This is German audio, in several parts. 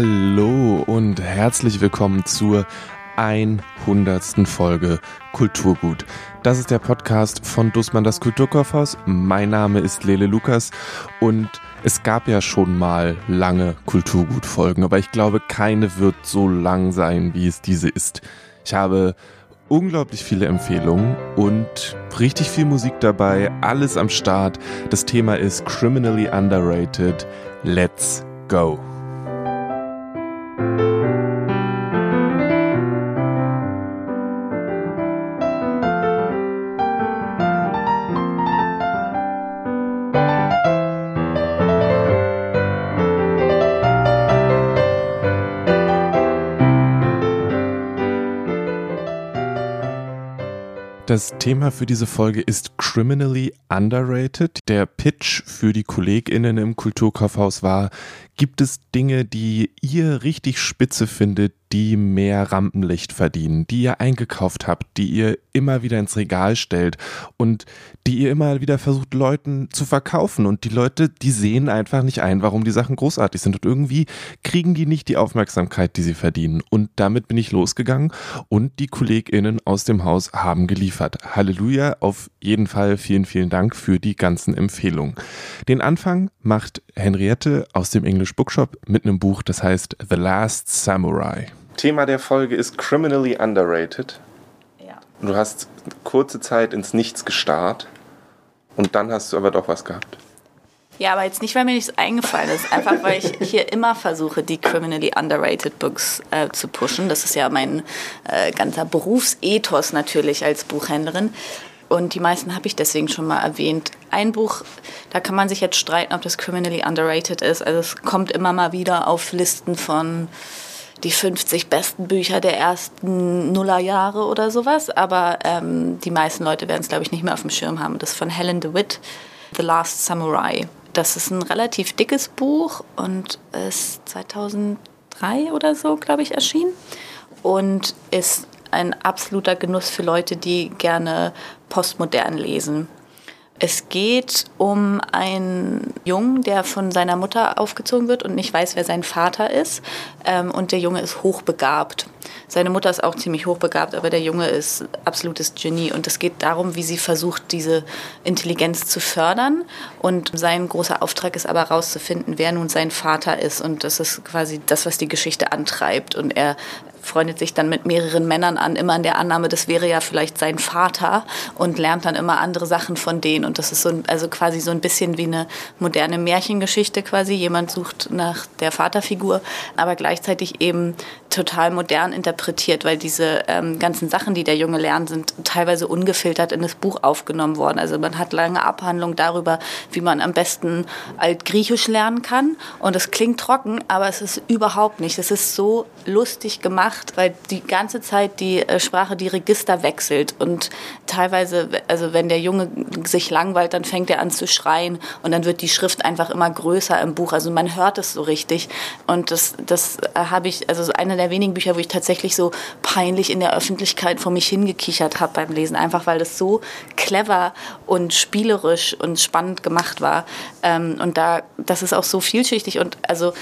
Hallo und herzlich willkommen zur 100. Folge Kulturgut. Das ist der Podcast von Dussmann das Kulturkaufhaus. Mein Name ist Lele Lukas und es gab ja schon mal lange Kulturgut-Folgen, aber ich glaube, keine wird so lang sein, wie es diese ist. Ich habe unglaublich viele Empfehlungen und richtig viel Musik dabei, alles am Start. Das Thema ist Criminally Underrated. Let's go. Das Thema für diese Folge ist Criminally Underrated. Der Pitch für die KollegInnen im Kulturkaufhaus war, gibt es Dinge, die ihr richtig spitze findet, die mehr Rampenlicht verdienen, die ihr eingekauft habt, die ihr immer wieder ins Regal stellt und die ihr immer wieder versucht, Leuten zu verkaufen. Und die Leute, die sehen einfach nicht ein, warum die Sachen großartig sind. Und irgendwie kriegen die nicht die Aufmerksamkeit, die sie verdienen. Und damit bin ich losgegangen und die KollegInnen aus dem Haus haben geliefert. Halleluja, auf jeden Fall vielen, vielen Dank für die ganzen Empfehlungen. Den Anfang macht Henriette aus dem English Bookshop mit einem Buch, das heißt The Last Samurai. Thema der Folge ist Criminally Underrated. Ja. Du hast kurze Zeit ins Nichts gestarrt und dann hast du aber doch was gehabt. Ja, aber jetzt nicht, weil mir nichts eingefallen ist, einfach weil ich hier immer versuche, die criminally underrated Books äh, zu pushen. Das ist ja mein äh, ganzer Berufsethos natürlich als Buchhändlerin. Und die meisten habe ich deswegen schon mal erwähnt. Ein Buch, da kann man sich jetzt streiten, ob das criminally underrated ist. Also es kommt immer mal wieder auf Listen von die 50 besten Bücher der ersten Nullerjahre oder sowas. Aber ähm, die meisten Leute werden es, glaube ich, nicht mehr auf dem Schirm haben. Das ist von Helen DeWitt, The Last Samurai. Das ist ein relativ dickes Buch und ist 2003 oder so, glaube ich, erschienen. Und ist ein absoluter Genuss für Leute, die gerne postmodern lesen. Es geht um einen Jungen, der von seiner Mutter aufgezogen wird und nicht weiß, wer sein Vater ist. Ähm, und der Junge ist hochbegabt. Seine Mutter ist auch ziemlich hochbegabt, aber der Junge ist absolutes Genie. Und es geht darum, wie sie versucht, diese Intelligenz zu fördern. Und sein großer Auftrag ist aber herauszufinden, wer nun sein Vater ist. Und das ist quasi das, was die Geschichte antreibt. Und er freundet sich dann mit mehreren Männern an, immer in der Annahme, das wäre ja vielleicht sein Vater und lernt dann immer andere Sachen von denen. Und das ist so, also quasi so ein bisschen wie eine moderne Märchengeschichte quasi. Jemand sucht nach der Vaterfigur, aber gleichzeitig eben total modern interpretiert, weil diese ähm, ganzen Sachen, die der Junge lernt, sind teilweise ungefiltert in das Buch aufgenommen worden. Also man hat lange Abhandlungen darüber, wie man am besten Altgriechisch lernen kann. Und es klingt trocken, aber es ist überhaupt nicht. Es ist so lustig gemacht, weil die ganze Zeit die äh, Sprache, die Register wechselt. Und teilweise, also wenn der Junge sich langweilt, dann fängt er an zu schreien und dann wird die Schrift einfach immer größer im Buch. Also man hört es so richtig. Und das, das äh, habe ich, also eine der wenigen Bücher, wo ich tatsächlich so peinlich in der Öffentlichkeit vor mich hingekichert habe beim Lesen, einfach weil das so clever und spielerisch und spannend gemacht war. Ähm, und da, das ist auch so vielschichtig und also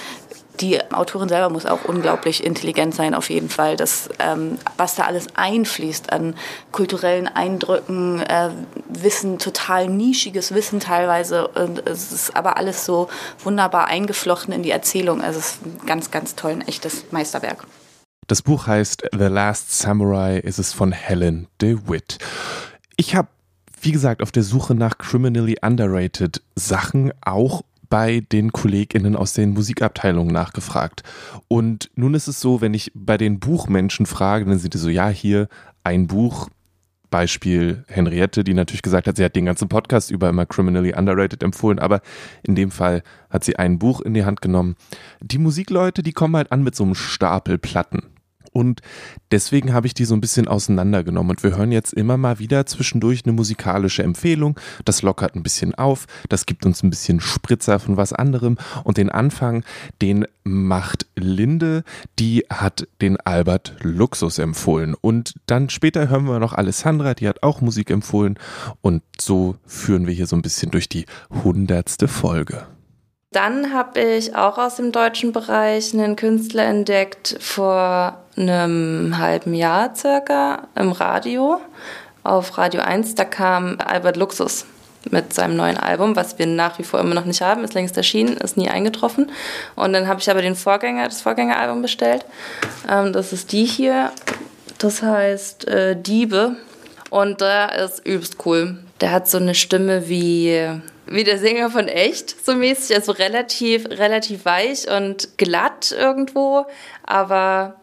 die Autorin selber muss auch unglaublich intelligent sein, auf jeden Fall. Das, ähm, was da alles einfließt an kulturellen Eindrücken, äh, Wissen, total nischiges Wissen teilweise. Und es ist aber alles so wunderbar eingeflochten in die Erzählung. Also es ist ein ganz, ganz toll, ein echtes Meisterwerk. Das Buch heißt The Last Samurai. Es ist von Helen DeWitt. Ich habe, wie gesagt, auf der Suche nach criminally underrated Sachen auch bei den KollegInnen aus den Musikabteilungen nachgefragt. Und nun ist es so, wenn ich bei den Buchmenschen frage, dann sind die so, ja, hier ein Buch, Beispiel Henriette, die natürlich gesagt hat, sie hat den ganzen Podcast über immer Criminally Underrated empfohlen, aber in dem Fall hat sie ein Buch in die Hand genommen. Die Musikleute, die kommen halt an mit so einem Stapel Platten. Und deswegen habe ich die so ein bisschen auseinandergenommen. Und wir hören jetzt immer mal wieder zwischendurch eine musikalische Empfehlung. Das lockert ein bisschen auf. Das gibt uns ein bisschen Spritzer von was anderem. Und den Anfang, den macht Linde. Die hat den Albert Luxus empfohlen. Und dann später hören wir noch Alessandra, die hat auch Musik empfohlen. Und so führen wir hier so ein bisschen durch die hundertste Folge. Dann habe ich auch aus dem deutschen Bereich einen Künstler entdeckt vor einem halben Jahr circa im Radio, auf Radio 1. Da kam Albert Luxus mit seinem neuen Album, was wir nach wie vor immer noch nicht haben, ist längst erschienen, ist nie eingetroffen. Und dann habe ich aber den Vorgänger, das Vorgängeralbum bestellt. Ähm, das ist die hier. Das heißt äh, Diebe. Und der ist übelst cool. Der hat so eine Stimme wie wie der Sänger von Echt, so mäßig, also relativ, relativ weich und glatt irgendwo, aber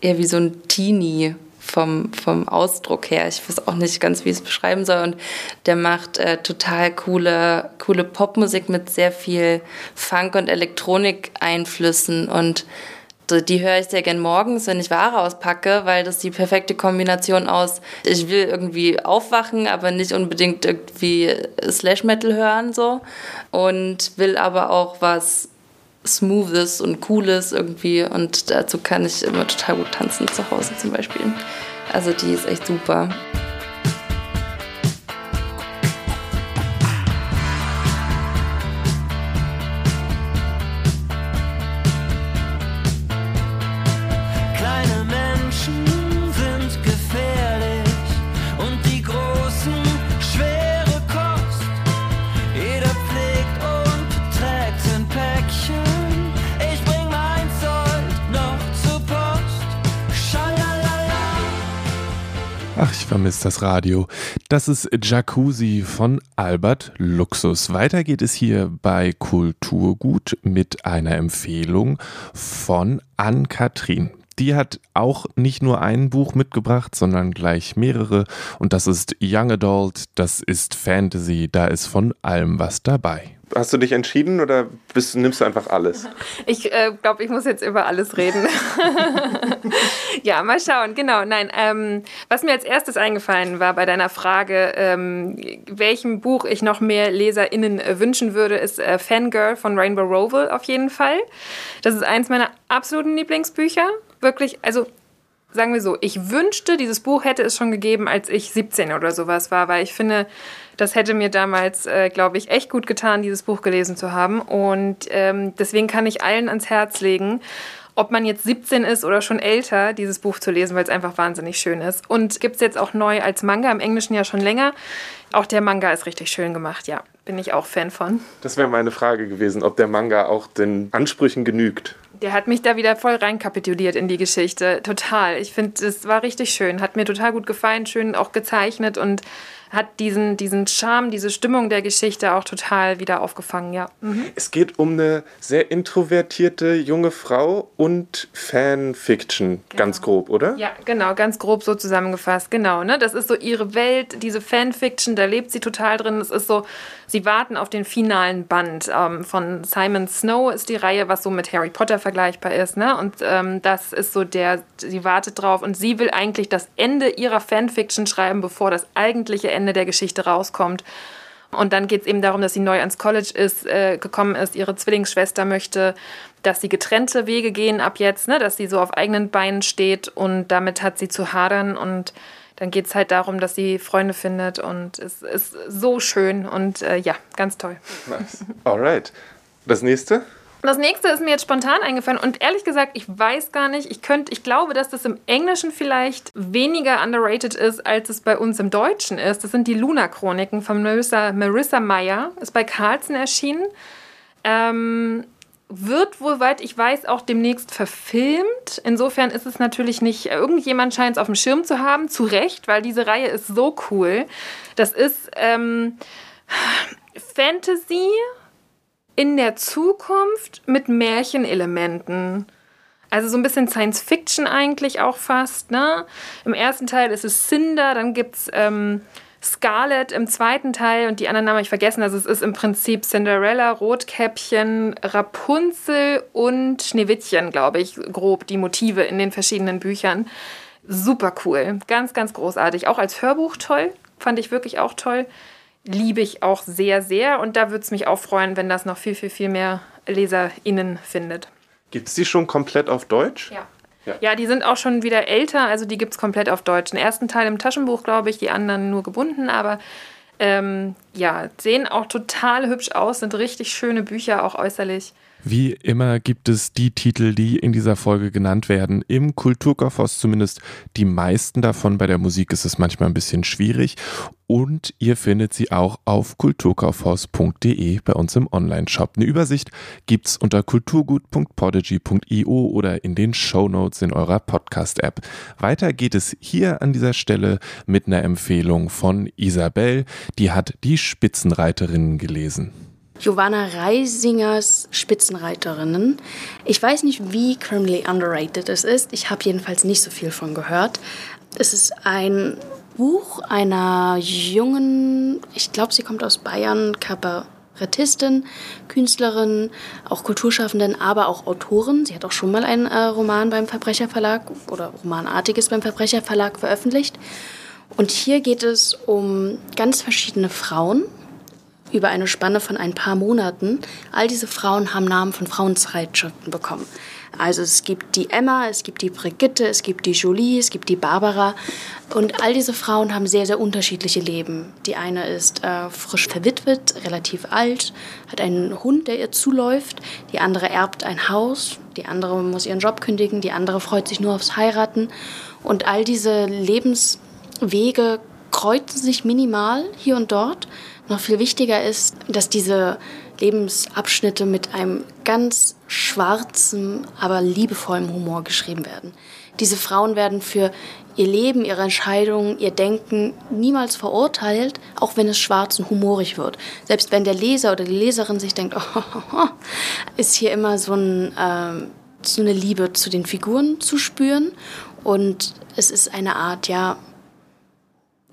eher wie so ein Teenie vom, vom Ausdruck her. Ich weiß auch nicht ganz, wie ich es beschreiben soll. Und der macht äh, total coole, coole Popmusik mit sehr viel Funk- und Elektronik-Einflüssen und die höre ich sehr gern morgens, wenn ich Ware auspacke, weil das die perfekte Kombination aus, ich will irgendwie aufwachen, aber nicht unbedingt irgendwie Slash Metal hören so und will aber auch was Smoothes und Cooles irgendwie und dazu kann ich immer total gut tanzen zu Hause zum Beispiel. Also die ist echt super. Vermisst das Radio. Das ist Jacuzzi von Albert Luxus. Weiter geht es hier bei Kulturgut mit einer Empfehlung von Ann-Kathrin. Die hat auch nicht nur ein Buch mitgebracht, sondern gleich mehrere. Und das ist Young Adult, das ist Fantasy, da ist von allem was dabei. Hast du dich entschieden oder bist, nimmst du einfach alles? Ich äh, glaube, ich muss jetzt über alles reden. ja, mal schauen. Genau, nein. Ähm, was mir als erstes eingefallen war bei deiner Frage, ähm, welchem Buch ich noch mehr LeserInnen äh, wünschen würde, ist äh, Fangirl von Rainbow Rowell auf jeden Fall. Das ist eins meiner absoluten Lieblingsbücher. Wirklich, also sagen wir so, ich wünschte, dieses Buch hätte es schon gegeben, als ich 17 oder sowas war, weil ich finde, das hätte mir damals, äh, glaube ich, echt gut getan, dieses Buch gelesen zu haben. Und ähm, deswegen kann ich allen ans Herz legen, ob man jetzt 17 ist oder schon älter, dieses Buch zu lesen, weil es einfach wahnsinnig schön ist. Und gibt es jetzt auch neu als Manga, im Englischen ja schon länger. Auch der Manga ist richtig schön gemacht, ja. Bin ich auch Fan von. Das wäre meine Frage gewesen, ob der Manga auch den Ansprüchen genügt. Der hat mich da wieder voll reinkapituliert in die Geschichte. Total. Ich finde, es war richtig schön. Hat mir total gut gefallen, schön auch gezeichnet und hat diesen, diesen Charme, diese Stimmung der Geschichte auch total wieder aufgefangen, ja. Mhm. Es geht um eine sehr introvertierte junge Frau und Fanfiction, genau. ganz grob, oder? Ja, genau, ganz grob so zusammengefasst, genau. Ne? Das ist so ihre Welt, diese Fanfiction, da lebt sie total drin. Es ist so, sie warten auf den finalen Band ähm, von Simon Snow ist die Reihe, was so mit Harry Potter vergleichbar ist, ne? Und ähm, das ist so der, sie wartet drauf und sie will eigentlich das Ende ihrer Fanfiction schreiben, bevor das eigentliche Ende der Geschichte rauskommt. Und dann geht es eben darum, dass sie neu ans College ist, äh, gekommen ist. Ihre Zwillingsschwester möchte, dass sie getrennte Wege gehen ab jetzt, ne? dass sie so auf eigenen Beinen steht und damit hat sie zu hadern. Und dann geht es halt darum, dass sie Freunde findet und es ist so schön und äh, ja, ganz toll. Nice. Alright. Das nächste? Das nächste ist mir jetzt spontan eingefallen und ehrlich gesagt, ich weiß gar nicht, ich könnte, ich glaube, dass das im Englischen vielleicht weniger underrated ist, als es bei uns im Deutschen ist. Das sind die Luna-Chroniken von Marissa, Marissa Meyer, ist bei Carlsen erschienen. Ähm, wird wohl, weit ich weiß, auch demnächst verfilmt. Insofern ist es natürlich nicht, irgendjemand scheint es auf dem Schirm zu haben, zu Recht, weil diese Reihe ist so cool. Das ist ähm, Fantasy in der Zukunft mit Märchenelementen. Also so ein bisschen Science Fiction eigentlich auch fast. Ne? Im ersten Teil ist es Cinder, dann gibt es ähm, Scarlet im zweiten Teil und die anderen Namen habe ich vergessen. Also es ist im Prinzip Cinderella, Rotkäppchen, Rapunzel und Schneewittchen, glaube ich, grob die Motive in den verschiedenen Büchern. Super cool, ganz, ganz großartig. Auch als Hörbuch toll, fand ich wirklich auch toll liebe ich auch sehr, sehr. Und da würde es mich auch freuen, wenn das noch viel, viel, viel mehr LeserInnen findet. Gibt es die schon komplett auf Deutsch? Ja. Ja. Ja, die sind auch schon wieder älter, also die gibt es komplett auf Deutsch. Den ersten Teil im Taschenbuch, glaube ich, die anderen nur gebunden, aber ähm, ja, sehen auch total hübsch aus, sind richtig schöne Bücher, auch äußerlich. Wie immer gibt es die Titel, die in dieser Folge genannt werden, im Kulturkaufhaus zumindest die meisten davon. Bei der Musik ist es manchmal ein bisschen schwierig. Und ihr findet sie auch auf kulturkaufhaus.de bei uns im Online-Shop. Eine Übersicht gibt es unter kulturgut.podigy.io oder in den Show Notes in eurer Podcast-App. Weiter geht es hier an dieser Stelle mit einer Empfehlung von Isabel. Die hat die Spitzenreiterinnen gelesen. Giovanna Reisingers Spitzenreiterinnen. Ich weiß nicht, wie criminally underrated es ist. Ich habe jedenfalls nicht so viel von gehört. Es ist ein Buch einer jungen, ich glaube, sie kommt aus Bayern, Kabarettistin, Künstlerin, auch Kulturschaffenden, aber auch Autorin. Sie hat auch schon mal einen äh, Roman beim Verbrecherverlag oder Romanartiges beim Verbrecherverlag veröffentlicht. Und hier geht es um ganz verschiedene Frauen, über eine Spanne von ein paar Monaten. All diese Frauen haben Namen von Frauenzeitschriften bekommen. Also es gibt die Emma, es gibt die Brigitte, es gibt die Jolie, es gibt die Barbara. Und all diese Frauen haben sehr, sehr unterschiedliche Leben. Die eine ist äh, frisch verwitwet, relativ alt, hat einen Hund, der ihr zuläuft. Die andere erbt ein Haus. Die andere muss ihren Job kündigen. Die andere freut sich nur aufs Heiraten. Und all diese Lebenswege kreuzen sich minimal hier und dort. Noch viel wichtiger ist, dass diese Lebensabschnitte mit einem ganz schwarzen, aber liebevollen Humor geschrieben werden. Diese Frauen werden für ihr Leben, ihre Entscheidungen, ihr Denken niemals verurteilt, auch wenn es schwarz und humorig wird. Selbst wenn der Leser oder die Leserin sich denkt, oh, ist hier immer so, ein, äh, so eine Liebe zu den Figuren zu spüren. Und es ist eine Art, ja,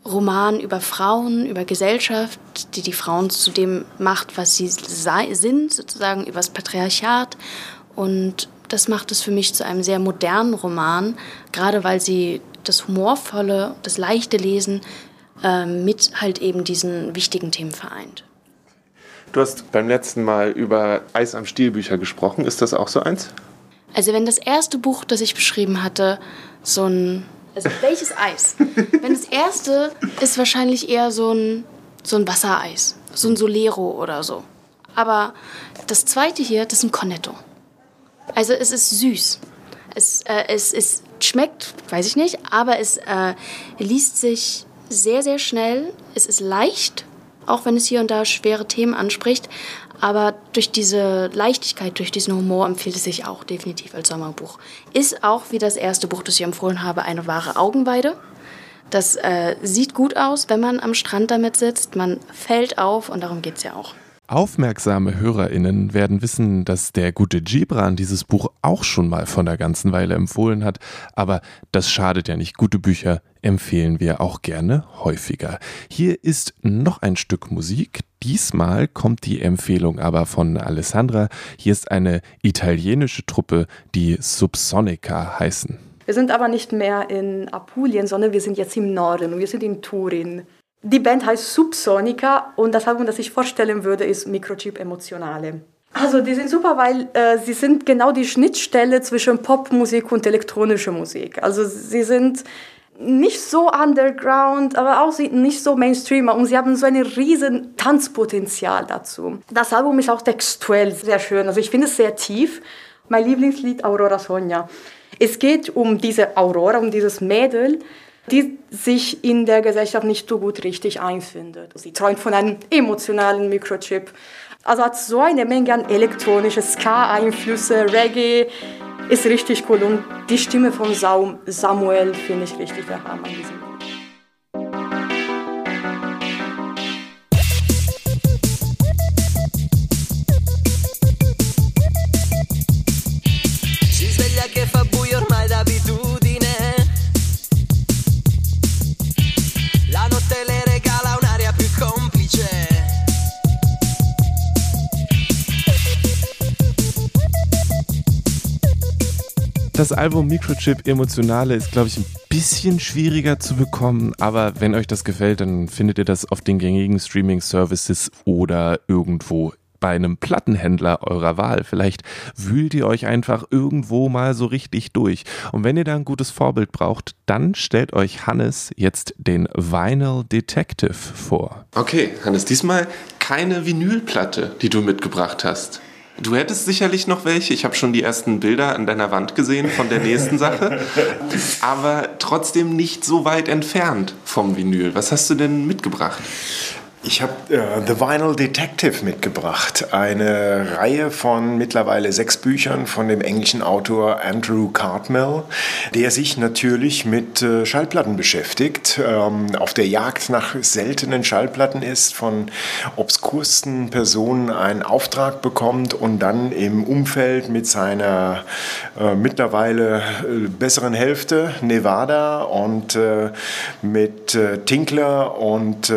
Roman über Frauen, über Gesellschaft, die die Frauen zu dem macht, was sie sind, sozusagen über das Patriarchat. Und das macht es für mich zu einem sehr modernen Roman, gerade weil sie das humorvolle, das leichte Lesen äh, mit halt eben diesen wichtigen Themen vereint. Du hast beim letzten Mal über Eis am Stielbücher gesprochen. Ist das auch so eins? Also wenn das erste Buch, das ich beschrieben hatte, so ein also welches Eis? Wenn das erste ist wahrscheinlich eher so ein, so ein Wassereis, so ein Solero oder so. Aber das zweite hier, das ist ein Cornetto. Also es ist süß. Es, äh, es, es schmeckt, weiß ich nicht, aber es äh, liest sich sehr, sehr schnell. Es ist leicht, auch wenn es hier und da schwere Themen anspricht. Aber durch diese Leichtigkeit, durch diesen Humor empfiehlt es sich auch definitiv als Sommerbuch. Ist auch wie das erste Buch, das ich empfohlen habe, eine wahre Augenweide. Das äh, sieht gut aus, wenn man am Strand damit sitzt. Man fällt auf und darum geht es ja auch. Aufmerksame HörerInnen werden wissen, dass der gute Gibran dieses Buch auch schon mal von der ganzen Weile empfohlen hat, aber das schadet ja nicht. Gute Bücher empfehlen wir auch gerne häufiger. Hier ist noch ein Stück Musik, Diesmal kommt die Empfehlung aber von Alessandra. Hier ist eine italienische Truppe, die Subsonica heißen. Wir sind aber nicht mehr in Apulien, sondern wir sind jetzt im Norden und wir sind in Turin. Die Band heißt Subsonica und das Album, das ich vorstellen würde, ist Microchip Emotionale. Also die sind super, weil äh, sie sind genau die Schnittstelle zwischen Popmusik und elektronischer Musik. Also sie sind nicht so underground, aber auch nicht so Mainstream. Und sie haben so ein riesen Tanzpotenzial dazu. Das Album ist auch textuell sehr schön. Also ich finde es sehr tief. Mein Lieblingslied Aurora Sonja. Es geht um diese Aurora, um dieses Mädel, die sich in der Gesellschaft nicht so gut richtig einfindet. Sie träumt von einem emotionalen Mikrochip. Also hat so eine Menge an elektronische Ska-Einflüsse, Reggae, ist richtig cool. Und die Stimme von Samuel finde ich richtig der Hammer Das Album Microchip Emotionale ist, glaube ich, ein bisschen schwieriger zu bekommen, aber wenn euch das gefällt, dann findet ihr das auf den gängigen Streaming-Services oder irgendwo bei einem Plattenhändler eurer Wahl. Vielleicht wühlt ihr euch einfach irgendwo mal so richtig durch. Und wenn ihr da ein gutes Vorbild braucht, dann stellt euch Hannes jetzt den Vinyl Detective vor. Okay, Hannes, diesmal keine Vinylplatte, die du mitgebracht hast. Du hättest sicherlich noch welche. Ich habe schon die ersten Bilder an deiner Wand gesehen von der nächsten Sache. Aber trotzdem nicht so weit entfernt vom Vinyl. Was hast du denn mitgebracht? Ich habe äh, The Vinyl Detective mitgebracht, eine Reihe von mittlerweile sechs Büchern von dem englischen Autor Andrew Cartmel, der sich natürlich mit äh, Schallplatten beschäftigt, ähm, auf der Jagd nach seltenen Schallplatten ist, von obskursten Personen einen Auftrag bekommt und dann im Umfeld mit seiner äh, mittlerweile äh, besseren Hälfte, Nevada, und äh, mit äh, Tinkler und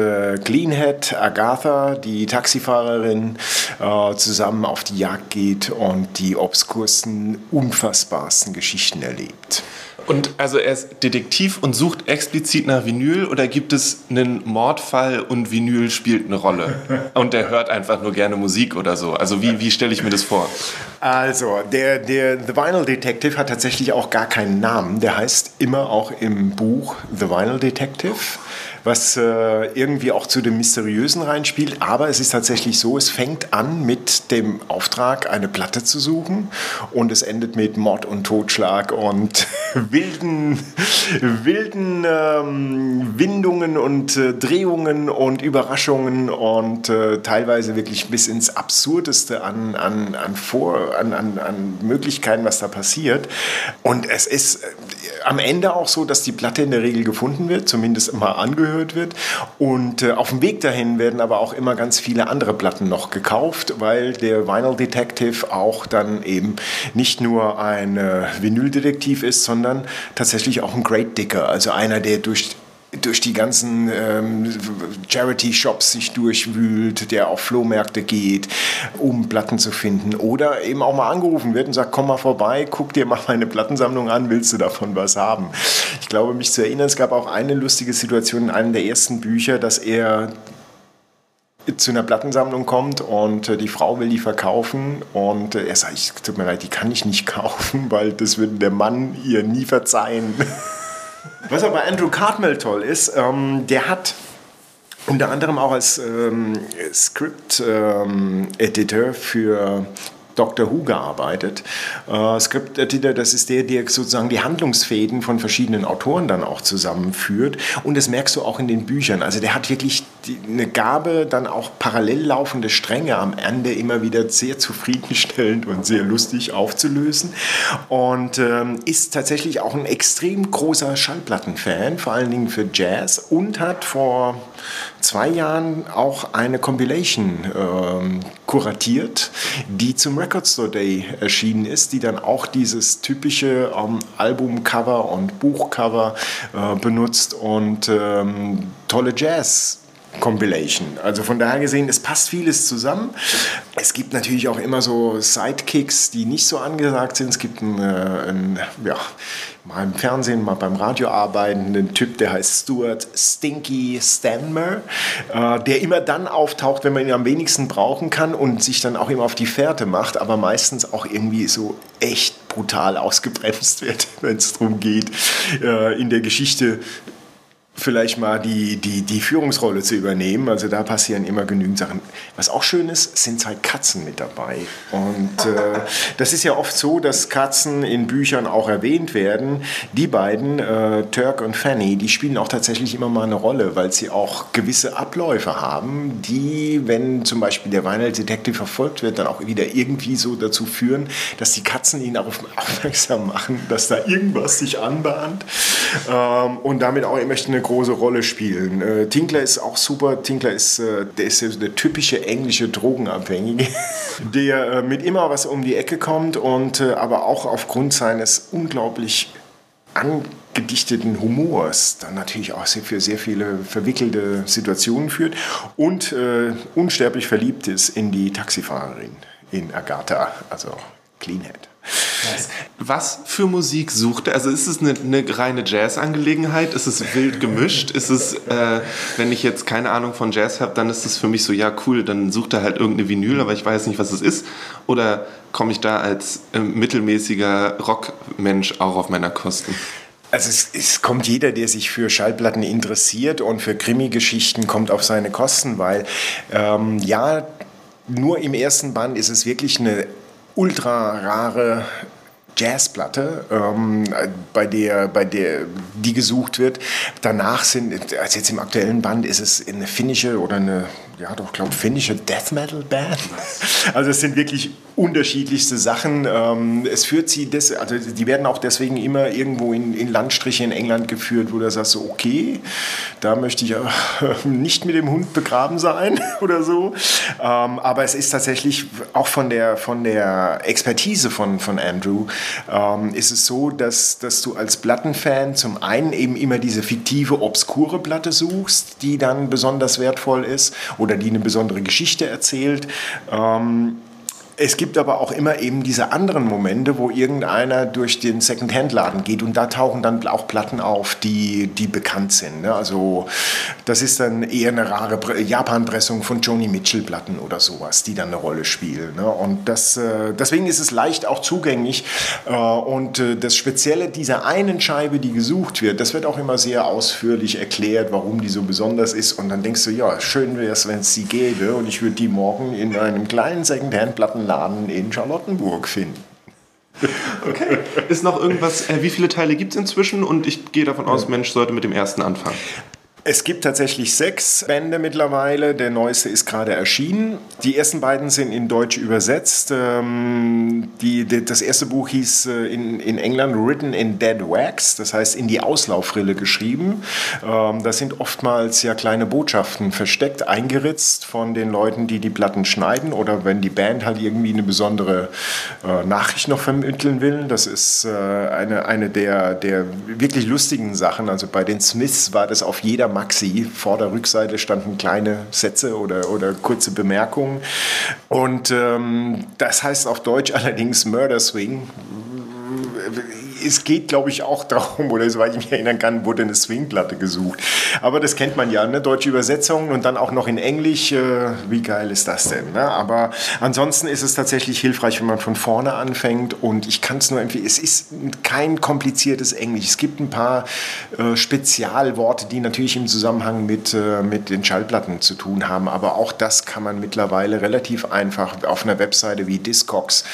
Cleanhead mit Agatha, die Taxifahrerin, äh, zusammen auf die Jagd geht und die obskursten, unfassbarsten Geschichten erlebt. Und also er ist Detektiv und sucht explizit nach Vinyl oder gibt es einen Mordfall und Vinyl spielt eine Rolle? Und er hört einfach nur gerne Musik oder so. Also wie, wie stelle ich mir das vor? Also, der, der The Vinyl Detective hat tatsächlich auch gar keinen Namen. Der heißt immer auch im Buch The Vinyl Detective was äh, irgendwie auch zu dem Mysteriösen reinspielt. Aber es ist tatsächlich so, es fängt an mit dem Auftrag, eine Platte zu suchen und es endet mit Mord und Totschlag und wilden, wilden ähm, Windungen und äh, Drehungen und Überraschungen und äh, teilweise wirklich bis ins Absurdeste an, an, an, Vor, an, an, an Möglichkeiten, was da passiert. Und es ist äh, am Ende auch so, dass die Platte in der Regel gefunden wird, zumindest immer angehört wird. Und äh, auf dem Weg dahin werden aber auch immer ganz viele andere Platten noch gekauft, weil der Vinyl Detective auch dann eben nicht nur ein äh, Vinyldetektiv ist, sondern tatsächlich auch ein Great Digger, also einer, der durch durch die ganzen ähm, Charity-Shops sich durchwühlt, der auf Flohmärkte geht, um Platten zu finden. Oder eben auch mal angerufen wird und sagt, komm mal vorbei, guck dir mal meine Plattensammlung an, willst du davon was haben? Ich glaube, mich zu erinnern, es gab auch eine lustige Situation in einem der ersten Bücher, dass er zu einer Plattensammlung kommt und äh, die Frau will die verkaufen und äh, er sagt, tut mir leid, die kann ich nicht kaufen, weil das würde der Mann ihr nie verzeihen. Was aber Andrew Cartmel toll ist, ähm, der hat unter anderem auch als ähm, Script-Editor ähm, für Doctor Who gearbeitet. Äh, Script Editor, das ist der, der sozusagen die Handlungsfäden von verschiedenen Autoren dann auch zusammenführt. Und das merkst du auch in den Büchern. Also der hat wirklich die, eine Gabe, dann auch parallel laufende Stränge am Ende immer wieder sehr zufriedenstellend und sehr lustig aufzulösen. Und ähm, ist tatsächlich auch ein extrem großer Schallplattenfan, vor allen Dingen für Jazz und hat vor zwei Jahren auch eine Compilation ähm, kuratiert, die zum Record Store Day erschienen ist, die dann auch dieses typische ähm, Albumcover und Buchcover äh, benutzt und ähm, tolle Jazz Compilation. Also von daher gesehen, es passt vieles zusammen. Es gibt natürlich auch immer so Sidekicks, die nicht so angesagt sind. Es gibt einen, äh, einen ja, mal im Fernsehen, mal beim Radio arbeitenden Typ, der heißt Stuart Stinky Stanmer, äh, der immer dann auftaucht, wenn man ihn am wenigsten brauchen kann und sich dann auch immer auf die Fährte macht, aber meistens auch irgendwie so echt brutal ausgebremst wird, wenn es darum geht, äh, in der Geschichte vielleicht mal die, die, die Führungsrolle zu übernehmen. Also da passieren immer genügend Sachen. Was auch schön ist, sind halt Katzen mit dabei. Und äh, das ist ja oft so, dass Katzen in Büchern auch erwähnt werden. Die beiden, äh, Turk und Fanny, die spielen auch tatsächlich immer mal eine Rolle, weil sie auch gewisse Abläufe haben, die, wenn zum Beispiel der Vinyl Detective verfolgt wird, dann auch wieder irgendwie so dazu führen, dass die Katzen ihn darauf aufmerksam machen, dass da irgendwas sich anbahnt. Ähm, und damit auch immer eine große Rolle spielen. Äh, Tinkler ist auch super. Tinkler ist, äh, der ist der typische englische Drogenabhängige, der äh, mit immer was um die Ecke kommt und äh, aber auch aufgrund seines unglaublich angedichteten Humors dann natürlich auch sehr, für sehr viele verwickelte Situationen führt und äh, unsterblich verliebt ist in die Taxifahrerin, in Agatha, also Cleanhead. Was für Musik sucht er? Also ist es eine, eine reine Jazz-Angelegenheit? Ist es wild gemischt? Ist es, äh, wenn ich jetzt keine Ahnung von Jazz habe, dann ist es für mich so, ja cool, dann sucht er halt irgendeine Vinyl, aber ich weiß nicht, was es ist. Oder komme ich da als äh, mittelmäßiger Rockmensch auch auf meiner Kosten? Also es, es, kommt jeder, der sich für Schallplatten interessiert und für Krimi-Geschichten, kommt auf seine Kosten, weil ähm, ja, nur im ersten Band ist es wirklich eine ultra rare Jazzplatte, ähm, bei der, bei der die gesucht wird. Danach sind, also jetzt im aktuellen Band ist es eine finnische oder eine ja doch, glaube finnische Death Metal Band. Also es sind wirklich unterschiedlichste Sachen. Ähm, es führt sie, des, also die werden auch deswegen immer irgendwo in, in Landstriche in England geführt, wo du sagst, okay, da möchte ich nicht mit dem Hund begraben sein oder so. Ähm, aber es ist tatsächlich auch von der, von der Expertise von, von Andrew, ähm, ist es so, dass, dass du als Plattenfan zum einen eben immer diese fiktive, obskure Platte suchst, die dann besonders wertvoll ist oder die eine besondere Geschichte erzählt. Ähm, es gibt aber auch immer eben diese anderen Momente, wo irgendeiner durch den Second-Hand-Laden geht und da tauchen dann auch Platten auf, die, die bekannt sind. Ne? Also das ist dann eher eine rare Japan-Pressung von Joni Mitchell-Platten oder sowas, die dann eine Rolle spielen. Ne? Und das, äh, deswegen ist es leicht auch zugänglich. Äh, und äh, das Spezielle dieser einen Scheibe, die gesucht wird, das wird auch immer sehr ausführlich erklärt, warum die so besonders ist. Und dann denkst du, ja, schön wäre es, wenn es sie gäbe und ich würde die morgen in einem kleinen Second-Hand-Platten Laden in Charlottenburg finden. Okay. Ist noch irgendwas, äh, wie viele Teile gibt es inzwischen? Und ich gehe davon aus, Mensch sollte mit dem ersten anfangen. Es gibt tatsächlich sechs Bände mittlerweile. Der neueste ist gerade erschienen. Die ersten beiden sind in Deutsch übersetzt. Ähm, die, das erste Buch hieß äh, in, in England Written in Dead Wax, das heißt in die Auslaufrille geschrieben. Ähm, da sind oftmals ja kleine Botschaften versteckt, eingeritzt von den Leuten, die die Platten schneiden oder wenn die Band halt irgendwie eine besondere äh, Nachricht noch vermitteln will. Das ist äh, eine, eine der, der wirklich lustigen Sachen. Also bei den Smiths war das auf jeder Maxi. Vor der Rückseite standen kleine Sätze oder, oder kurze Bemerkungen. Und ähm, das heißt auf Deutsch allerdings Murder Swing es geht, glaube ich, auch darum, oder soweit ich mich erinnern kann, wurde eine Swingplatte gesucht. Aber das kennt man ja, ne? deutsche Übersetzungen und dann auch noch in Englisch. Äh, wie geil ist das denn? Ne? Aber ansonsten ist es tatsächlich hilfreich, wenn man von vorne anfängt. Und ich kann es nur empfehlen, es ist kein kompliziertes Englisch. Es gibt ein paar äh, Spezialworte, die natürlich im Zusammenhang mit, äh, mit den Schallplatten zu tun haben. Aber auch das kann man mittlerweile relativ einfach auf einer Webseite wie Discogs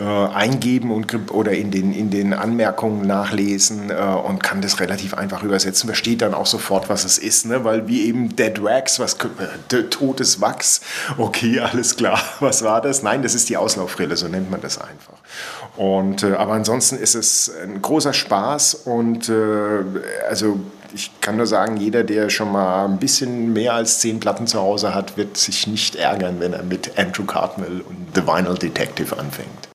äh, eingeben und, oder in den, in den Anmerkungen Verpackungen nachlesen äh, und kann das relativ einfach übersetzen. Versteht dann auch sofort, was es ist, ne? weil wie eben Dead Wax, was äh, totes Wachs, okay, alles klar, was war das? Nein, das ist die Auslaufrille, so nennt man das einfach. Und, äh, aber ansonsten ist es ein großer Spaß und äh, also ich kann nur sagen, jeder, der schon mal ein bisschen mehr als zehn Platten zu Hause hat, wird sich nicht ärgern, wenn er mit Andrew Cartmel und The Vinyl Detective anfängt.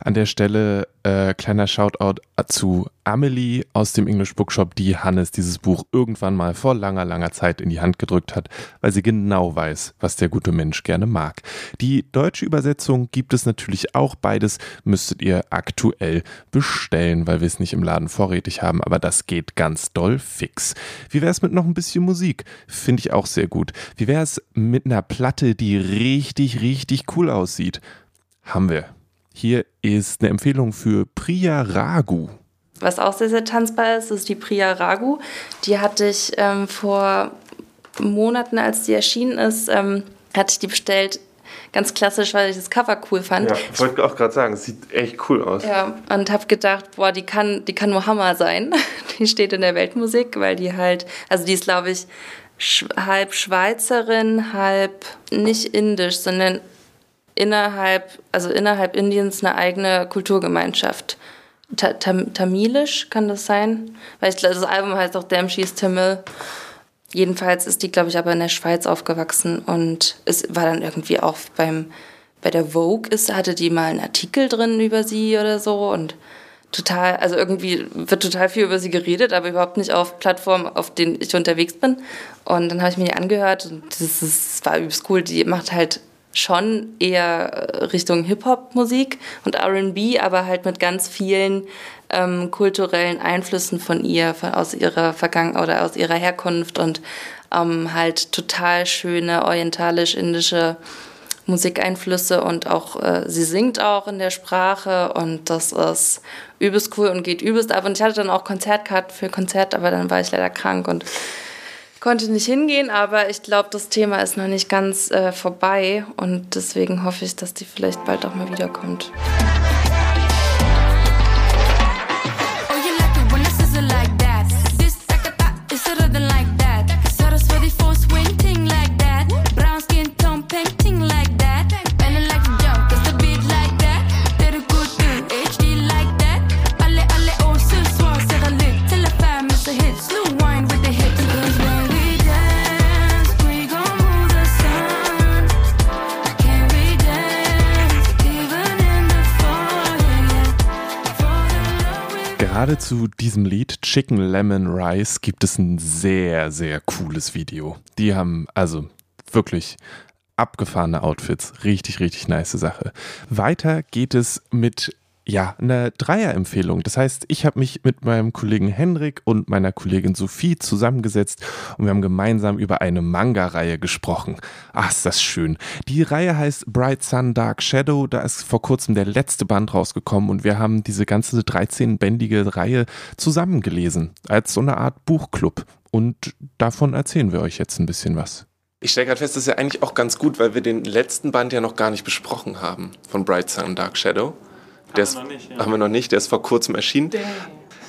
An der Stelle äh, kleiner Shoutout zu Amelie aus dem English Bookshop, die Hannes dieses Buch irgendwann mal vor langer, langer Zeit in die Hand gedrückt hat, weil sie genau weiß, was der gute Mensch gerne mag. Die deutsche Übersetzung gibt es natürlich auch. Beides müsstet ihr aktuell bestellen, weil wir es nicht im Laden vorrätig haben, aber das geht ganz doll fix. Wie wäre es mit noch ein bisschen Musik? Finde ich auch sehr gut. Wie wäre es mit einer Platte, die richtig, richtig cool aussieht? Haben wir. Hier ist eine Empfehlung für Priya Ragu. Was auch sehr, sehr tanzbar ist, ist die Priya Ragu. Die hatte ich ähm, vor Monaten, als die erschienen ist, ähm, hatte ich die bestellt. Ganz klassisch, weil ich das Cover cool fand. Ja, ich wollte auch gerade sagen, es sieht echt cool aus. Ja, und habe gedacht, boah, die kann, die kann nur Hammer sein. Die steht in der Weltmusik, weil die halt, also die ist, glaube ich, halb Schweizerin, halb nicht indisch, sondern innerhalb, also innerhalb Indiens eine eigene Kulturgemeinschaft. Ta Tam Tamilisch kann das sein? Weil ich glaube, das Album heißt auch Damn She's Tamil. Jedenfalls ist die, glaube ich, aber in der Schweiz aufgewachsen und es war dann irgendwie auch beim, bei der Vogue ist, hatte die mal einen Artikel drin über sie oder so und total, also irgendwie wird total viel über sie geredet, aber überhaupt nicht auf Plattformen, auf denen ich unterwegs bin. Und dann habe ich mir die angehört und das, ist, das war übelst cool. Die macht halt schon eher Richtung Hip-Hop-Musik und RB, aber halt mit ganz vielen ähm, kulturellen Einflüssen von ihr, von, aus ihrer Vergangenheit oder aus ihrer Herkunft und ähm, halt total schöne orientalisch-indische Musikeinflüsse und auch äh, sie singt auch in der Sprache und das ist übelst cool und geht übelst ab. Und ich hatte dann auch Konzertkarten für Konzert, aber dann war ich leider krank und konnte nicht hingehen, aber ich glaube, das Thema ist noch nicht ganz äh, vorbei und deswegen hoffe ich, dass die vielleicht bald auch mal wiederkommt. Gerade zu diesem Lied Chicken Lemon Rice gibt es ein sehr, sehr cooles Video. Die haben also wirklich abgefahrene Outfits. Richtig, richtig nice Sache. Weiter geht es mit ja, eine Dreierempfehlung. Das heißt, ich habe mich mit meinem Kollegen Henrik und meiner Kollegin Sophie zusammengesetzt und wir haben gemeinsam über eine Manga-Reihe gesprochen. Ach, ist das schön. Die Reihe heißt Bright Sun Dark Shadow. Da ist vor kurzem der letzte Band rausgekommen und wir haben diese ganze 13-bändige Reihe zusammengelesen als so eine Art Buchclub. Und davon erzählen wir euch jetzt ein bisschen was. Ich stelle gerade fest, das ist ja eigentlich auch ganz gut, weil wir den letzten Band ja noch gar nicht besprochen haben von Bright Sun Dark Shadow. Der ist, haben, wir nicht, ja. haben wir noch nicht, der ist vor kurzem erschienen. Dang.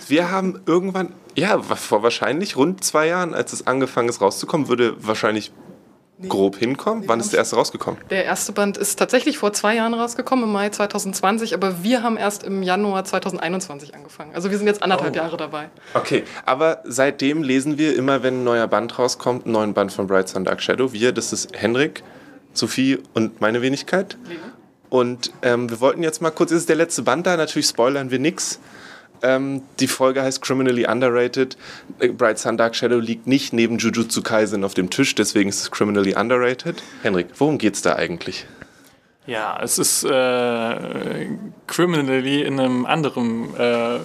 Wir haben irgendwann, ja, vor wahrscheinlich rund zwei Jahren, als es angefangen ist rauszukommen, würde wahrscheinlich nee. grob hinkommen. Nee, Wann ist der erste rausgekommen? Der erste Band ist tatsächlich vor zwei Jahren rausgekommen, im Mai 2020, aber wir haben erst im Januar 2021 angefangen. Also wir sind jetzt anderthalb oh. Jahre dabei. Okay, aber seitdem lesen wir immer, wenn ein neuer Band rauskommt, einen neuen Band von Bright Sun Dark Shadow. Wir, das ist Henrik, Sophie und meine Wenigkeit. Lena. Und ähm, wir wollten jetzt mal kurz, ist der letzte Band da, natürlich spoilern wir nichts. Ähm, die Folge heißt Criminally Underrated. Äh, Bright Sun Dark Shadow liegt nicht neben Jujutsu Kaisen auf dem Tisch, deswegen ist es Criminally Underrated. Henrik, worum geht's da eigentlich? Ja, es ist äh, Criminally in einem anderen äh,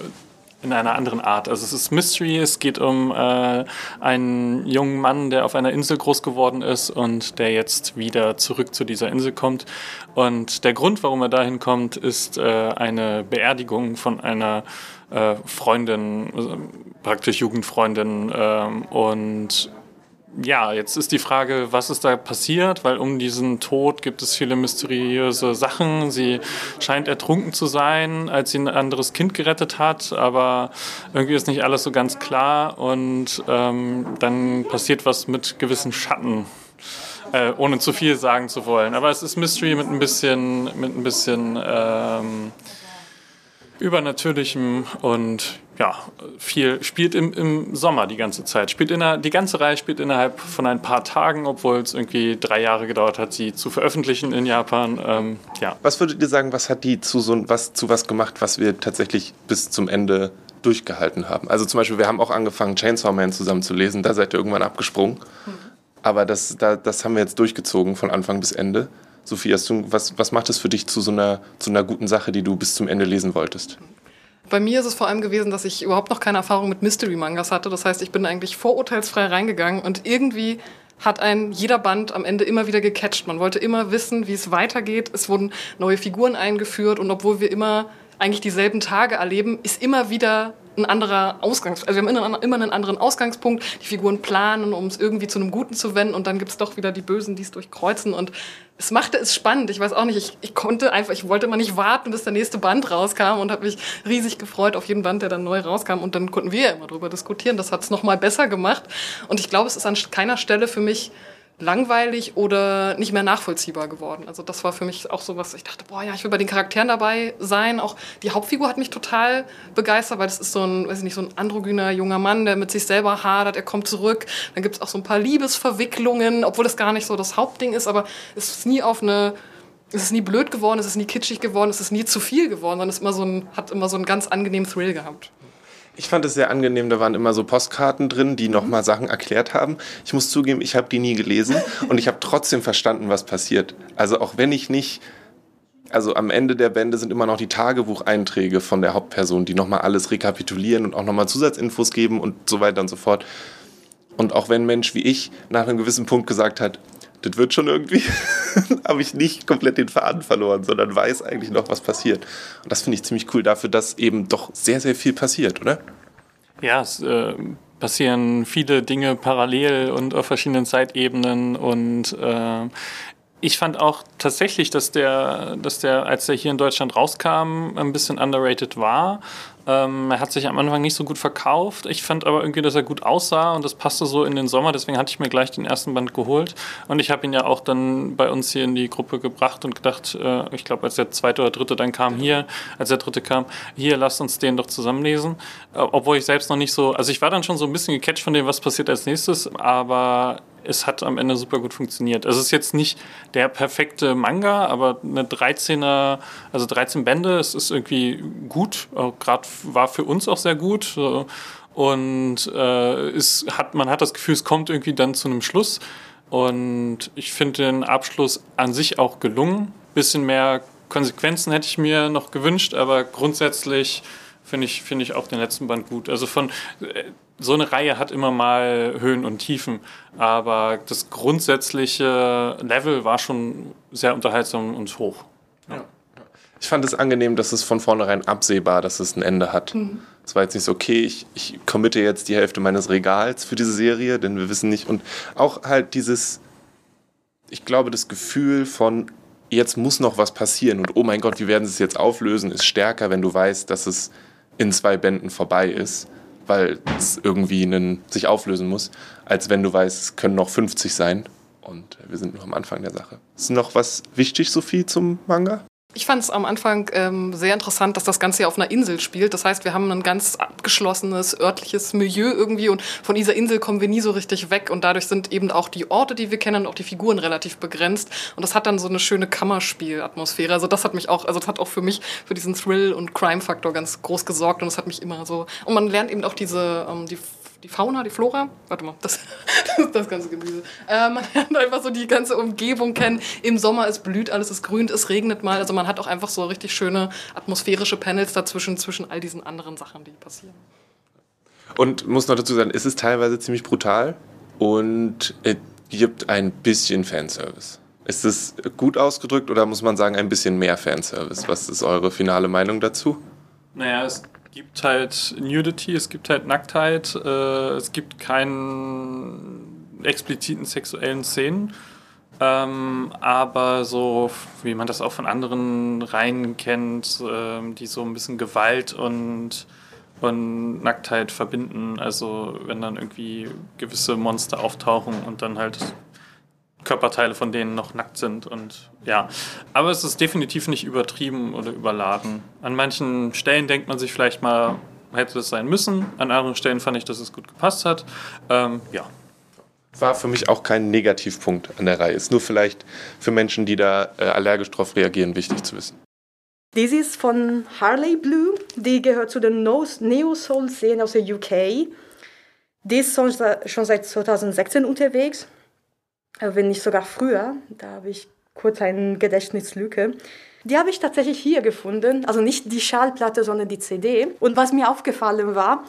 in einer anderen Art. Also es ist Mystery, es geht um äh, einen jungen Mann, der auf einer Insel groß geworden ist und der jetzt wieder zurück zu dieser Insel kommt. Und der Grund, warum er dahin kommt, ist äh, eine Beerdigung von einer äh, Freundin, also praktisch Jugendfreundin. Ähm, und ja, jetzt ist die Frage, was ist da passiert, weil um diesen Tod gibt es viele mysteriöse Sachen. Sie scheint ertrunken zu sein, als sie ein anderes Kind gerettet hat, aber irgendwie ist nicht alles so ganz klar und ähm, dann passiert was mit gewissen Schatten. Äh, ohne zu viel sagen zu wollen. Aber es ist Mystery mit ein bisschen, mit ein bisschen ähm, Übernatürlichem und ja, viel spielt im, im Sommer die ganze Zeit. Spielt in der, die ganze Reihe spielt innerhalb von ein paar Tagen, obwohl es irgendwie drei Jahre gedauert hat, sie zu veröffentlichen in Japan. Ähm, ja. Was würdet ihr sagen, was hat die zu so was zu was gemacht, was wir tatsächlich bis zum Ende durchgehalten haben? Also zum Beispiel, wir haben auch angefangen, Chainsaw Man zusammen zu lesen, da seid ihr irgendwann abgesprungen. Mhm. Aber das, da, das haben wir jetzt durchgezogen von Anfang bis Ende. Sophie, du, was, was macht es für dich zu so, einer, zu einer guten Sache, die du bis zum Ende lesen wolltest? Bei mir ist es vor allem gewesen, dass ich überhaupt noch keine Erfahrung mit Mystery-Mangas hatte. Das heißt, ich bin eigentlich vorurteilsfrei reingegangen und irgendwie hat ein jeder Band am Ende immer wieder gecatcht. Man wollte immer wissen, wie es weitergeht. Es wurden neue Figuren eingeführt und obwohl wir immer eigentlich dieselben Tage erleben, ist immer wieder ein anderer Ausgangs, also wir haben immer einen anderen Ausgangspunkt. Die Figuren planen, um es irgendwie zu einem Guten zu wenden und dann gibt es doch wieder die Bösen, die es durchkreuzen und es machte es spannend. Ich weiß auch nicht, ich, ich konnte einfach, ich wollte immer nicht warten, bis der nächste Band rauskam und habe mich riesig gefreut auf jeden Band, der dann neu rauskam und dann konnten wir ja immer drüber diskutieren. Das hat es nochmal besser gemacht und ich glaube, es ist an keiner Stelle für mich langweilig oder nicht mehr nachvollziehbar geworden. Also das war für mich auch so was, ich dachte, boah, ja, ich will bei den Charakteren dabei sein. Auch die Hauptfigur hat mich total begeistert, weil das ist so ein, weiß ich nicht, so ein androgyner junger Mann, der mit sich selber hadert, er kommt zurück. Dann gibt es auch so ein paar Liebesverwicklungen, obwohl das gar nicht so das Hauptding ist, aber es ist nie auf eine es ist nie blöd geworden, es ist nie kitschig geworden, es ist nie zu viel geworden, sondern es immer so ein, hat immer so einen ganz angenehmen Thrill gehabt Ich fand es sehr angenehm, da waren immer so Postkarten drin, die nochmal Sachen erklärt haben. Ich muss zugeben, ich habe die nie gelesen und ich habe trotzdem verstanden, was passiert. Also auch wenn ich nicht, also am Ende der Bände sind immer noch die Tagebucheinträge von der Hauptperson, die nochmal alles rekapitulieren und auch nochmal Zusatzinfos geben und so weiter und so fort. Und auch wenn ein Mensch wie ich nach einem gewissen Punkt gesagt hat, das wird schon irgendwie, habe ich nicht komplett den Faden verloren, sondern weiß eigentlich noch, was passiert. Und das finde ich ziemlich cool dafür, dass eben doch sehr, sehr viel passiert, oder? Ja, es äh, passieren viele Dinge parallel und auf verschiedenen Zeitebenen und äh, ich fand auch tatsächlich, dass der, dass der, als der hier in Deutschland rauskam, ein bisschen underrated war. Ähm, er hat sich am Anfang nicht so gut verkauft. Ich fand aber irgendwie, dass er gut aussah und das passte so in den Sommer. Deswegen hatte ich mir gleich den ersten Band geholt. Und ich habe ihn ja auch dann bei uns hier in die Gruppe gebracht und gedacht, äh, ich glaube, als der zweite oder dritte dann kam hier, als der dritte kam, hier, lasst uns den doch zusammenlesen. Äh, obwohl ich selbst noch nicht so, also ich war dann schon so ein bisschen gecatcht von dem, was passiert als nächstes, aber es hat am Ende super gut funktioniert. Es ist jetzt nicht der perfekte Manga, aber eine 13er, also 13 Bände, es ist irgendwie gut, gerade war für uns auch sehr gut. Und äh, es hat, man hat das Gefühl, es kommt irgendwie dann zu einem Schluss. Und ich finde den Abschluss an sich auch gelungen. Bisschen mehr Konsequenzen hätte ich mir noch gewünscht, aber grundsätzlich finde ich, find ich auch den letzten Band gut. Also von äh, so eine Reihe hat immer mal Höhen und Tiefen, aber das grundsätzliche Level war schon sehr unterhaltsam und hoch. Ja. Ich fand es angenehm, dass es von vornherein absehbar, dass es ein Ende hat. Mhm. Es war jetzt nicht so, okay, ich, ich committe jetzt die Hälfte meines Regals für diese Serie, denn wir wissen nicht. Und auch halt dieses, ich glaube, das Gefühl von, jetzt muss noch was passieren und oh mein Gott, wie werden sie es jetzt auflösen, ist stärker, wenn du weißt, dass es in zwei Bänden vorbei ist weil es irgendwie einen, sich auflösen muss, als wenn du weißt, es können noch 50 sein und wir sind nur am Anfang der Sache. Ist noch was wichtig, Sophie, zum Manga? Ich fand es am Anfang ähm, sehr interessant, dass das Ganze hier auf einer Insel spielt. Das heißt, wir haben ein ganz abgeschlossenes örtliches Milieu irgendwie und von dieser Insel kommen wir nie so richtig weg und dadurch sind eben auch die Orte, die wir kennen auch die Figuren relativ begrenzt und das hat dann so eine schöne Kammerspiel-Atmosphäre. Also das hat mich auch, also das hat auch für mich für diesen Thrill- und Crime-Faktor ganz groß gesorgt und das hat mich immer so und man lernt eben auch diese ähm, die die Fauna, die Flora, warte mal, das, das, das ganze Gemüse. Äh, man lernt einfach so die ganze Umgebung kennen. Im Sommer es blüht alles, es grünt, es regnet mal. Also man hat auch einfach so richtig schöne atmosphärische Panels dazwischen, zwischen all diesen anderen Sachen, die passieren. Und muss noch dazu sagen, es ist teilweise ziemlich brutal und es gibt ein bisschen Fanservice. Ist es gut ausgedrückt oder muss man sagen, ein bisschen mehr Fanservice? Was ist eure finale Meinung dazu? Naja, es gibt halt Nudity, es gibt halt Nacktheit, äh, es gibt keinen expliziten sexuellen Szenen. Ähm, aber so, wie man das auch von anderen Reihen kennt, äh, die so ein bisschen Gewalt und, und Nacktheit verbinden. Also wenn dann irgendwie gewisse Monster auftauchen und dann halt Körperteile von denen noch nackt sind und ja. Aber es ist definitiv nicht übertrieben oder überladen. An manchen Stellen denkt man sich vielleicht mal, hätte es sein müssen. An anderen Stellen fand ich, dass es gut gepasst hat. Ähm, ja. War für mich auch kein Negativpunkt an der Reihe. Ist nur vielleicht für Menschen, die da äh, allergisch drauf reagieren, wichtig zu wissen. Dies ist von Harley Blue. Die gehört zu den Neo-Soul-Szenen aus der UK. Die ist schon seit 2016 unterwegs wenn nicht sogar früher. Da habe ich kurz eine Gedächtnislücke. Die habe ich tatsächlich hier gefunden, also nicht die Schallplatte, sondern die CD. Und was mir aufgefallen war,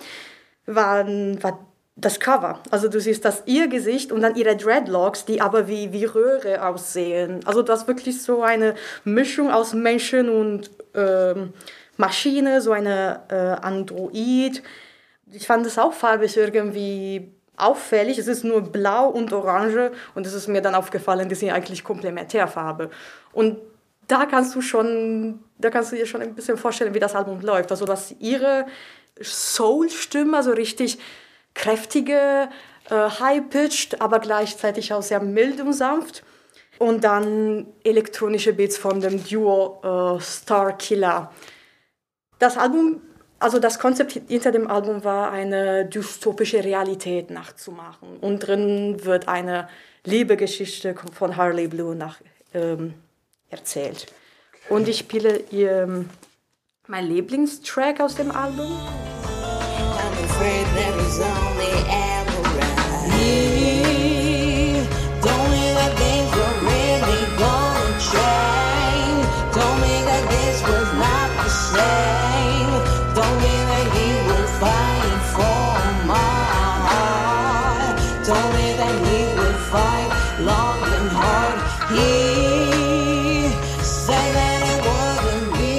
war, war das Cover. Also du siehst das ihr Gesicht und dann ihre Dreadlocks, die aber wie, wie Röhre aussehen. Also das ist wirklich so eine Mischung aus Menschen und äh, Maschine, so eine äh, Android. Ich fand es auch farbig irgendwie auffällig. Es ist nur blau und orange und es ist mir dann aufgefallen, die sind eigentlich Komplementärfarbe. Und da kannst du schon, da kannst du dir schon ein bisschen vorstellen, wie das Album läuft. Also dass ihre Soul-Stimme, also richtig kräftige, äh, high-pitched, aber gleichzeitig auch sehr mild und sanft. Und dann elektronische Beats von dem Duo äh, Star Killer. Das Album also das Konzept hinter dem Album war, eine dystopische Realität nachzumachen. Und drin wird eine Liebesgeschichte von Harley Blue nach, ähm, erzählt. Und ich spiele ihr, mein Lieblingstrack aus dem Album. afraid there is only air around. Told me that would fight long and hard. He said that it wouldn't be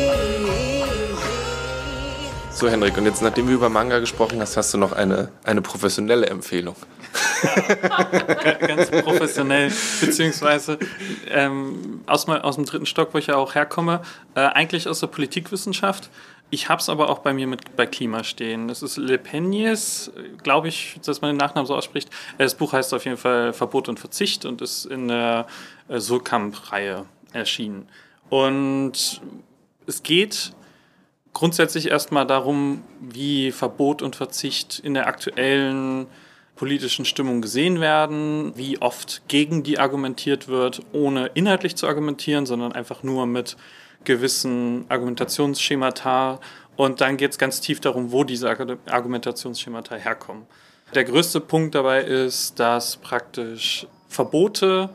easy. So, Henrik, und jetzt, nachdem du über Manga gesprochen hast, hast du noch eine, eine professionelle Empfehlung. ganz professionell, beziehungsweise ähm, aus, aus dem dritten Stock, wo ich ja auch herkomme, äh, eigentlich aus der Politikwissenschaft. Ich habe es aber auch bei mir mit bei Klima stehen. Das ist Le Peignes, glaube ich, dass man den Nachnamen so ausspricht. Das Buch heißt auf jeden Fall Verbot und Verzicht und ist in der äh, Surkamp-Reihe erschienen. Und es geht grundsätzlich erstmal darum, wie Verbot und Verzicht in der aktuellen politischen Stimmung gesehen werden, wie oft gegen die argumentiert wird, ohne inhaltlich zu argumentieren, sondern einfach nur mit gewissen Argumentationsschemata. Und dann geht es ganz tief darum, wo diese Argu- Argumentationsschemata herkommen. Der größte Punkt dabei ist, dass praktisch Verbote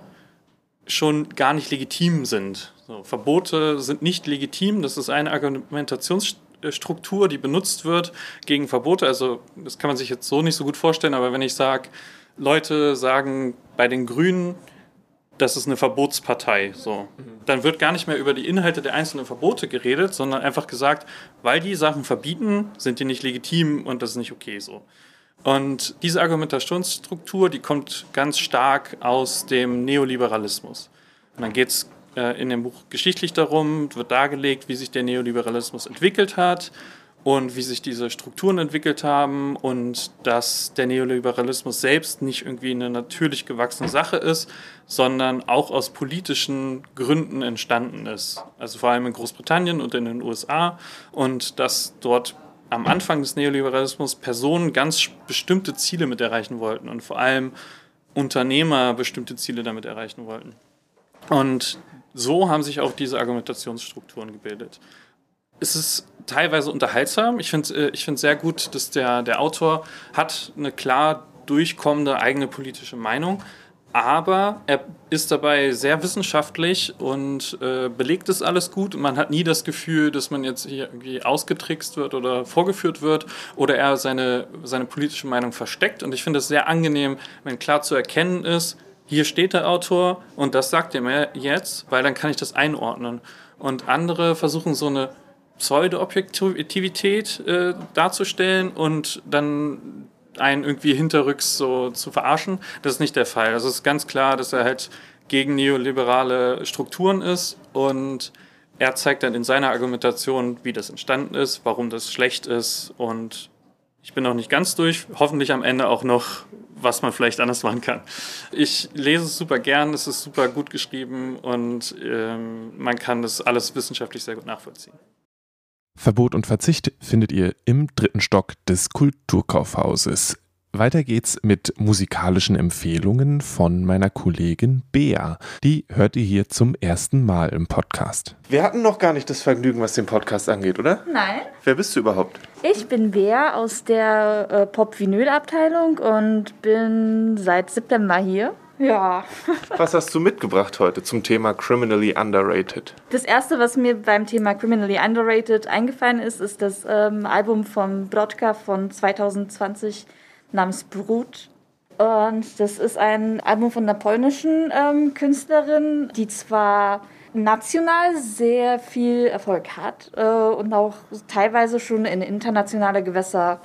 schon gar nicht legitim sind. So, Verbote sind nicht legitim, das ist eine Argumentationsstruktur, die benutzt wird gegen Verbote. Also das kann man sich jetzt so nicht so gut vorstellen, aber wenn ich sage, Leute sagen bei den Grünen, das ist eine Verbotspartei, so, dann wird gar nicht mehr über die Inhalte der einzelnen Verbote geredet, sondern einfach gesagt, weil die Sachen verbieten, sind die nicht legitim und das ist nicht okay so. Und diese Argumentationsstruktur, die kommt ganz stark aus dem Neoliberalismus. Und dann geht es äh, in dem Buch geschichtlich darum, wird dargelegt, wie sich der Neoliberalismus entwickelt hat und wie sich diese Strukturen entwickelt haben und dass der Neoliberalismus selbst nicht irgendwie eine natürlich gewachsene Sache ist, sondern auch aus politischen Gründen entstanden ist. Also vor allem in Großbritannien und in den USA und dass dort am Anfang des Neoliberalismus Personen ganz bestimmte Ziele mit erreichen wollten und vor allem Unternehmer bestimmte Ziele damit erreichen wollten. Und so haben sich auch diese Argumentationsstrukturen gebildet. Es ist teilweise unterhaltsam. Ich finde es ich sehr gut, dass der, der Autor hat eine klar durchkommende eigene politische Meinung, aber er ist dabei sehr wissenschaftlich und äh, belegt es alles gut. Man hat nie das Gefühl, dass man jetzt hier irgendwie ausgetrickst wird oder vorgeführt wird oder er seine, seine politische Meinung versteckt. Und ich finde es sehr angenehm, wenn klar zu erkennen ist, hier steht der Autor und das sagt er mir jetzt, weil dann kann ich das einordnen. Und andere versuchen so eine Pseudo-Objektivität äh, darzustellen und dann einen irgendwie hinterrücks so zu verarschen. Das ist nicht der Fall. Also es ist ganz klar, dass er halt gegen neoliberale Strukturen ist und er zeigt dann in seiner Argumentation, wie das entstanden ist, warum das schlecht ist und ich bin noch nicht ganz durch, hoffentlich am Ende auch noch, was man vielleicht anders machen kann. Ich lese es super gern, es ist super gut geschrieben und ähm, man kann das alles wissenschaftlich sehr gut nachvollziehen. Verbot und Verzicht findet ihr im dritten Stock des Kulturkaufhauses. Weiter geht's mit musikalischen Empfehlungen von meiner Kollegin Bea. Die hört ihr hier zum ersten Mal im Podcast. Wir hatten noch gar nicht das Vergnügen, was den Podcast angeht, oder? Nein. Wer bist du überhaupt? Ich bin Bea aus der äh, Pop-Vinyl-Abteilung und bin seit September hier. Ja. Was hast du mitgebracht heute zum Thema Criminally Underrated? Das erste, was mir beim Thema Criminally Underrated eingefallen ist, ist das ähm, Album von Brodka von 2020 namens Brut. Und das ist ein Album von einer polnischen ähm, Künstlerin, die zwar national sehr viel Erfolg hat äh, und auch teilweise schon in internationale Gewässer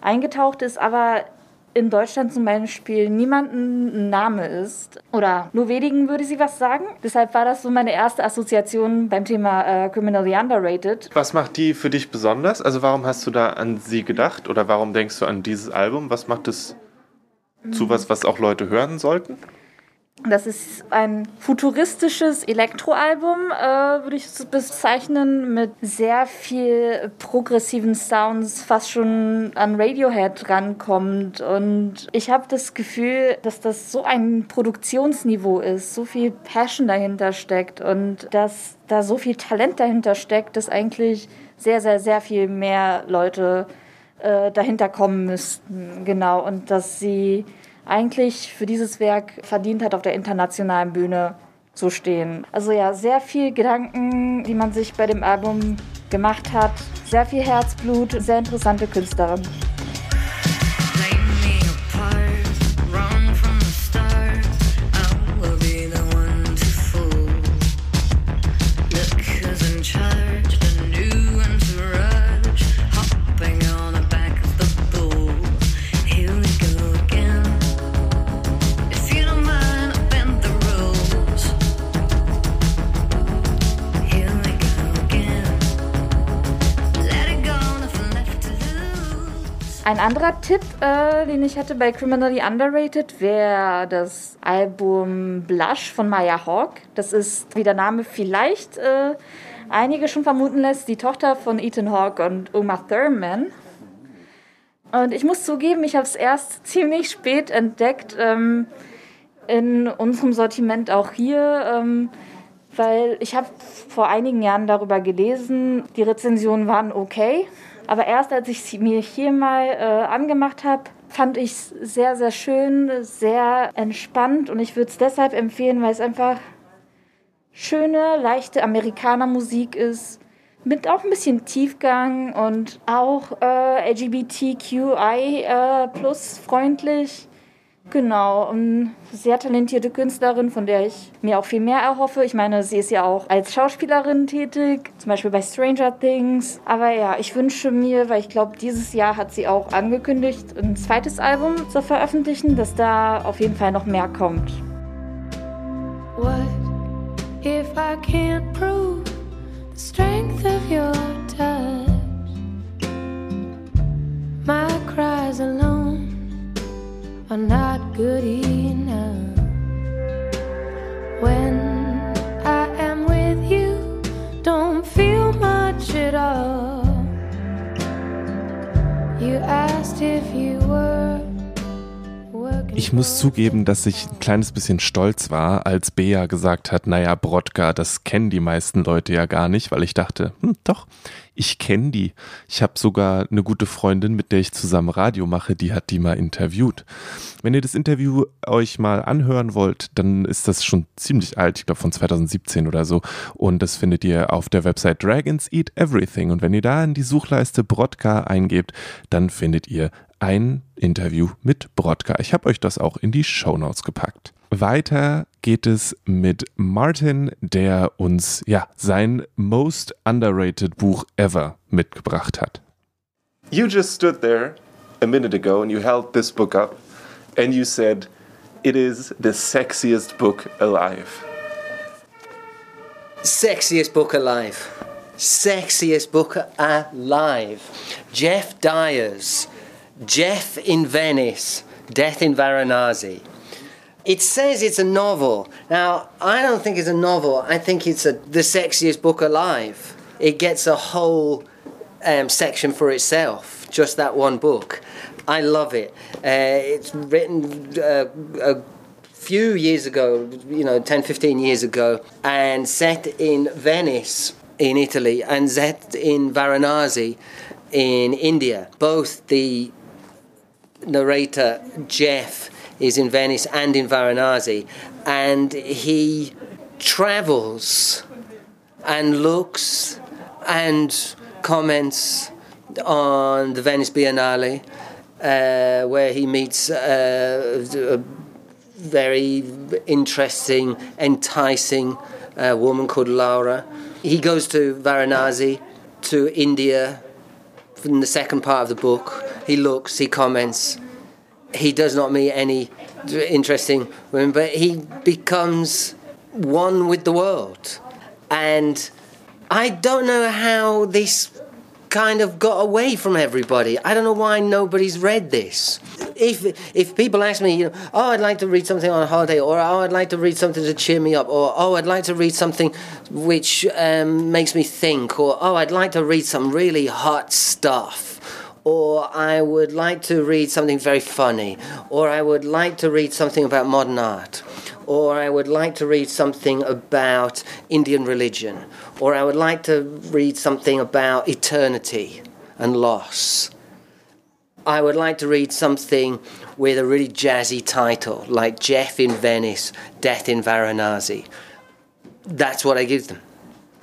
eingetaucht ist, aber in Deutschland zum Beispiel niemanden ein Name ist oder nur wenigen würde sie was sagen. Deshalb war das so meine erste Assoziation beim Thema äh, Criminally Underrated. Was macht die für dich besonders? Also warum hast du da an sie gedacht oder warum denkst du an dieses Album? Was macht es zu was, was auch Leute hören sollten? Das ist ein futuristisches Elektroalbum, äh, würde ich es bezeichnen, mit sehr viel progressiven Sounds, fast schon an Radiohead rankommt. Und ich habe das Gefühl, dass das so ein Produktionsniveau ist, so viel Passion dahinter steckt und dass da so viel Talent dahinter steckt, dass eigentlich sehr, sehr, sehr viel mehr Leute äh, dahinter kommen müssten. Genau, und dass sie eigentlich für dieses Werk verdient hat, auf der internationalen Bühne zu stehen. Also ja, sehr viel Gedanken, die man sich bei dem Album gemacht hat. Sehr viel Herzblut, sehr interessante Künstlerin. Ein anderer Tipp, äh, den ich hätte bei Criminally Underrated, wäre das Album Blush von Maya Hawk. Das ist, wie der Name vielleicht äh, einige schon vermuten lässt, die Tochter von Ethan Hawke und Uma Thurman. Und ich muss zugeben, ich habe es erst ziemlich spät entdeckt, ähm, in unserem Sortiment auch hier, ähm, weil ich habe vor einigen Jahren darüber gelesen, die Rezensionen waren okay. Aber erst als ich sie mir hier mal äh, angemacht habe, fand ich es sehr, sehr schön, sehr entspannt und ich würde es deshalb empfehlen, weil es einfach schöne, leichte Amerikanermusik ist, mit auch ein bisschen Tiefgang und auch äh, LGBTQI äh, plus freundlich. Genau, eine sehr talentierte Künstlerin, von der ich mir auch viel mehr erhoffe. Ich meine, sie ist ja auch als Schauspielerin tätig, zum Beispiel bei Stranger Things. Aber ja, ich wünsche mir, weil ich glaube, dieses Jahr hat sie auch angekündigt, ein zweites Album zu veröffentlichen, dass da auf jeden Fall noch mehr kommt. What if I can't prove the strength of your touch? My cries alone are not good enough. When I am with you, don't feel much at all. You asked if you were working. Ich muss zugeben, dass ich ein kleines bisschen stolz war, als Bea gesagt hat, naja, Brodka, das kennen die meisten Leute ja gar nicht, weil ich dachte, hm, doch, ich kenne die. Ich habe sogar eine gute Freundin, mit der ich zusammen Radio mache, die hat die mal interviewt. Wenn ihr das Interview euch mal anhören wollt, dann ist das schon ziemlich alt, ich glaube von 2017 oder so. Und das findet ihr auf der Website Dragons Eat Everything. Und wenn ihr da in die Suchleiste Brodka eingebt, dann findet ihr ein Interview mit Brodka. Ich habe euch das auch in die Shownotes gepackt. Weiter geht es mit Martin, der uns ja sein most underrated Buch ever mitgebracht hat. You just stood there a minute ago and you held this book up and you said, It is the sexiest book alive. Sexiest book alive. Sexiest book alive. Jeff Dyer's Jeff in Venice, Death in Varanasi. It says it's a novel. Now, I don't think it's a novel. I think it's a, the sexiest book alive. It gets a whole um, section for itself, just that one book. I love it. Uh, it's written uh, a few years ago, you know, 10, 15 years ago, and set in Venice in Italy and set in Varanasi in India. Both the narrator Jeff is in Venice and in Varanasi, and he travels and looks and comments on the Venice Biennale, uh, where he meets uh, a very interesting, enticing uh, woman called Laura. He goes to Varanasi, to India, in the second part of the book. He looks, he comments. He does not meet any interesting women, but he becomes one with the world. And I don't know how this kind of got away from everybody. I don't know why nobody's read this. If if people ask me, you know, oh, I'd like to read something on a holiday, or oh, I'd like to read something to cheer me up, or oh, I'd like to read something which um, makes me think, or oh, I'd like to read some really hot stuff. Or I would like to read something very funny, or I would like to read something about modern art, or I would like to read something about Indian religion, or I would like to read something about eternity and loss. I would like to read something with a really jazzy title, like Jeff in Venice, Death in Varanasi. That's what I give them.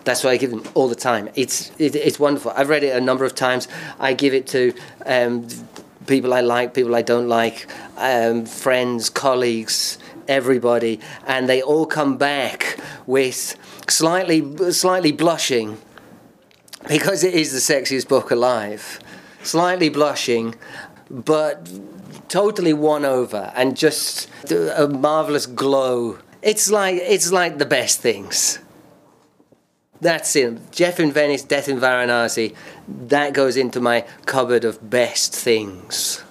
That's why I give them all the time. It's it, it's wonderful. I've read it a number of times. I give it to um, people I like, people I don't like, um, friends, colleagues, everybody, and they all come back with slightly slightly blushing because it is the sexiest book alive. Slightly blushing, but totally won over, and just a marvelous glow. It's like it's like the best things. That's it. Jeff in Venice, Death in Varanasi. That goes into my cupboard of best things.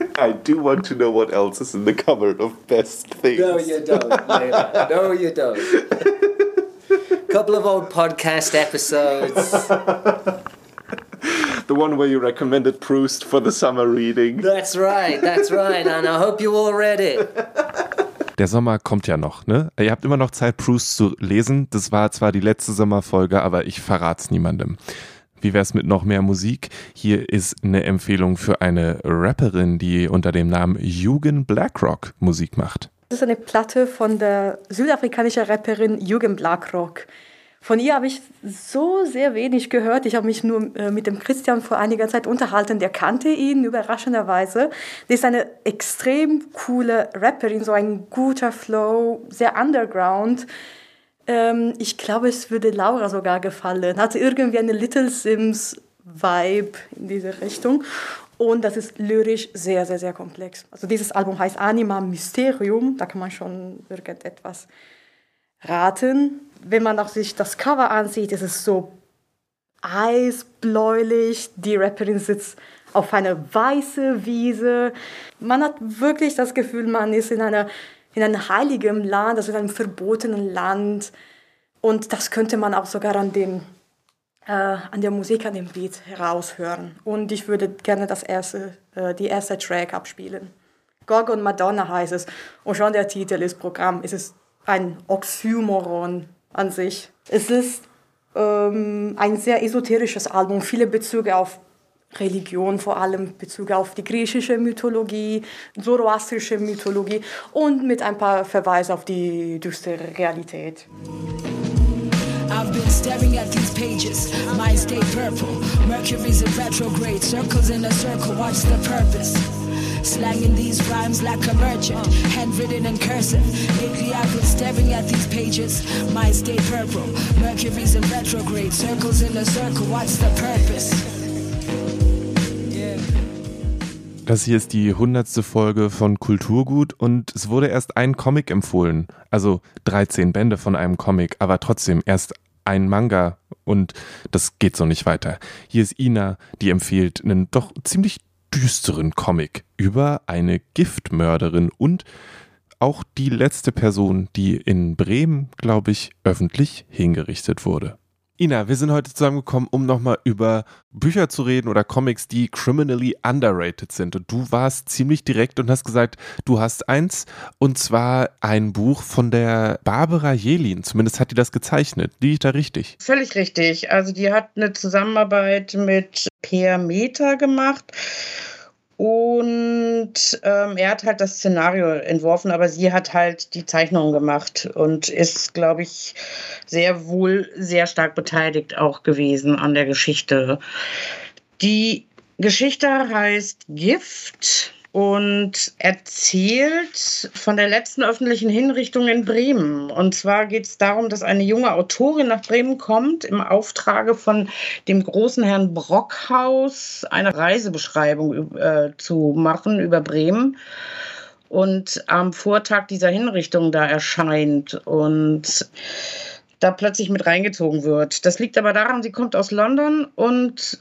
I do want to know what else is in the cupboard of best things. No, you don't. Layla. No, you don't. Couple of old podcast episodes. The one where you recommended Proust for the summer reading. That's right, that's right, and I hope you all read it. Der Sommer kommt ja noch, ne? Ihr habt immer noch Zeit, Proust zu lesen. Das war zwar die letzte Sommerfolge, aber ich verrat's niemandem. Wie wär's mit noch mehr Musik? Hier ist eine Empfehlung für eine Rapperin, die unter dem Namen Jugend Blackrock Musik macht. Das ist eine Platte von der südafrikanischen Rapperin Jugend Blackrock. Von ihr habe ich so sehr wenig gehört. Ich habe mich nur äh, mit dem Christian vor einiger Zeit unterhalten. Der kannte ihn überraschenderweise. Die ist eine extrem coole Rapperin, so ein guter Flow, sehr underground. Ähm, ich glaube, es würde Laura sogar gefallen. Hat irgendwie eine Little Sims Vibe in diese Richtung. Und das ist lyrisch sehr, sehr, sehr komplex. Also dieses Album heißt Anima Mysterium. Da kann man schon irgendetwas raten. Wenn man auch sich das Cover ansieht, ist es so eisbläulich. Die Rapperin sitzt auf einer weißen Wiese. Man hat wirklich das Gefühl, man ist in, einer, in einem heiligen Land, also in einem verbotenen Land. Und das könnte man auch sogar an, dem, äh, an der Musik, an dem Beat heraushören. Und ich würde gerne das erste, äh, die erste Track abspielen. Gog und Madonna heißt es. Und schon der Titel ist Programm. Es ist ein Oxymoron an sich. Es ist ähm, ein sehr esoterisches Album, viele Bezüge auf Religion, vor allem Bezüge auf die griechische Mythologie, zoroastrische Mythologie und mit ein paar Verweisen auf die düstere Realität. I've been staring at these pages. Mine stay purple. Mercury's in retrograde. Circles in a circle. What's the purpose? Slanging these rhymes like a merchant. Handwritten in cursive. Lately I've been staring at these pages. Mine stay purple. Mercury's in retrograde. Circles in a circle. What's the purpose? Das hier ist die hundertste Folge von Kulturgut und es wurde erst ein Comic empfohlen. Also 13 Bände von einem Comic, aber trotzdem erst ein Manga und das geht so nicht weiter. Hier ist Ina, die empfiehlt einen doch ziemlich düsteren Comic über eine Giftmörderin und auch die letzte Person, die in Bremen, glaube ich, öffentlich hingerichtet wurde. Ina, wir sind heute zusammengekommen, um nochmal über Bücher zu reden oder Comics, die criminally underrated sind. Und du warst ziemlich direkt und hast gesagt, du hast eins, und zwar ein Buch von der Barbara Jelin. Zumindest hat die das gezeichnet. Liege ich da richtig? Völlig richtig. Also die hat eine Zusammenarbeit mit Per Meta gemacht. Und ähm, er hat halt das Szenario entworfen, aber sie hat halt die Zeichnung gemacht und ist, glaube ich, sehr wohl sehr stark beteiligt auch gewesen an der Geschichte. Die Geschichte heißt Gift und erzählt von der letzten öffentlichen Hinrichtung in Bremen. Und zwar geht es darum, dass eine junge Autorin nach Bremen kommt, im Auftrage von dem großen Herrn Brockhaus eine Reisebeschreibung äh, zu machen über Bremen. Und am Vortag dieser Hinrichtung da erscheint und da plötzlich mit reingezogen wird. Das liegt aber daran, sie kommt aus London und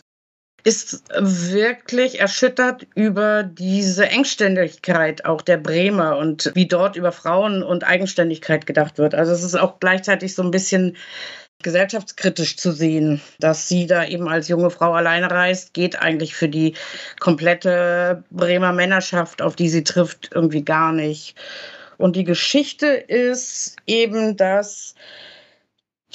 ist wirklich erschüttert über diese Engständigkeit auch der Bremer und wie dort über Frauen und Eigenständigkeit gedacht wird. Also es ist auch gleichzeitig so ein bisschen gesellschaftskritisch zu sehen, dass sie da eben als junge Frau alleine reist, geht eigentlich für die komplette Bremer Männerschaft, auf die sie trifft, irgendwie gar nicht. Und die Geschichte ist eben, dass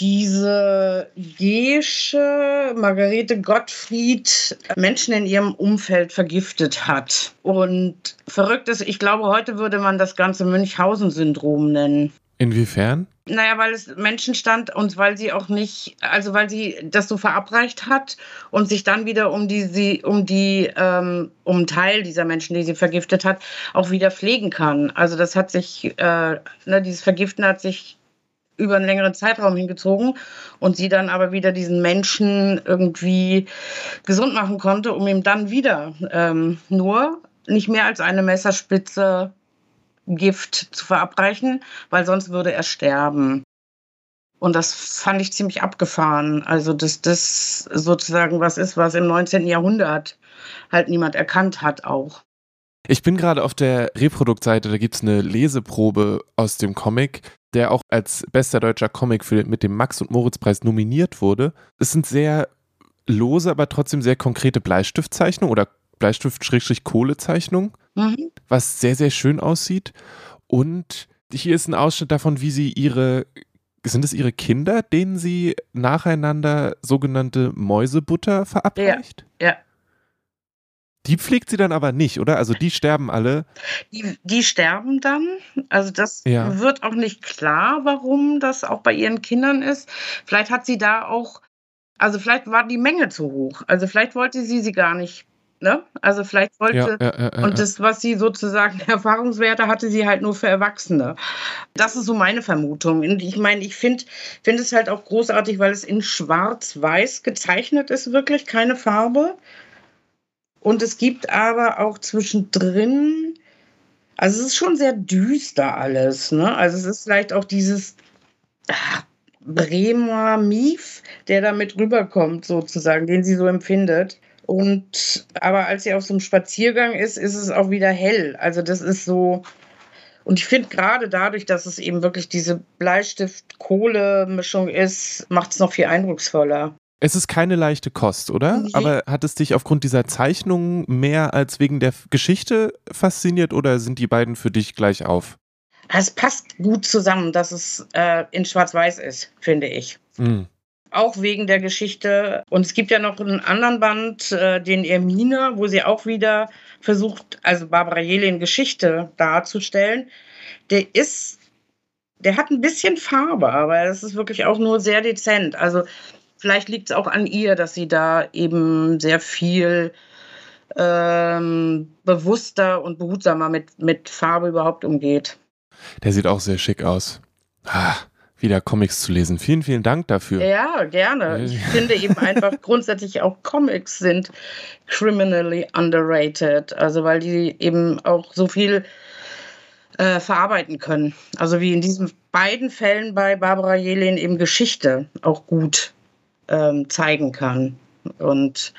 diese Gesche Margarete Gottfried Menschen in ihrem Umfeld vergiftet hat. Und verrückt ist, ich glaube, heute würde man das Ganze Münchhausen-Syndrom nennen. Inwiefern? Naja, weil es Menschen stand und weil sie auch nicht, also weil sie das so verabreicht hat und sich dann wieder um die, sie, um die, ähm, um einen Teil dieser Menschen, die sie vergiftet hat, auch wieder pflegen kann. Also das hat sich, äh, ne, dieses Vergiften hat sich über einen längeren Zeitraum hingezogen und sie dann aber wieder diesen Menschen irgendwie gesund machen konnte, um ihm dann wieder ähm, nur nicht mehr als eine Messerspitze Gift zu verabreichen, weil sonst würde er sterben. Und das fand ich ziemlich abgefahren. Also, dass das sozusagen was ist, was im 19. Jahrhundert halt niemand erkannt hat auch. Ich bin gerade auf der Reproduktseite, da gibt es eine Leseprobe aus dem Comic, der auch als bester deutscher Comic für, mit dem Max- und Moritz-Preis nominiert wurde. Es sind sehr lose, aber trotzdem sehr konkrete Bleistiftzeichnungen oder Bleistift-Kohlezeichnungen, Mhm. was sehr, sehr schön aussieht. Und hier ist ein Ausschnitt davon, wie sie ihre, sind es ihre Kinder, denen sie nacheinander sogenannte Mäusebutter verabreicht? Ja, ja. Die pflegt sie dann aber nicht, oder? Also die sterben alle. Die, die sterben dann. Also das Ja. wird auch nicht klar, warum das auch bei ihren Kindern ist. Vielleicht hat sie da auch, also vielleicht war die Menge zu hoch. Also vielleicht wollte sie sie gar nicht. Ne? Also vielleicht wollte, Ja, ja, und das, was sie sozusagen Erfahrungswerte hatte, sie halt nur für Erwachsene. Das ist so meine Vermutung. Und ich meine, ich finde find es halt auch großartig, weil es in schwarz-weiß gezeichnet ist, wirklich keine Farbe. Und es gibt aber auch zwischendrin, also es ist schon sehr düster alles. Ne? Also es ist vielleicht auch dieses ah, Bremer Mief, der damit rüberkommt, sozusagen, den sie so empfindet. Und aber als sie auf so einem Spaziergang ist, ist es auch wieder hell. Also das ist so. Und ich finde gerade dadurch, dass es eben wirklich diese Bleistift-Kohle-Mischung ist, macht es noch viel eindrucksvoller. Es ist keine leichte Kost, oder? Nee. Aber hat es dich aufgrund dieser Zeichnungen mehr als wegen der Geschichte fasziniert oder sind die beiden für dich gleich auf? Es passt gut zusammen, dass es äh, in Schwarz-Weiß ist, finde ich. Mhm. Auch wegen der Geschichte. Und es gibt ja noch einen anderen Band, äh, den Ermine, wo sie auch wieder versucht, also Barbara Jelin Geschichte darzustellen. Der ist, der hat ein bisschen Farbe, aber das ist wirklich auch nur sehr dezent. Also vielleicht liegt es auch an ihr, dass sie da eben sehr viel ähm, bewusster und behutsamer mit, mit Farbe überhaupt umgeht. Der sieht auch sehr schick aus. Ah, wieder Comics zu lesen. Vielen, vielen Dank dafür. Ja, gerne. Ich finde eben einfach grundsätzlich auch Comics sind criminally underrated. Also weil die eben auch so viel äh, verarbeiten können. Also wie in diesen beiden Fällen bei Barbara Jelin eben Geschichte auch gut ähm, zeigen kann und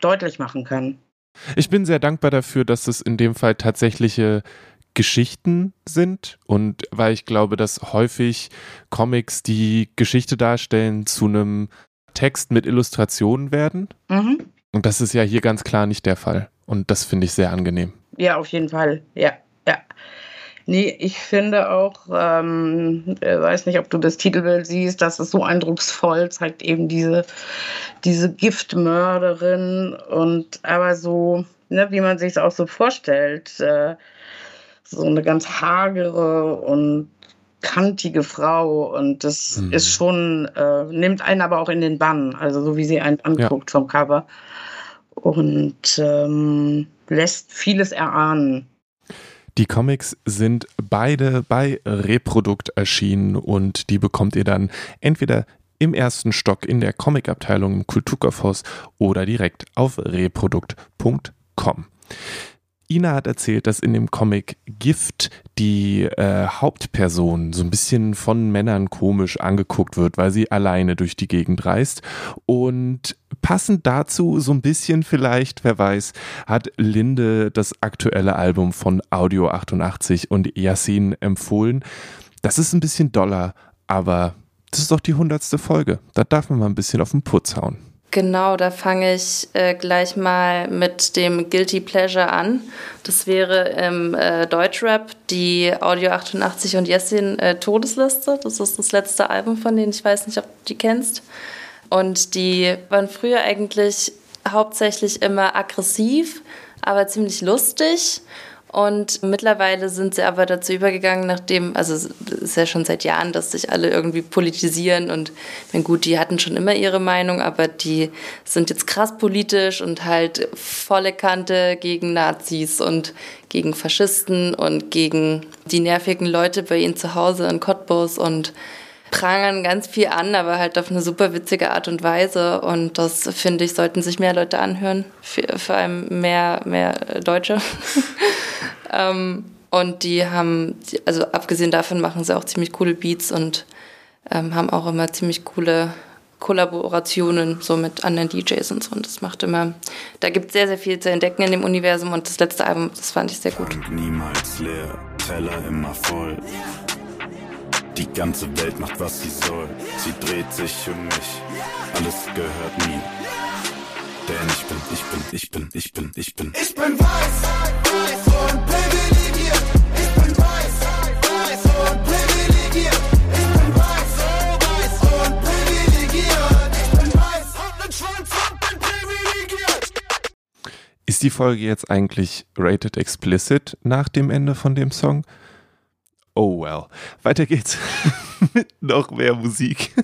deutlich machen kann. Ich bin sehr dankbar dafür, dass es in dem Fall tatsächliche Geschichten sind und weil ich glaube, dass häufig Comics, die Geschichte darstellen, zu einem Text mit Illustrationen werden. Mhm. Und das ist ja hier ganz klar nicht der Fall. Und das finde ich sehr angenehm. Ja, auf jeden Fall. Ja, ja. Nee, ich finde auch, ähm, weiß nicht, ob du das Titelbild siehst, das ist so eindrucksvoll, zeigt eben diese, diese Giftmörderin und aber so, ne, wie man sich es auch so vorstellt, äh, so eine ganz hagere und kantige Frau und das Mhm. ist schon, äh, nimmt einen aber auch in den Bann, also so wie sie einen anguckt vom Cover und ähm, lässt vieles erahnen. Die Comics sind beide bei Reprodukt erschienen und die bekommt ihr dann entweder im ersten Stock in der Comicabteilung im Kulturkaufhaus oder direkt auf reprodukt.com. Ina hat erzählt, dass in dem Comic Gift die äh, Hauptperson so ein bisschen von Männern komisch angeguckt wird, weil sie alleine durch die Gegend reist. Und passend dazu so ein bisschen vielleicht, wer weiß, hat Linde das aktuelle Album von Audio 88 und Yassin empfohlen. Das ist ein bisschen doller, aber das ist doch die hundertste Folge. Da darf man mal ein bisschen auf den Putz hauen. Genau, da fange ich äh, gleich mal mit dem Guilty Pleasure an. Das wäre im äh, Deutschrap die Audio 88 und Jessin äh, Todesliste. Das ist das letzte Album von denen. Ich weiß nicht, ob du die kennst. Und die waren früher eigentlich hauptsächlich immer aggressiv, aber ziemlich lustig. Und mittlerweile sind sie aber dazu übergegangen, nachdem, also es ist ja schon seit Jahren, dass sich alle irgendwie politisieren. Und meine, gut, die hatten schon immer ihre Meinung, aber die sind jetzt krass politisch und halt volle Kante gegen Nazis und gegen Faschisten und gegen die nervigen Leute bei ihnen zu Hause in Cottbus. Und prangern ganz viel an, aber halt auf eine super witzige Art und Weise. Und das, finde ich, sollten sich mehr Leute anhören. Vor allem mehr, mehr Deutsche. ähm, und die haben, also abgesehen davon machen sie auch ziemlich coole Beats und ähm, haben auch immer ziemlich coole Kollaborationen so mit anderen DJs und so. Und das macht immer, da gibt es sehr, sehr viel zu entdecken in dem Universum. Und das letzte Album, das fand ich sehr gut. Niemals leer, Teller immer voll. Die ganze Welt macht, was sie soll. Sie dreht sich um mich. Alles gehört mir. Denn ich bin, ich bin, ich bin, ich bin, ich bin. Ich bin weiß, weiß und privilegiert. Ich bin weiß, weiß und privilegiert. Ich bin weiß, weiß und privilegiert. Ich bin weiß und nen Schwanz und bin privilegiert. Ist die Folge jetzt eigentlich rated explicit nach dem Ende von dem Song? Oh well. Weiter geht's mit noch mehr Musik.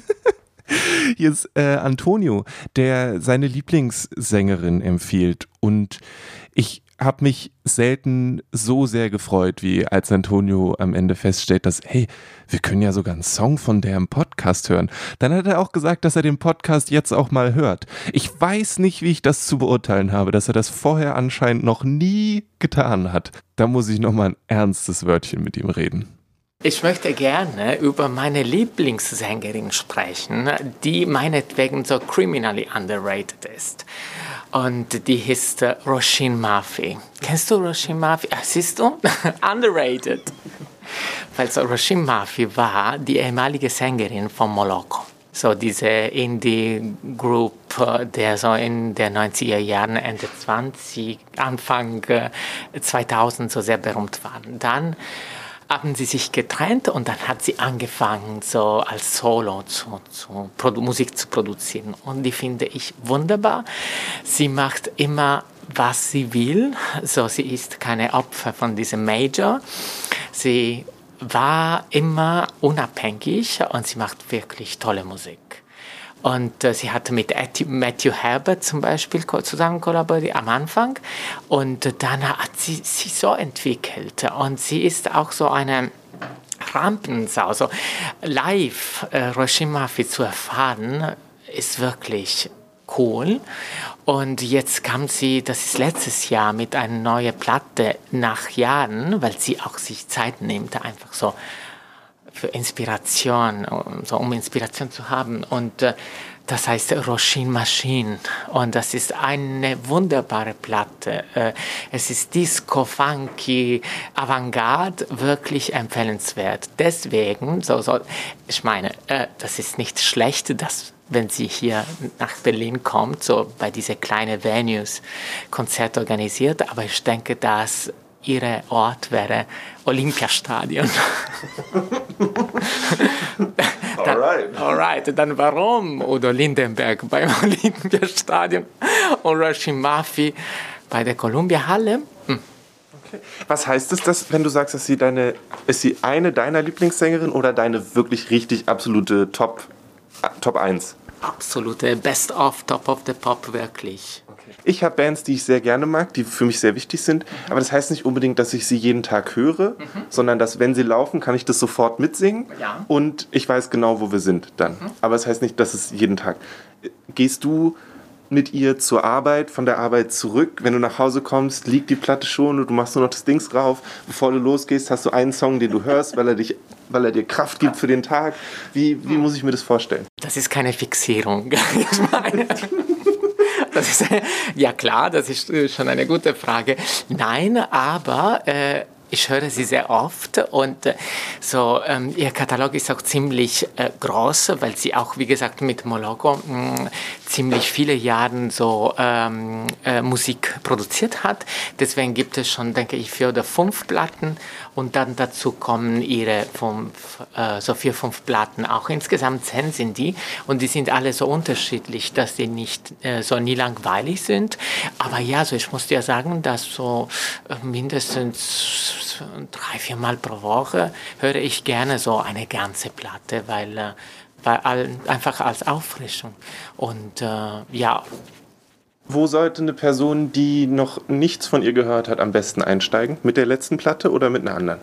Hier ist äh, Antonio, der seine Lieblingssängerin empfiehlt. Und ich habe mich selten so sehr gefreut, wie als Antonio am Ende feststellt, dass, hey, wir können ja sogar einen Song von der im Podcast hören. Dann hat er auch gesagt, dass er den Podcast jetzt auch mal hört. Ich weiß nicht, wie ich das zu beurteilen habe, dass er das vorher anscheinend noch nie getan hat. Da muss ich noch mal ein ernstes Wörtchen mit ihm reden. Ich möchte gerne über meine Lieblingssängerin sprechen, die meinetwegen so criminally underrated ist. Und die heißt äh, Roisin Murphy. Kennst du Roisin Murphy? Ah, siehst du? underrated. Weil so Roisin Murphy war die ehemalige Sängerin von Moloko. So diese Indie-Group, äh, der so in den 90er Jahren, Ende 20, Anfang äh, 2000 so sehr berühmt waren. Dann haben sie sich getrennt und dann hat sie angefangen, so als Solo zu, zu Musik zu produzieren. Und die finde ich wunderbar. Sie macht immer, was sie will. So, sie ist keine Opfer von diesem Major. Sie war immer unabhängig und sie macht wirklich tolle Musik. Und äh, sie hatte mit Matthew Herbert zum Beispiel zusammen kollaboriert am Anfang. Und äh, dann hat sie sich so entwickelt. Und sie ist auch so eine Rampensau. So live äh, Murphy zu erfahren, ist wirklich cool. Und jetzt kam sie, das ist letztes Jahr, mit einer neuen Platte nach Jahren, weil sie auch sich Zeit nimmt, einfach so für Inspiration, so um Inspiration zu haben. Und äh, das heißt Roshin Machine. Und das ist eine wunderbare Platte. Äh, es ist Disco, Funky, Avantgarde, wirklich empfehlenswert. Deswegen, so, so, ich meine, äh, das ist nicht schlecht, dass wenn sie hier nach Berlin kommt, so bei diese kleinen Venues Konzerte organisiert, aber ich denke, dass ihr Ort wäre Olympiastadion. Alright. Alright, dann warum Udo Lindenberg beim Olympiastadion und Rashim Murphy bei der Columbia Halle? Hm. Was heißt es, dass, wenn du sagst, dass sie deine, ist sie eine deiner Lieblingssängerin oder deine wirklich richtig absolute Top, äh, Top 1? Absolute Best of Top of the Pop, wirklich. Ich habe Bands, die ich sehr gerne mag, die für mich sehr wichtig sind, aber das heißt nicht unbedingt, dass ich sie jeden Tag höre, sondern dass, wenn sie laufen, kann ich das sofort mitsingen Ja. und ich weiß genau, wo wir sind dann. Aber es das heißt nicht, dass es jeden Tag. Gehst du mit ihr zur Arbeit, von der Arbeit zurück, wenn du nach Hause kommst, liegt die Platte schon und du machst nur noch das Dings drauf. Bevor du losgehst, hast du einen Song, den du hörst, weil er, dich, weil er dir Kraft gibt für den Tag. Wie, wie muss ich mir das vorstellen? Das ist keine Fixierung. Das ist, ja klar, das ist äh, schon eine gute Frage. Nein, aber äh, ich höre sie sehr oft und äh, so ähm, ihr Katalog ist auch ziemlich äh, groß, weil sie auch wie gesagt mit Mologo mh, ziemlich viele Jahre so ähm, äh, Musik produziert hat. Deswegen gibt es schon, denke ich, vier oder fünf Platten und dann dazu kommen ihre fünf, äh, so vier, fünf Platten. Auch insgesamt zehn sind die und die sind alle so unterschiedlich, dass sie nicht äh, so nie langweilig sind. Aber ja, so ich muss dir sagen, dass so äh, mindestens drei, vier Mal pro Woche höre ich gerne so eine ganze Platte, weil, äh, weil all, einfach als Auffrischung. Und äh, ja, Wo sollte eine Person, die noch nichts von ihr gehört hat, am besten einsteigen? Mit der letzten Platte oder mit einer anderen?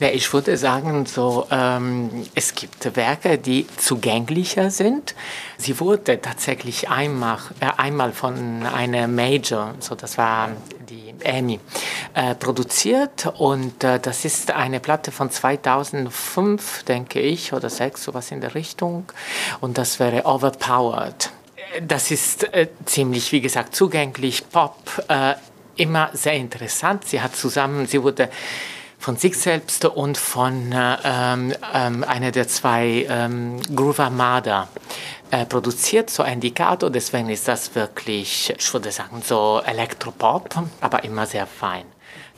Ja, ich würde sagen, so, ähm, es gibt Werke, die zugänglicher sind. Sie wurde tatsächlich einmal, äh, einmal von einer Major, so das war EMI, äh, produziert und äh, das ist eine Platte von 2005, denke ich, oder 6, sowas in der Richtung und das wäre Overpowered. Das ist äh, ziemlich, wie gesagt, zugänglich, Pop, äh, immer sehr interessant. Sie hat zusammen, sie wurde von sich selbst und von äh, ähm, ähm, einer der zwei ähm, Groove Armada äh, produziert, so Indicator. Deswegen ist das wirklich, ich würde sagen, so Elektropop, aber immer sehr fein.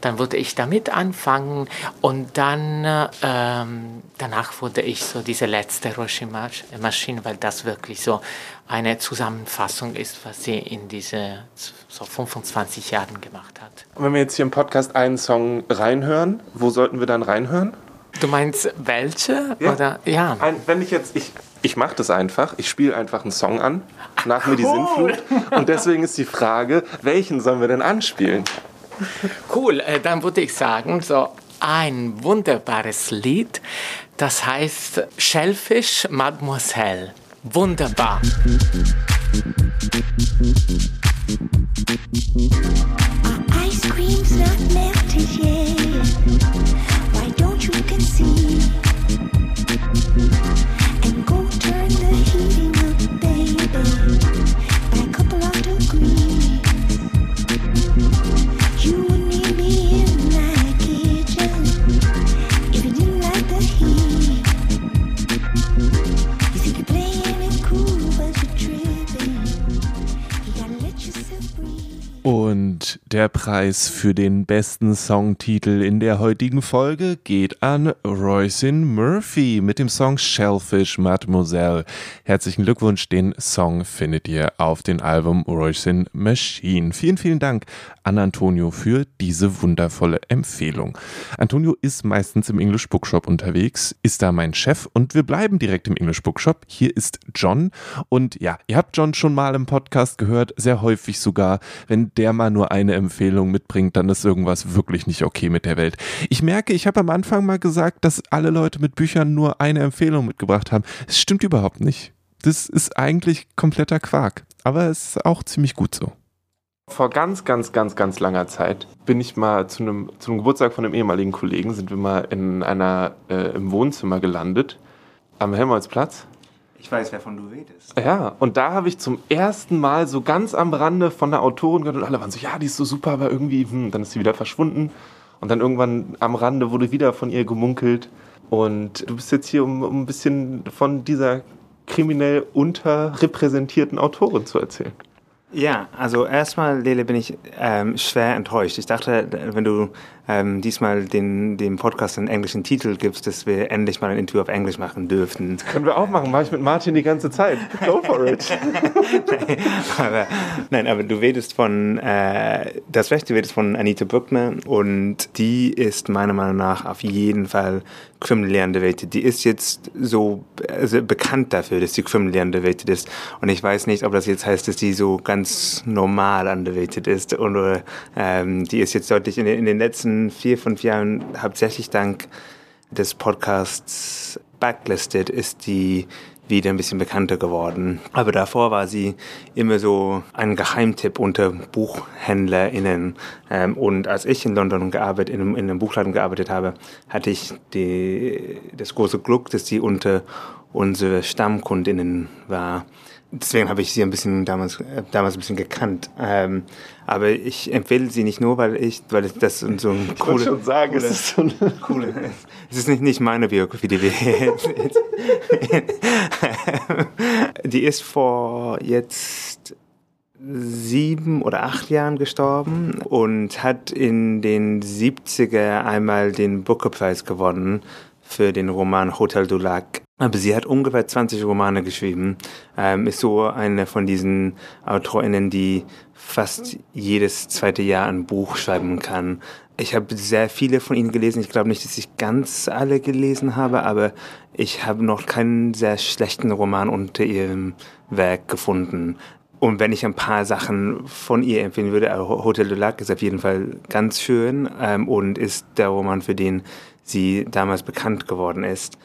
Dann würde ich damit anfangen und dann äh, ähm, danach wurde ich so diese letzte Roshi-Maschine, weil das wirklich so eine Zusammenfassung ist, was sie in diese so 25 Jahren gemacht hat. Und wenn wir jetzt hier im Podcast einen Song reinhören, wo sollten wir dann reinhören? Du meinst welche? Ja. Oder ja. Ein, wenn ich jetzt, ich, ich mache das einfach, ich spiele einfach einen Song an, nach mir die Cool. Sinnflut. Und deswegen ist die Frage, welchen sollen wir denn anspielen? Cool, äh, dann würde ich sagen, so ein wunderbares Lied, das heißt Shellfish Mademoiselle. Wunderbar. Ice cream's not melted Und der Preis für den besten Songtitel in der heutigen Folge geht an Roycin Murphy mit dem Song Shellfish Mademoiselle. Herzlichen Glückwunsch, den Song findet ihr auf dem Album Roycin Machine. Vielen, vielen Dank an Antonio für diese wundervolle Empfehlung. Antonio ist meistens im English Bookshop unterwegs, ist da mein Chef und wir bleiben direkt im English Bookshop. Hier ist John und ja, ihr habt John schon mal im Podcast gehört, sehr häufig sogar, wenn der mal nur eine Empfehlung mitbringt, dann ist irgendwas wirklich nicht okay mit der Welt. Ich merke, ich habe am Anfang mal gesagt, dass alle Leute mit Büchern nur eine Empfehlung mitgebracht haben. Es stimmt überhaupt nicht. Das ist eigentlich kompletter Quark, aber es ist auch ziemlich gut so. Vor ganz, ganz, ganz, ganz langer Zeit bin ich mal zu einem, zu einem Geburtstag von einem ehemaligen Kollegen, sind wir mal in einer, äh, im Wohnzimmer gelandet, am Helmholtzplatz. Ich weiß, wer von du redest. Ja, und da habe ich zum ersten Mal so ganz am Rande von der Autorin gehört und alle waren so, ja, die ist so super, aber irgendwie, hm, dann ist sie wieder verschwunden. Und dann irgendwann am Rande wurde wieder von ihr gemunkelt. Und du bist jetzt hier, um, um ein bisschen von dieser kriminell unterrepräsentierten Autorin zu erzählen. Ja, also erstmal, Lele, bin ich ähm, schwer enttäuscht. Ich dachte, wenn du ähm, diesmal den, dem Podcast einen englischen Titel gibst, dass wir endlich mal ein Interview auf Englisch machen dürften. Können wir auch machen, mache ich mit Martin die ganze Zeit. Go for it. aber, nein, aber du redest von, äh, das Recht, du redest von Anita Bruckner und die ist meiner Meinung nach auf jeden Fall criminally underrated. Die ist jetzt so also bekannt dafür, dass sie criminally underrated ist und ich weiß nicht, ob das jetzt heißt, dass die so ganz normal underrated ist oder ähm, die ist jetzt deutlich in den, in den letzten vier, fünf Jahren hauptsächlich dank des Podcasts Backlisted ist die wieder ein bisschen bekannter geworden. Aber davor war sie immer so ein Geheimtipp unter BuchhändlerInnen. Ähm, und als ich in London gearbeitet, in einem Buchladen gearbeitet habe, hatte ich die, das große Glück, dass sie unter unsere StammkundInnen war. Deswegen habe ich sie ein bisschen damals, äh, damals ein bisschen gekannt. Ähm, aber ich empfehle sie nicht nur, weil ich, weil das so ein coole, Ich wollte schon sagen, es ist so eine coole. Es ist nicht, nicht meine Biografie, die wir jetzt, die ist vor jetzt sieben oder acht Jahren gestorben und hat in den 70er einmal den Booker-Preis gewonnen für den Roman Hotel du Lac. Aber sie hat ungefähr 20 Romane geschrieben, ähm, ist so eine von diesen AutorInnen, die fast jedes zweite Jahr ein Buch schreiben kann. Ich habe sehr viele von ihnen gelesen. Ich glaube nicht, dass ich ganz alle gelesen habe, aber ich habe noch keinen sehr schlechten Roman unter ihrem Werk gefunden. Und wenn ich ein paar Sachen von ihr empfehlen würde, also Hotel du Lac ist auf jeden Fall ganz schön ähm, und ist der Roman, für den sie damals bekannt geworden ist.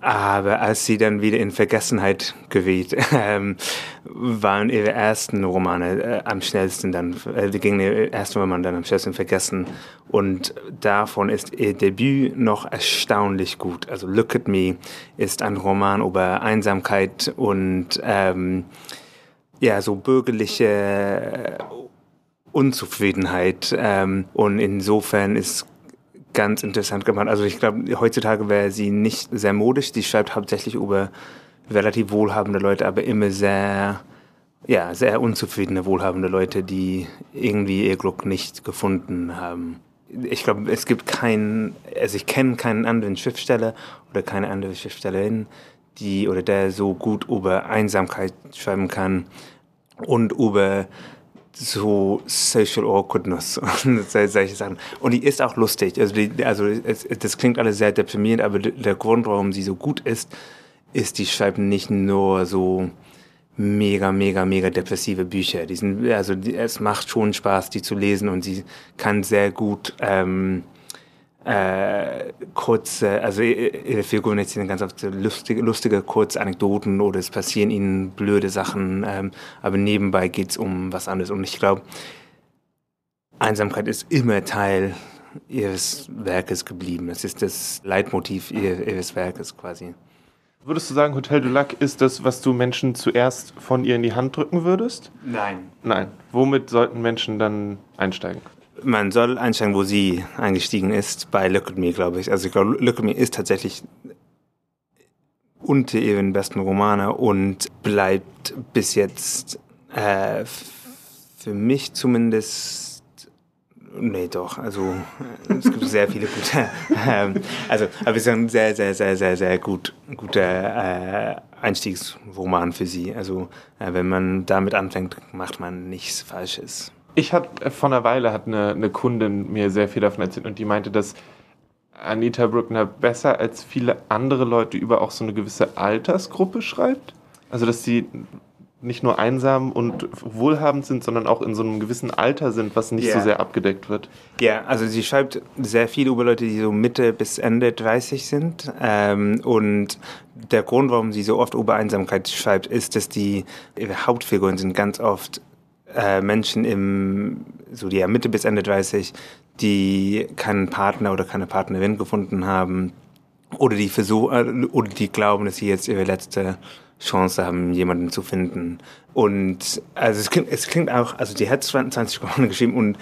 Aber als sie dann wieder in Vergessenheit geriet, ähm, waren ihre ersten Romane äh, am schnellsten dann, äh, gingen ihre ersten Romane dann am schnellsten vergessen. Und davon ist ihr Debüt noch erstaunlich gut. Also Look at Me ist ein Roman über Einsamkeit und ähm, ja, so bürgerliche Unzufriedenheit. Ähm, und insofern ist ganz interessant gemacht. Also ich glaube, heutzutage wäre sie nicht sehr modisch. Sie schreibt hauptsächlich über relativ wohlhabende Leute, aber immer sehr, ja, sehr unzufriedene, wohlhabende Leute, die irgendwie ihr Glück nicht gefunden haben. Ich glaube, es gibt keinen, also ich kenne keinen anderen Schriftsteller oder keine andere Schriftstellerin, die oder der so gut über Einsamkeit schreiben kann und über so Social Awkwardness und solche Sachen. Und die ist auch lustig. Also, die, also es, das klingt alles sehr deprimierend, aber der Grund, warum sie so gut ist, ist, die schreibt nicht nur so mega, mega, mega depressive Bücher. Die sind, also die, es macht schon Spaß, die zu lesen und sie kann sehr gut ähm, äh, kurze, also ihre Figuren erzählen ganz oft lustige, lustige kurze Anekdoten oder es passieren ihnen blöde Sachen, ähm, aber nebenbei geht es um was anderes. Und ich glaube, Einsamkeit ist immer Teil ihres Werkes geblieben. Das ist das Leitmotiv ihr, ihres Werkes quasi. Würdest du sagen, Hotel du Lac ist das, was du Menschen zuerst von ihr in die Hand drücken würdest? Nein. Nein. Womit sollten Menschen dann einsteigen? Man soll einsteigen, wo sie eingestiegen ist, bei Look at Me, glaube ich. Also ich glaube, Look at Me ist tatsächlich unter ihren besten Romane und bleibt bis jetzt äh, für mich zumindest Nee, doch. Also es gibt sehr viele gute. Ähm, also, aber es ist ein sehr, sehr, sehr, sehr, sehr gut, guter äh, Einstiegsroman für sie. Also äh, wenn man damit anfängt, macht man nichts Falsches. Ich hatte vor einer Weile hat eine, eine Kundin mir sehr viel davon erzählt und die meinte, dass Anita Bruckner besser als viele andere Leute über auch so eine gewisse Altersgruppe schreibt. Also dass sie nicht nur einsam und wohlhabend sind, sondern auch in so einem gewissen Alter sind, was nicht Ja. so sehr abgedeckt wird. Ja, also sie schreibt sehr viel über Leute, die so Mitte bis Ende 30 sind. Ähm, und der Grund, warum sie so oft über Einsamkeit schreibt, ist, dass die ihre Hauptfiguren sind ganz oft äh, Menschen im so die ja, Mitte bis Ende 30, die keinen Partner oder keine Partnerin gefunden haben oder die versuchen oder die glauben, dass sie jetzt ihre letzte Chance haben, jemanden zu finden. Und also es klingt, es klingt auch, also die hat 20 Romane geschrieben und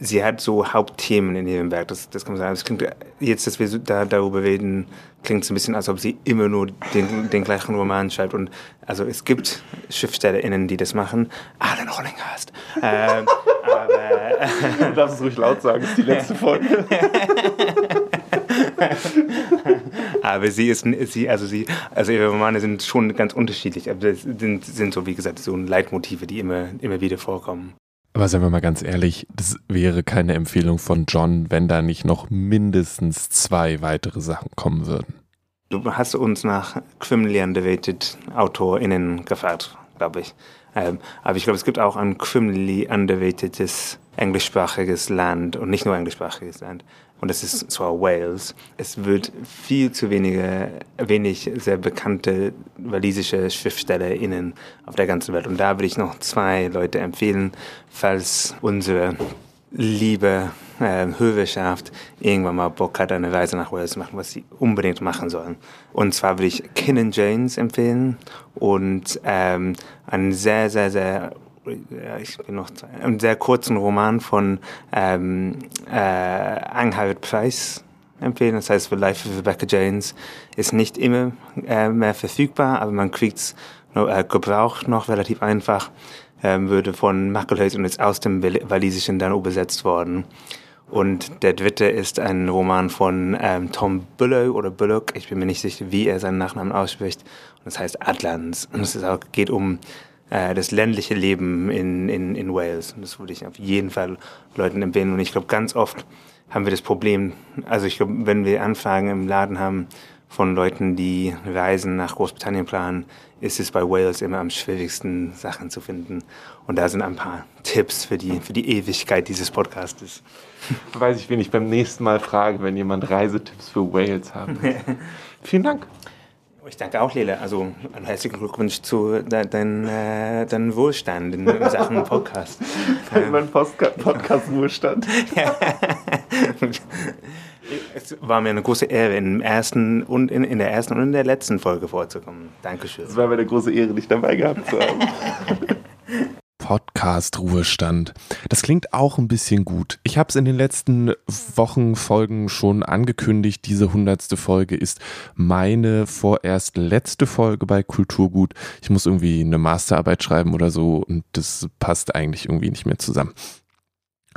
sie hat so Hauptthemen in ihrem Werk. Das, das kann man sagen. Es klingt jetzt, dass wir so da, darüber reden, klingt es ein bisschen, als ob sie immer nur den, den gleichen Roman schreibt. Und also es gibt SchriftstellerInnen, die das machen. Alan Hollinghurst. Ähm, aber Du darfst es ruhig laut sagen, das ist die letzte Folge. Aber sie ist, sie, also sie, also ihre Romane sind schon ganz unterschiedlich, aber es sind, sind so, wie gesagt, so Leitmotive, die immer, immer wieder vorkommen. Aber seien wir mal ganz ehrlich, das wäre keine Empfehlung von John, wenn da nicht noch mindestens zwei weitere Sachen kommen würden. Du hast uns nach criminally underrated AutorInnen gefragt, glaube ich. Ähm, aber ich glaube, es gibt auch ein criminally underratedes englischsprachiges Land und nicht nur englischsprachiges Land. Und das ist zwar Wales. Es wird viel zu wenige, wenig sehr bekannte walisische SchriftstellerInnen auf der ganzen Welt. Und da würde ich noch zwei Leute empfehlen, falls unsere liebe äh, Hörerschaft irgendwann mal Bock hat, eine Reise nach Wales zu machen, was sie unbedingt machen sollen. Und zwar würde ich Kin James empfehlen und ähm, einen sehr, sehr, sehr ich bin noch einen sehr kurzen Roman von ähm, äh, Anghardt Price empfehlen. Das heißt, The Life of Rebecca Janes ist nicht immer äh, mehr verfügbar, aber man kriegt es äh, gebraucht noch relativ einfach. Ähm, würde von Mackelhaus und ist aus dem Wal- Walisischen dann übersetzt worden. Und der dritte ist ein Roman von ähm, Tom Bullock oder Bullock. Ich bin mir nicht sicher, wie er seinen Nachnamen ausspricht. Und das heißt Atlantis. Und es geht um äh, das ländliche Leben in, in, in Wales. Und das würde ich auf jeden Fall Leuten empfehlen. Und ich glaube, ganz oft haben wir das Problem, also ich glaube, wenn wir Anfragen im Laden haben von Leuten, die Reisen nach Großbritannien planen, ist es bei Wales immer am schwierigsten, Sachen zu finden. Und da sind ein paar Tipps für die, für die Ewigkeit dieses Podcastes. Weiß ich, wen ich beim nächsten Mal frage, wenn jemand Reisetipps für Wales haben will. Vielen Dank. Ich danke auch, Lele. Also einen herzlichen Glückwunsch zu de, dein, äh, deinem Wohlstand in Sachen Podcast. mein Podcast-Wohlstand. Es war mir eine große Ehre, im ersten und in, in der ersten und in der letzten Folge vorzukommen. Dankeschön. Es war mir eine große Ehre, dich dabei gehabt zu haben. Podcast-Ruhestand. Das klingt auch ein bisschen gut. Ich habe es in den letzten Wochen, Folgen schon angekündigt. Diese hundertste Folge ist meine vorerst letzte Folge bei Kulturgut. Ich muss irgendwie eine Masterarbeit schreiben oder so und das passt eigentlich irgendwie nicht mehr zusammen.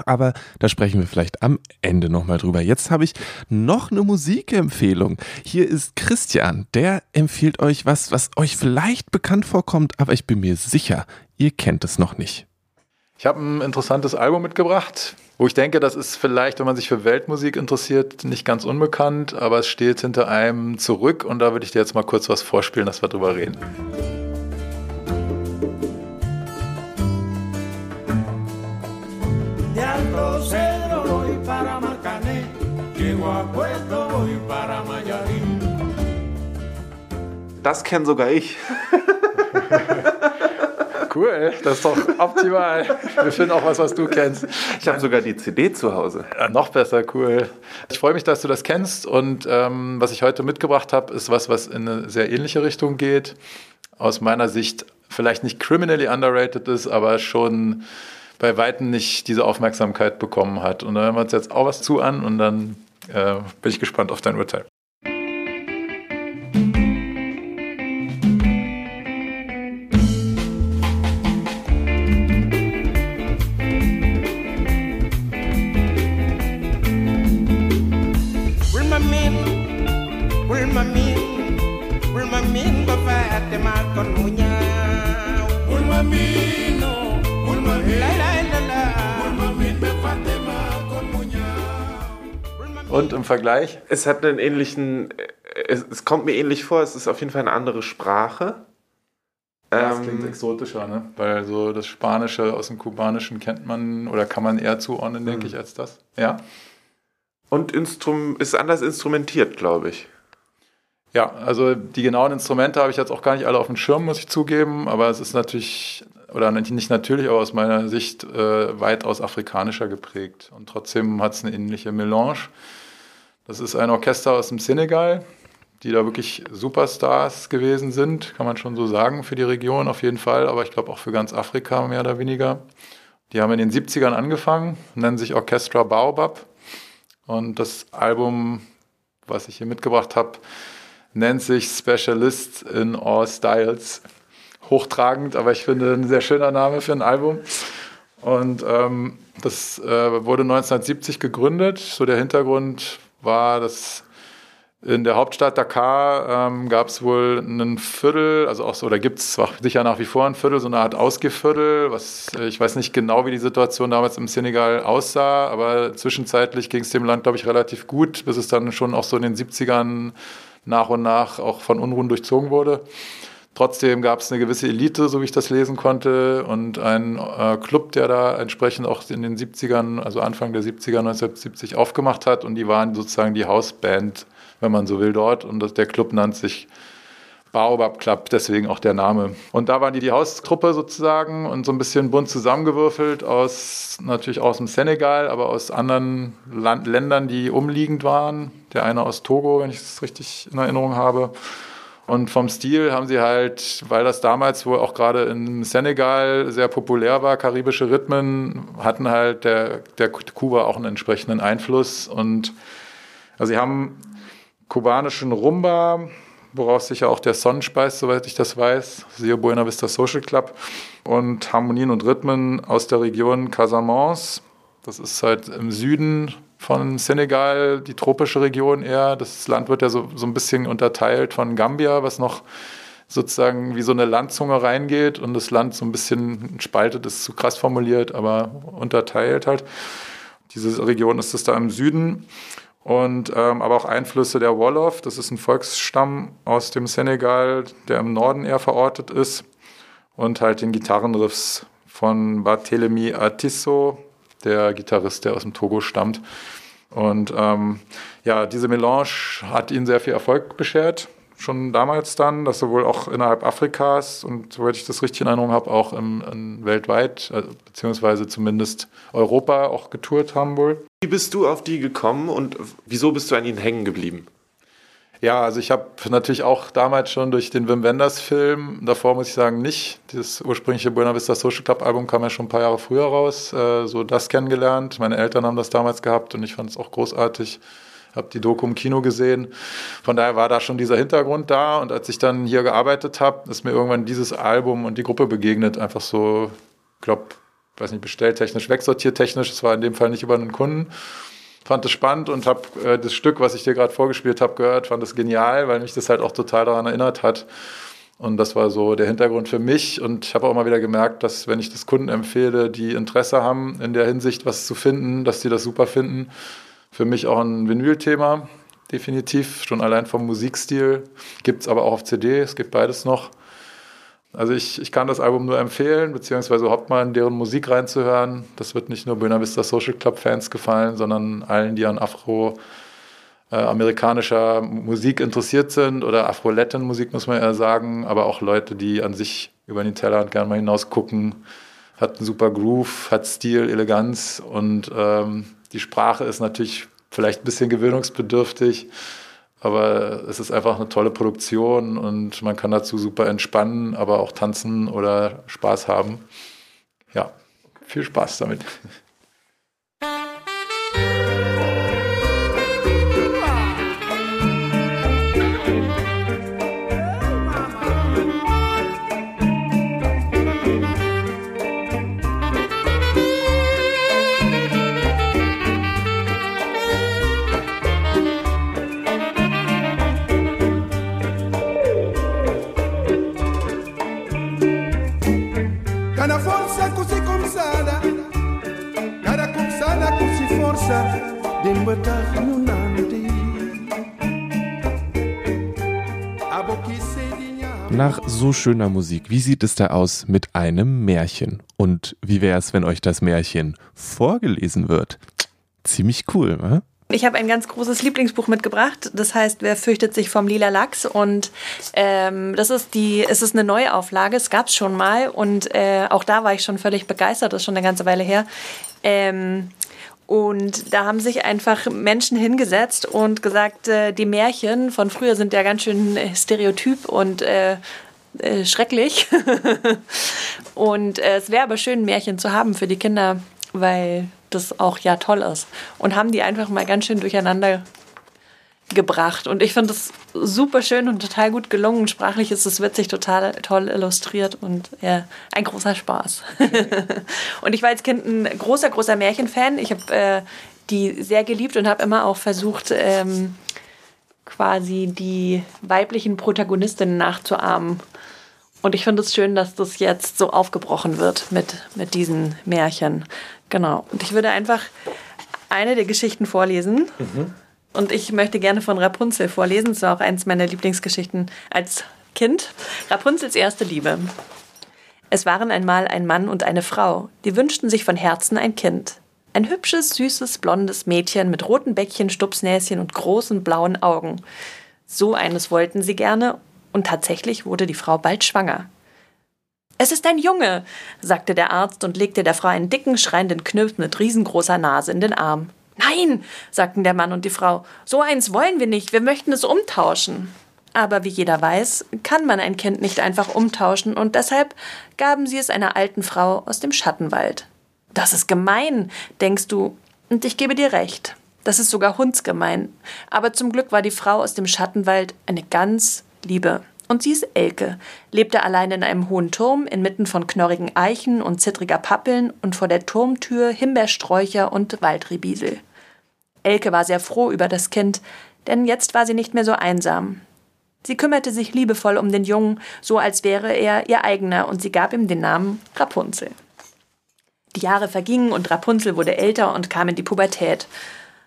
Aber da sprechen wir vielleicht am Ende nochmal drüber. Jetzt habe ich noch eine Musikempfehlung. Hier ist Christian, der empfiehlt euch was, was euch vielleicht bekannt vorkommt, aber ich bin mir sicher, ihr kennt es noch nicht. Ich habe ein interessantes Album mitgebracht, wo ich denke, das ist vielleicht, wenn man sich für Weltmusik interessiert, nicht ganz unbekannt, aber es steht hinter einem zurück und da würde ich dir jetzt mal kurz was vorspielen, dass wir drüber reden. Das kenne sogar ich. Cool, das ist doch optimal. Wir finden auch was, was du kennst. Ich habe sogar die CD zu Hause. Ja, noch besser, cool. Ich freue mich, dass du das kennst und ähm, was ich heute mitgebracht habe, ist was, was in eine sehr ähnliche Richtung geht. Aus meiner Sicht vielleicht nicht criminally underrated ist, aber schon bei Weitem nicht diese Aufmerksamkeit bekommen hat. Und da hören wir uns jetzt auch was zu an und dann äh, bin ich gespannt auf dein Urteil. Will my Und im Vergleich? Es hat einen ähnlichen, es, es kommt mir ähnlich vor, es ist auf jeden Fall eine andere Sprache. Ja, das Ähm, klingt exotischer, ne? Weil so das Spanische aus dem Kubanischen kennt man oder kann man eher zuordnen, denke ich, als das. Ja. Und Instrum ist anders instrumentiert, glaube ich. Ja, also die genauen Instrumente habe ich jetzt auch gar nicht alle auf dem Schirm, muss ich zugeben, aber es ist natürlich, oder nicht nicht natürlich, aber aus meiner Sicht äh, weitaus afrikanischer geprägt. Und trotzdem hat es eine ähnliche Melange. Das ist ein Orchester aus dem Senegal, die da wirklich Superstars gewesen sind, kann man schon so sagen, für die Region auf jeden Fall, aber ich glaube auch für ganz Afrika mehr oder weniger. Die haben in den 70ern angefangen, nennen sich Orchestra Baobab. Und das Album, was ich hier mitgebracht habe, nennt sich Specialist in All Styles. Hochtragend, aber ich finde ein sehr schöner Name für ein Album. Und ähm, das äh, wurde 1970 gegründet. So der Hintergrund war, dass in der Hauptstadt Dakar ähm, gab es wohl ein Viertel, also auch so, oder gibt es sicher nach wie vor ein Viertel, so eine Art Ausgeviertel, was äh, ich weiß nicht genau, wie die Situation damals im Senegal aussah, aber zwischenzeitlich ging es dem Land, glaube ich, relativ gut, bis es dann schon auch so in den 70ern nach und nach auch von Unruhen durchzogen wurde. Trotzdem gab es eine gewisse Elite, so wie ich das lesen konnte, und ein äh, Club, der da entsprechend auch in den 70ern, also Anfang der 70er, 1970 aufgemacht hat. Und die waren sozusagen die Hausband, wenn man so will, dort. Und das, der Club nannte sich Baobab Club, deswegen auch der Name. Und da waren die die Hausgruppe sozusagen und so ein bisschen bunt zusammengewürfelt aus, natürlich aus dem Senegal, aber aus anderen Land Ländern, die umliegend waren. Der eine aus Togo, wenn ich es richtig in Erinnerung habe. Und vom Stil haben sie halt, weil das damals wohl auch gerade in Senegal sehr populär war, karibische Rhythmen, hatten halt der, der Kuba auch einen entsprechenden Einfluss. Und also sie haben kubanischen Rumba, woraus sich ja auch der Son speist, soweit ich das weiß, siehe Buena Vista Social Club, und Harmonien und Rhythmen aus der Region Casamance. Das ist halt im Süden von Senegal, die tropische Region eher. Das Land wird ja so, so ein bisschen unterteilt von Gambia, was noch sozusagen wie so eine Landzunge reingeht und das Land so ein bisschen spaltet, ist zu krass formuliert, aber unterteilt halt. Diese Region ist es da im Süden und ähm, aber auch Einflüsse der Wolof, das ist ein Volksstamm aus dem Senegal, der im Norden eher verortet ist und halt den Gitarrenriffs von Barthélemy Atisso, der Gitarrist, der aus dem Togo stammt. Und ähm, ja, diese Melange hat ihnen sehr viel Erfolg beschert, schon damals dann, dass sie wohl auch innerhalb Afrikas und soweit ich das richtig in Erinnerung habe, auch im, in weltweit, äh, beziehungsweise zumindest Europa auch getourt haben wohl. Wie bist du auf die gekommen und wieso bist du an ihnen hängen geblieben? Ja, also ich habe natürlich auch damals schon durch den Wim Wenders Film, davor muss ich sagen nicht, das ursprüngliche Buena Vista Social Club Album kam ja schon ein paar Jahre früher raus, äh, so das kennengelernt. Meine Eltern haben das damals gehabt und ich fand es auch großartig. Habe die Doku im Kino gesehen. Von daher war da schon dieser Hintergrund da. Und als ich dann hier gearbeitet habe, ist mir irgendwann dieses Album und die Gruppe begegnet. Einfach so, ich glaube, weiß nicht, bestelltechnisch, wegsortiertechnisch. Es war in dem Fall nicht über einen Kunden fand es spannend und habe äh, das Stück, was ich dir gerade vorgespielt habe, gehört, fand es genial, weil mich das halt auch total daran erinnert hat. Und das war so der Hintergrund für mich. Und ich habe auch mal wieder gemerkt, dass wenn ich das Kunden empfehle, die Interesse haben, in der Hinsicht was zu finden, dass die das super finden. Für mich auch ein Vinyl-Thema, definitiv, schon allein vom Musikstil. Gibt es aber auch auf CD, es gibt beides noch. Also ich, ich kann das Album nur empfehlen, beziehungsweise überhaupt mal in deren Musik reinzuhören. Das wird nicht nur Buena Vista Social Club Fans gefallen, sondern allen, die an Afro äh, Musik interessiert sind oder Afro-Latin-Musik, muss man eher sagen, aber auch Leute, die an sich über den Tellerrand gerne mal hinaus gucken. Hat einen super Groove, hat Stil, Eleganz und ähm, die Sprache ist natürlich vielleicht ein bisschen gewöhnungsbedürftig. Aber es ist einfach eine tolle Produktion und man kann dazu super entspannen, aber auch tanzen oder Spaß haben. Ja, viel Spaß damit. So schöner Musik, wie sieht es da aus mit einem Märchen? Und wie wäre es, wenn euch das Märchen vorgelesen wird? Ziemlich cool, wa? Ich habe ein ganz großes Lieblingsbuch mitgebracht. Das heißt, Wer fürchtet sich vom lila Lachs? Und ähm, das ist die, es ist eine Neuauflage. Es gab es schon mal und äh, auch da war ich schon völlig begeistert. Das ist schon eine ganze Weile her. Ähm, und da haben sich einfach Menschen hingesetzt und gesagt, äh, die Märchen von früher sind ja ganz schön äh, stereotyp und äh, äh, schrecklich. und äh, es wäre aber schön, ein Märchen zu haben für die Kinder, weil das auch ja toll ist. Und haben die einfach mal ganz schön durcheinander gebracht. Und ich finde das super schön und total gut gelungen. Sprachlich ist es witzig, total toll illustriert und ja, ein großer Spaß. und ich war als Kind ein großer, großer Märchenfan. Ich habe äh, die sehr geliebt und habe immer auch versucht, ähm, quasi die weiblichen Protagonistinnen nachzuahmen. Und ich finde es schön, dass das jetzt so aufgebrochen wird mit, mit diesen Märchen. Genau. Und ich würde einfach eine der Geschichten vorlesen. Und ich möchte gerne von Rapunzel vorlesen. Das war auch eins meiner Lieblingsgeschichten als Kind. Rapunzels erste Liebe. Es waren einmal ein Mann und eine Frau, die wünschten sich von Herzen ein Kind. Ein hübsches, süßes, blondes Mädchen mit roten Bäckchen, Stupsnäschen und großen blauen Augen. So eines wollten sie gerne, Und tatsächlich wurde die Frau bald schwanger. Es ist ein Junge, sagte der Arzt und legte der Frau einen dicken, schreienden Knirps mit riesengroßer Nase in den Arm. Nein, sagten der Mann und die Frau, so eins wollen wir nicht, wir möchten es umtauschen. Aber wie jeder weiß, kann man ein Kind nicht einfach umtauschen und deshalb gaben sie es einer alten Frau aus dem Schattenwald. Das ist gemein, denkst du, und ich gebe dir recht. Das ist sogar hundsgemein. Aber zum Glück war die Frau aus dem Schattenwald eine ganz liebe. Und sie ist Elke, lebte allein in einem hohen Turm inmitten von knorrigen Eichen und zittriger Pappeln und vor der Turmtür Himbeersträucher und Waldribiesel. Elke war sehr froh über das Kind, denn jetzt war sie nicht mehr so einsam. Sie kümmerte sich liebevoll um den Jungen, so als wäre er ihr eigener, und sie gab ihm den Namen Rapunzel. Die Jahre vergingen und Rapunzel wurde älter und kam in die Pubertät.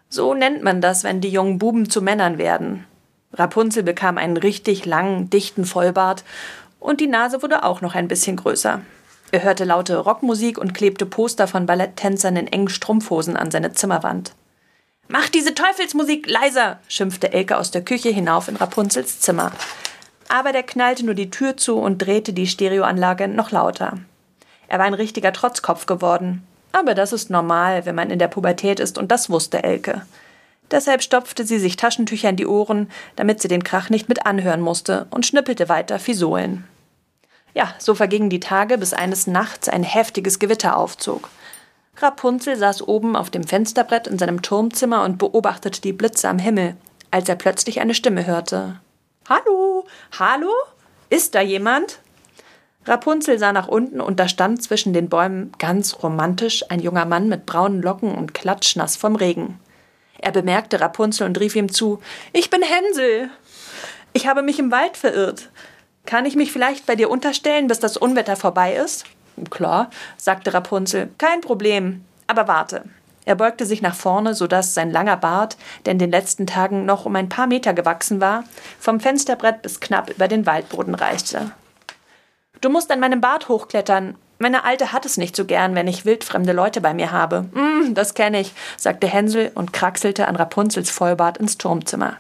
So nennt man das, wenn die jungen Buben zu Männern werden. Rapunzel bekam einen richtig langen, dichten Vollbart und die Nase wurde auch noch ein bisschen größer. Er hörte laute Rockmusik und klebte Poster von Balletttänzern in engen Strumpfhosen an seine Zimmerwand. Mach diese Teufelsmusik leiser, schimpfte Elke aus der Küche hinauf in Rapunzels Zimmer. Aber der knallte nur die Tür zu und drehte die Stereoanlage noch lauter. Er war ein richtiger Trotzkopf geworden. Aber das ist normal, wenn man in der Pubertät ist, und das wusste Elke. Deshalb stopfte sie sich Taschentücher in die Ohren, damit sie den Krach nicht mit anhören musste, und schnippelte weiter Fisolen. Ja, so vergingen die Tage, bis eines Nachts ein heftiges Gewitter aufzog. Rapunzel saß oben auf dem Fensterbrett in seinem Turmzimmer und beobachtete die Blitze am Himmel, als er plötzlich eine Stimme hörte. Hallo, hallo? Ist da jemand? Rapunzel sah nach unten und da stand zwischen den Bäumen ganz romantisch ein junger Mann mit braunen Locken und klatschnass vom Regen. Er bemerkte Rapunzel und rief ihm zu: Ich bin Hänsel. Ich habe mich im Wald verirrt. Kann ich mich vielleicht bei dir unterstellen, bis das Unwetter vorbei ist? Klar, sagte Rapunzel, kein Problem. Aber warte. Er beugte sich nach vorne, sodass sein langer Bart, der in den letzten Tagen noch um ein paar Meter gewachsen war, vom Fensterbrett bis knapp über den Waldboden reichte. Du musst an meinem Bart hochklettern. Meine Alte hat es nicht so gern, wenn ich wildfremde Leute bei mir habe. Mm, das kenne ich, sagte Hänsel und kraxelte an Rapunzels Vollbart ins Turmzimmer.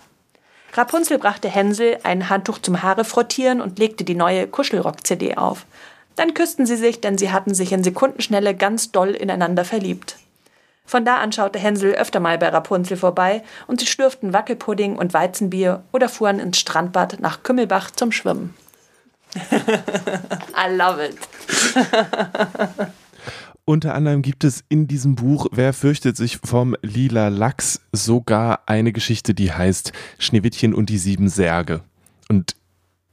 Rapunzel brachte Hänsel ein Handtuch zum Haare frottieren und legte die neue Kuschelrock-CD auf. Dann küssten sie sich, denn sie hatten sich in Sekundenschnelle ganz doll ineinander verliebt. Von da an schaute Hänsel öfter mal bei Rapunzel vorbei und sie schlürften Wackelpudding und Weizenbier oder fuhren ins Strandbad nach Kümmelbach zum Schwimmen. I love it. Unter anderem gibt es in diesem Buch Wer fürchtet sich vom lila Lachs sogar eine Geschichte, die heißt Schneewittchen und die sieben Särge. Und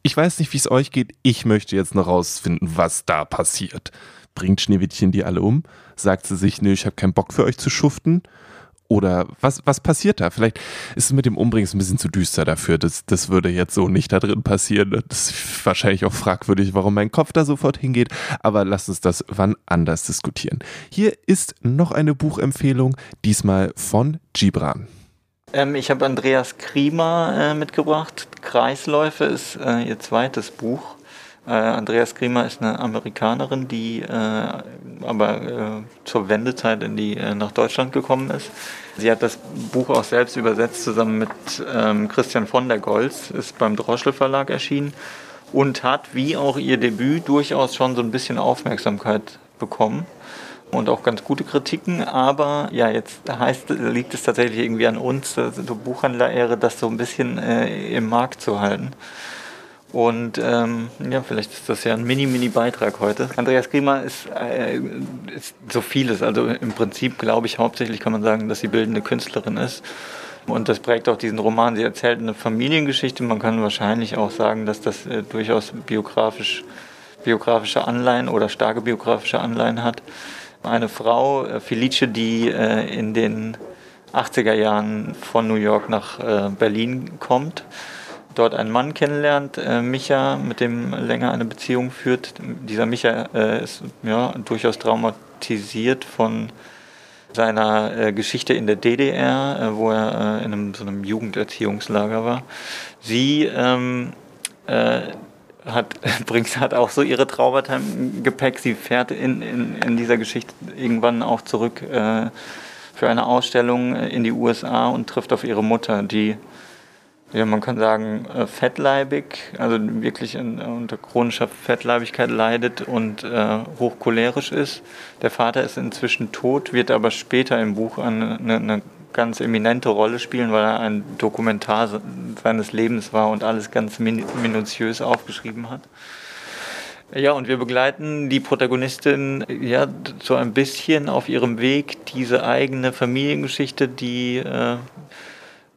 ich weiß nicht, wie es euch geht. Ich möchte jetzt noch rausfinden, was da passiert. Bringt Schneewittchen die alle um? Sagt sie sich, nö, ich habe keinen Bock für euch zu schuften? Oder was, was passiert da? Vielleicht ist es mit dem Umbringen ein bisschen zu düster dafür. Das, das würde jetzt so nicht da drin passieren. Das ist wahrscheinlich auch fragwürdig, warum mein Kopf da sofort hingeht. Aber lasst uns das wann anders diskutieren. Hier ist noch eine Buchempfehlung, diesmal von Gibran. Ähm, ich habe Andreas Kriemer äh, mitgebracht. Kreisläufe ist äh, ihr zweites Buch. Äh, Andreas Kriemer ist eine Amerikanerin, die äh, aber äh, zur Wendezeit in die, äh, nach Deutschland gekommen ist. Sie hat das Buch auch selbst übersetzt zusammen mit ähm, Christian von der Goltz, ist beim Droschel Verlag erschienen und hat, wie auch ihr Debüt, durchaus schon so ein bisschen Aufmerksamkeit bekommen und auch ganz gute Kritiken. Aber ja, jetzt heißt, liegt es tatsächlich irgendwie an uns, also Buchhändler-Ehre, das so ein bisschen äh, im Markt zu halten. Und ähm, ja, vielleicht ist das ja ein Mini-Mini-Beitrag heute. Andreas Griemer ist, äh, ist so vieles. Also im Prinzip glaube ich hauptsächlich kann man sagen, dass sie bildende Künstlerin ist. Und das prägt auch diesen Roman. Sie erzählt eine Familiengeschichte. Man kann wahrscheinlich auch sagen, dass das äh, durchaus biografisch, biografische Anleihen oder starke biografische Anleihen hat. Eine Frau, äh, Felice, die äh, in den 80er Jahren von New York nach äh, Berlin kommt dort einen Mann kennenlernt, äh, Micha, mit dem länger eine Beziehung führt. Dieser Micha äh, ist ja, durchaus traumatisiert von seiner äh, Geschichte in der DDR, äh, wo er äh, in einem, so einem Jugenderziehungslager war. Sie ähm, äh, hat, bringt, hat auch so ihre Traumata im Gepäck. Sie fährt in, in, in dieser Geschichte irgendwann auch zurück für eine Ausstellung in die USA und trifft auf ihre Mutter, die ja, man kann sagen, äh, fettleibig, also wirklich in, unter chronischer Fettleibigkeit leidet und äh, hochcholerisch ist. Der Vater ist inzwischen tot, wird aber später im Buch eine, eine, ganz eminente Rolle spielen, weil er ein Dokumentar se- seines Lebens war und alles ganz min minutiös aufgeschrieben hat. Ja, und wir begleiten die Protagonistin ja so ein bisschen auf ihrem Weg, diese eigene Familiengeschichte, die äh,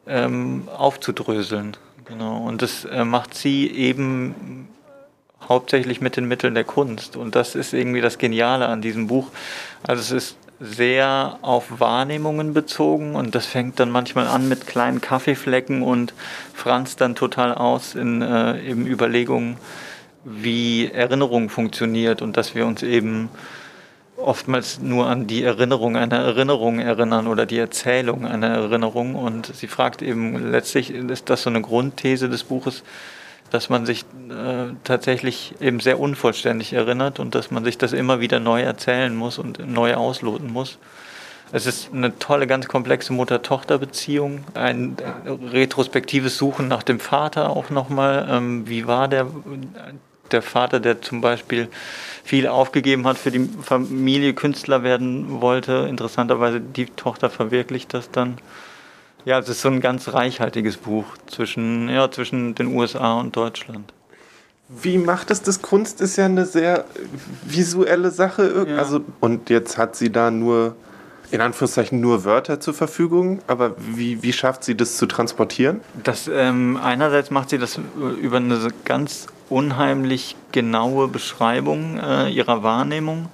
ähm, aufzudröseln. Genau. Und das äh, macht sie eben hauptsächlich mit den Mitteln der Kunst. Und das ist irgendwie das Geniale an diesem Buch. Also es ist sehr auf Wahrnehmungen bezogen und das fängt dann manchmal an mit kleinen Kaffeeflecken und franzt dann total aus in äh, eben Überlegungen, wie Erinnerung funktioniert und dass wir uns eben oftmals nur an die Erinnerung einer Erinnerung erinnern oder die Erzählung einer Erinnerung. Und sie fragt eben, letztlich ist das so eine Grundthese des Buches, dass man sich äh, tatsächlich eben sehr unvollständig erinnert und dass man sich das immer wieder neu erzählen muss und neu ausloten muss. Es ist eine tolle, ganz komplexe Mutter-Tochter-Beziehung, ein retrospektives Suchen nach dem Vater auch nochmal. Ähm, wie war der, der Vater, der zum Beispiel viel aufgegeben hat für die Familie, Künstler werden wollte. Interessanterweise die Tochter verwirklicht das dann. Ja, es ist so ein ganz reichhaltiges Buch zwischen, ja, zwischen den USA und Deutschland. Wie macht es das? Kunst ist ja eine sehr visuelle Sache. irg- Also, und jetzt hat sie da nur, in Anführungszeichen, nur Wörter zur Verfügung. Aber wie, wie schafft sie das zu transportieren? Das, ähm, einerseits macht sie das über eine ganz unheimlich genaue Beschreibung äh, ihrer Wahrnehmung.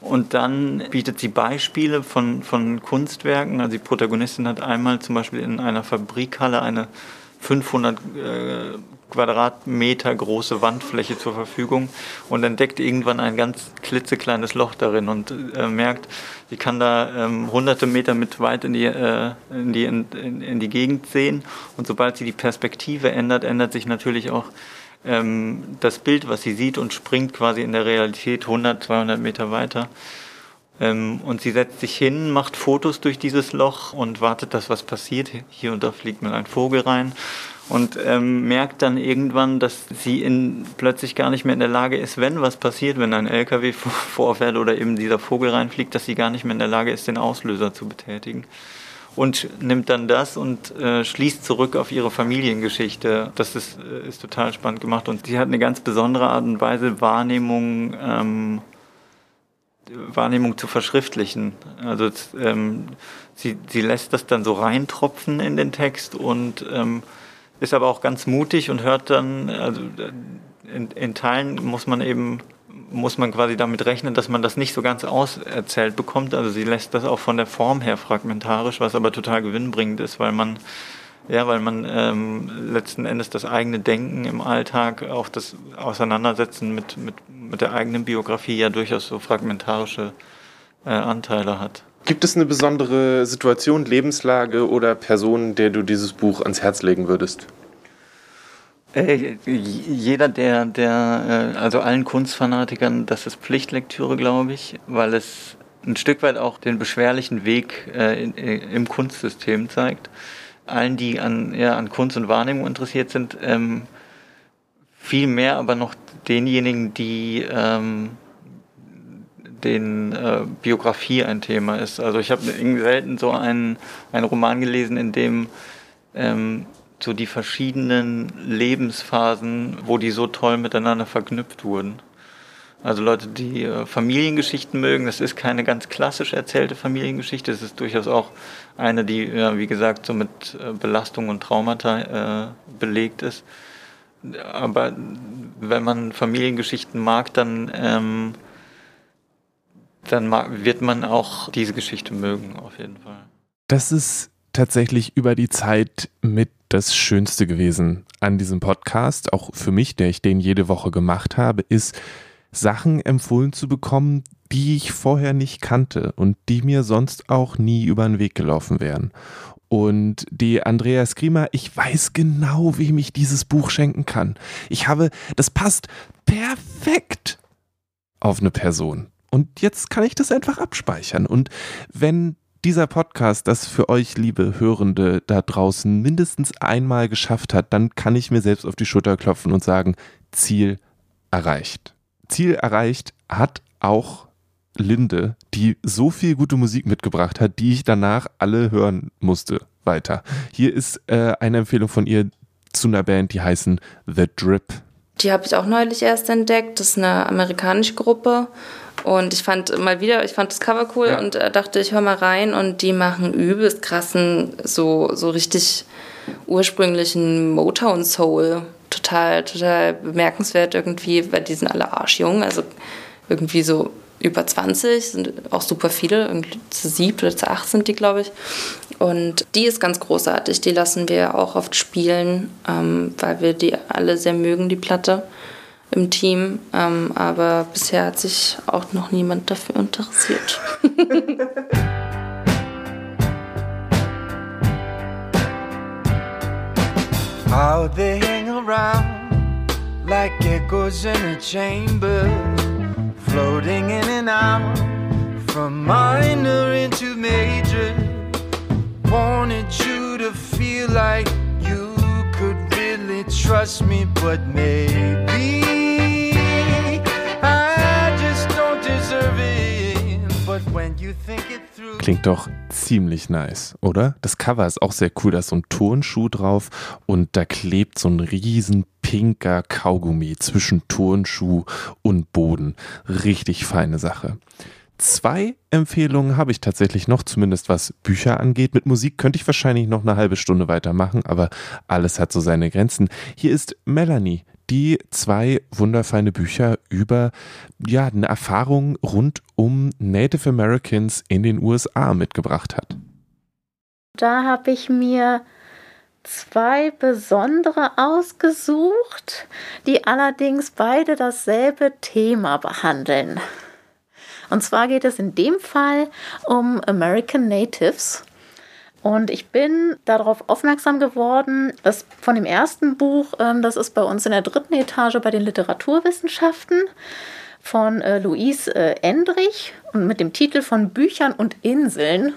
Und dann bietet sie Beispiele von, von Kunstwerken. Also die Protagonistin hat einmal zum Beispiel in einer Fabrikhalle eine 500 äh, Quadratmeter große Wandfläche zur Verfügung und entdeckt irgendwann ein ganz klitzekleines Loch darin und äh, merkt, sie kann da ähm, hunderte Meter mit weit in die, äh, in, die, in, in, die Gegend sehen und sobald sie die Perspektive ändert, ändert sich natürlich auch ähm, das Bild, was sie sieht und springt quasi in der Realität 100, 200 Meter weiter. Ähm, und sie setzt sich hin, macht Fotos durch dieses Loch und wartet, dass was passiert. Hier und da fliegt mal ein Vogel rein und ähm, merkt dann irgendwann, dass sie in, plötzlich gar nicht mehr in der Lage ist, wenn was passiert, wenn ein LKW vor- vorfährt oder eben dieser Vogel reinfliegt, dass sie gar nicht mehr in der Lage ist, den Auslöser zu betätigen. Und nimmt dann das und äh, schließt zurück auf ihre Familiengeschichte. Das ist, äh, ist total spannend gemacht. Und sie hat eine ganz besondere Art und Weise, Wahrnehmung ähm, Wahrnehmung zu verschriftlichen. Also ähm, sie, sie lässt das dann so reintropfen in den Text und ähm, ist aber auch ganz mutig und hört dann, also äh, in, in Teilen muss man eben, muss man quasi damit rechnen, dass man das nicht so ganz auserzählt bekommt. Also sie lässt das auch von der Form her fragmentarisch, was aber total gewinnbringend ist, weil man ja, weil man ähm, letzten Endes das eigene Denken im Alltag, auch das Auseinandersetzen mit, mit, mit der eigenen Biografie ja durchaus so fragmentarische äh, Anteile hat. Gibt es eine besondere Situation, Lebenslage oder Person, der du dieses Buch ans Herz legen würdest? Äh, jeder, der, der, äh, also allen Kunstfanatikern, das ist Pflichtlektüre, glaube ich, weil es ein Stück weit auch den beschwerlichen Weg äh, in, im Kunstsystem zeigt. Allen, die an, ja, an Kunst und Wahrnehmung interessiert sind, ähm, viel mehr aber noch denjenigen, die ähm, den äh, Biografie ein Thema ist. Also ich habe selten so einen, einen Roman gelesen, in dem ähm, so die verschiedenen Lebensphasen, wo die so toll miteinander verknüpft wurden. Also Leute, die äh, Familiengeschichten mögen, das ist keine ganz klassisch erzählte Familiengeschichte, es ist durchaus auch eine, die, ja, wie gesagt, so mit äh, Belastung und Traumata äh, belegt ist. Aber wenn man Familiengeschichten mag, dann, ähm, dann wird man auch diese Geschichte mögen, auf jeden Fall. Das ist tatsächlich über die Zeit mit das Schönste gewesen an diesem Podcast, auch für mich, der ich den jede Woche gemacht habe, ist Sachen empfohlen zu bekommen, die ich vorher nicht kannte und die mir sonst auch nie über den Weg gelaufen wären. Und die Andrea Skrima, ich weiß genau, wem ich dieses Buch schenken kann. Ich habe, das passt perfekt auf eine Person. Und jetzt kann ich das einfach abspeichern. Und wenn dieser Podcast das für euch, liebe Hörende da draußen, mindestens einmal geschafft hat, dann kann ich mir selbst auf die Schulter klopfen und sagen, Ziel erreicht. Ziel erreicht hat auch Linde, die so viel gute Musik mitgebracht hat, die ich danach alle hören musste weiter. Hier ist äh, eine Empfehlung von ihr zu einer Band, die heißen The Drip. Die habe ich auch neulich erst entdeckt. Das ist eine amerikanische Gruppe. Und ich fand mal wieder, ich fand das Cover cool und äh, dachte, ich höre mal rein. Und die machen übelst krassen, so, so richtig ursprünglichen Motown Soul. Total, total bemerkenswert irgendwie, weil die sind alle arschjung. Also irgendwie so über 20, sind auch super viele, irgendwie zu sieben oder zu acht sind die, glaube ich. Und die ist ganz großartig, die lassen wir auch oft spielen, ähm, weil wir die alle sehr mögen, die Platte im Team. Ähm, aber bisher hat sich auch noch niemand dafür interessiert. How they hang around like echoes in a chamber, floating in and out from minor into major. Wanted you to feel like trust me, but maybe I just don't deserve it. But when you think it through. Klingt doch ziemlich nice, oder? Das Cover ist auch sehr cool, da ist so ein Turnschuh drauf und da klebt so ein riesen pinker Kaugummi zwischen Turnschuh und Boden. Richtig feine Sache. Zwei Empfehlungen habe ich tatsächlich noch, zumindest was Bücher angeht. Mit Musik könnte ich wahrscheinlich noch eine halbe Stunde weitermachen, aber alles hat so seine Grenzen. Hier ist Melanie, die zwei wunderfeine Bücher über ja, eine Erfahrung rund um Native Americans in den USA mitgebracht hat. Da habe ich mir zwei besondere ausgesucht, die allerdings beide dasselbe Thema behandeln. Und zwar geht es in dem Fall um American Natives. Und ich bin darauf aufmerksam geworden, dass von dem ersten Buch, ähm, das ist bei uns in der dritten Etage bei den Literaturwissenschaften, von äh, Louise äh, Endrich und mit dem Titel von Büchern und Inseln.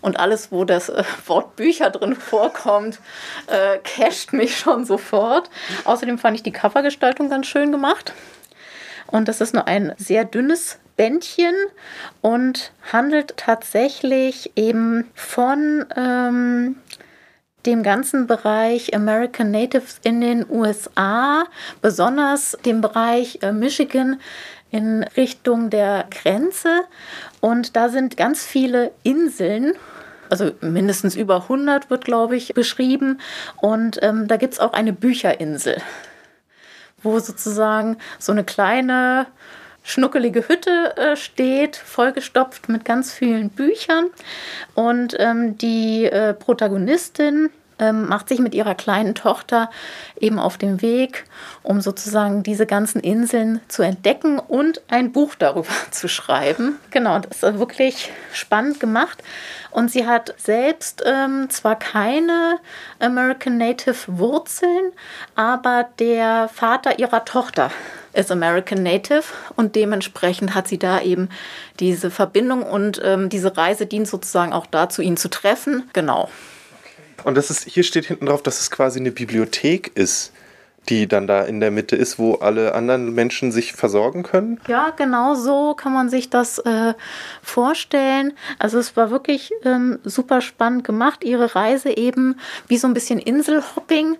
Und alles, wo das äh, Wort Bücher drin vorkommt, äh, casht mich schon sofort. Außerdem fand ich die Covergestaltung ganz schön gemacht. Und das ist nur ein sehr dünnes Bändchen und handelt tatsächlich eben von ähm, dem ganzen Bereich American Natives in den USA, besonders dem Bereich äh, Michigan in Richtung der Grenze. Und da sind ganz viele Inseln. Also mindestens über 100 wird, glaube ich, beschrieben. Und ähm, da gibt es auch eine Bücherinsel, wo sozusagen so eine kleine schnuckelige Hütte äh, steht, vollgestopft mit ganz vielen Büchern. Und ähm, die äh, Protagonistin ähm, macht sich mit ihrer kleinen Tochter eben auf den Weg, um sozusagen diese ganzen Inseln zu entdecken und ein Buch darüber zu schreiben. Genau, das ist wirklich spannend gemacht. Und sie hat selbst ähm, zwar keine American Native Wurzeln, aber der Vater ihrer Tochter ist American Native und dementsprechend hat sie da eben diese Verbindung und ähm, diese Reise dient sozusagen auch dazu, ihn zu treffen. Genau. Und das ist, hier steht hinten drauf, dass es quasi eine Bibliothek ist, die dann da in der Mitte ist, wo alle anderen Menschen sich versorgen können. Ja, genau so kann man sich das äh, vorstellen. Also es war wirklich ähm, super spannend gemacht, ihre Reise eben wie so ein bisschen Inselhopping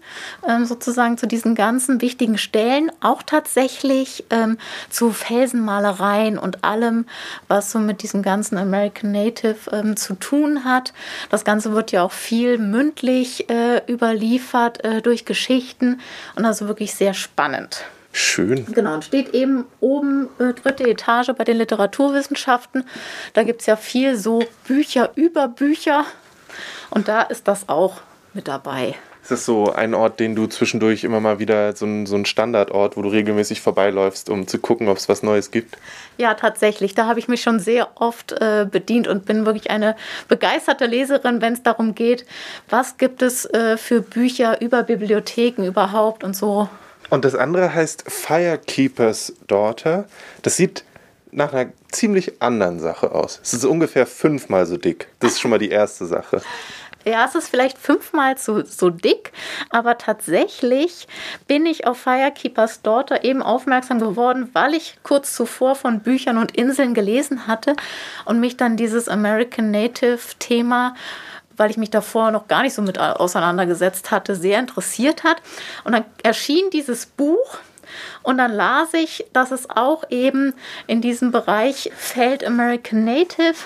ähm, sozusagen zu diesen ganzen wichtigen Stellen, auch tatsächlich ähm, zu Felsenmalereien und allem, was so mit diesem ganzen American Native ähm, zu tun hat. Das Ganze wird ja auch viel mündlich äh, überliefert äh, durch Geschichten und also wirklich sehr spannend. Schön. Genau, und steht eben oben, äh, dritte Etage bei den Literaturwissenschaften. Da gibt es ja viel so Bücher über Bücher. Und da ist das auch mit dabei. Ist das so ein Ort, den du zwischendurch immer mal wieder, so ein, so ein Standardort, wo du regelmäßig vorbeiläufst, um zu gucken, ob es was Neues gibt? Ja, tatsächlich. Da habe ich mich schon sehr oft äh, bedient und bin wirklich eine begeisterte Leserin, wenn es darum geht, was gibt es äh, für Bücher über Bibliotheken überhaupt und so. Und das andere heißt Firekeeper's Daughter. Das sieht nach einer ziemlich anderen Sache aus. Es ist ungefähr fünfmal so dick. Das ist schon mal die erste Sache. Ja, es ist vielleicht fünfmal so, so dick, aber tatsächlich bin ich auf Firekeepers Daughter eben aufmerksam geworden, weil ich kurz zuvor von Büchern und Inseln gelesen hatte und mich dann dieses American Native Thema weil ich mich davor noch gar nicht so mit auseinandergesetzt hatte, sehr interessiert hat. Und dann erschien dieses Buch und dann las ich, dass es auch eben in diesem Bereich fällt American Native,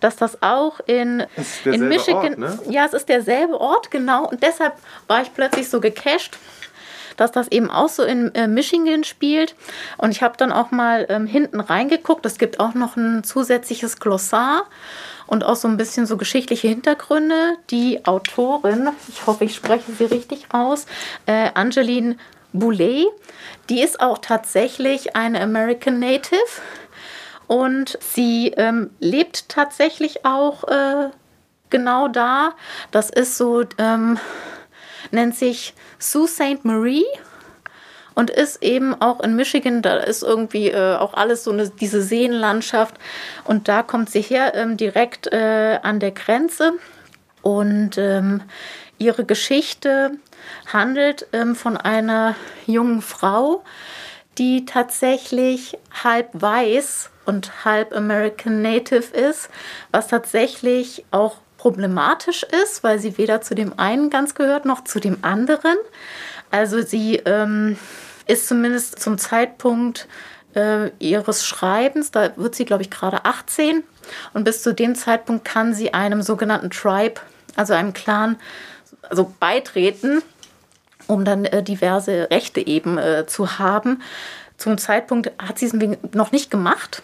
dass das auch in, ist in Michigan, Ort, ne? ja, es ist derselbe Ort, genau. Und deshalb war ich plötzlich so gecasht dass das eben auch so in äh, Michigan spielt. Und ich habe dann auch mal ähm, hinten reingeguckt. Es gibt auch noch ein zusätzliches Glossar und auch so ein bisschen so geschichtliche Hintergründe. Die Autorin, ich hoffe, ich spreche sie richtig aus, äh, Angeline Boulet, die ist auch tatsächlich eine American Native. Und sie ähm, lebt tatsächlich auch äh, genau da. Das ist so, ähm, nennt sich Sault Ste. Marie und ist eben auch in Michigan, da ist irgendwie äh, auch alles so eine, diese Seenlandschaft. Und da kommt sie her, ähm, direkt äh, an der Grenze. Und ähm, ihre Geschichte handelt ähm, von einer jungen Frau, die tatsächlich halb weiß und halb American Native ist, was tatsächlich auch problematisch ist, weil sie weder zu dem einen ganz gehört noch zu dem anderen. Also sie ähm, ist zumindest zum Zeitpunkt äh, ihres Schreibens, da wird sie, glaube ich, gerade 18 und bis zu dem Zeitpunkt kann sie einem sogenannten Tribe, also einem Clan, also beitreten, um dann äh, diverse Rechte eben äh, zu haben. Zum Zeitpunkt hat sie es noch nicht gemacht.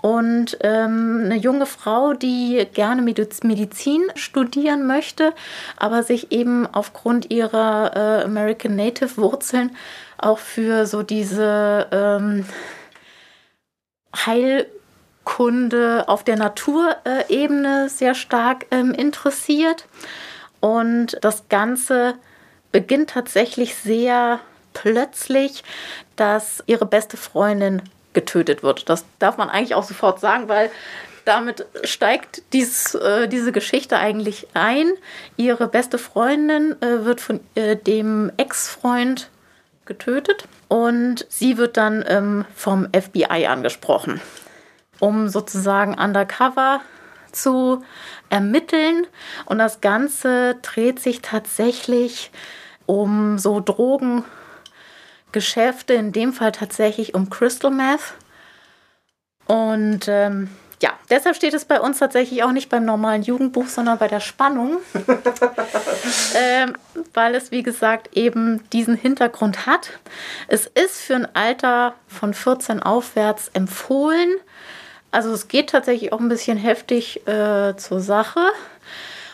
Und ähm, eine junge Frau, die gerne Mediz- Medizin studieren möchte, aber sich eben aufgrund ihrer äh, American Native Wurzeln auch für so diese ähm, Heilkunde auf der Naturebene sehr stark ähm, interessiert. Und das Ganze beginnt tatsächlich sehr plötzlich, dass ihre beste Freundin getötet wird. Das darf man eigentlich auch sofort sagen, weil damit steigt dies, äh, diese Geschichte eigentlich ein. Ihre beste Freundin äh, wird von äh, dem Ex-Freund getötet und sie wird dann ähm, vom FBI angesprochen, um sozusagen undercover zu ermitteln. Und das Ganze dreht sich tatsächlich um so Drogengeschäfte, in dem Fall tatsächlich um Crystal Meth. Und ähm, ja, deshalb steht es bei uns tatsächlich auch nicht beim normalen Jugendbuch, sondern bei der Spannung, ähm, weil es, wie gesagt, eben diesen Hintergrund hat. Es ist für ein Alter von 14 aufwärts empfohlen. Also es geht tatsächlich auch ein bisschen heftig äh, zur Sache.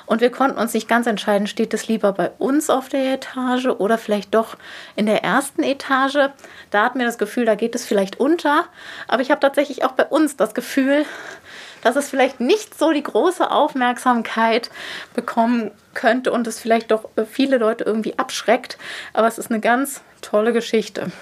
Und wir konnten uns nicht ganz entscheiden, steht es lieber bei uns auf der Etage oder vielleicht doch in der ersten Etage. Da hatten wir das Gefühl, da geht es vielleicht unter. Aber ich habe tatsächlich auch bei uns das Gefühl, dass es vielleicht nicht so die große Aufmerksamkeit bekommen könnte und es vielleicht doch viele Leute irgendwie abschreckt. Aber es ist eine ganz tolle Geschichte.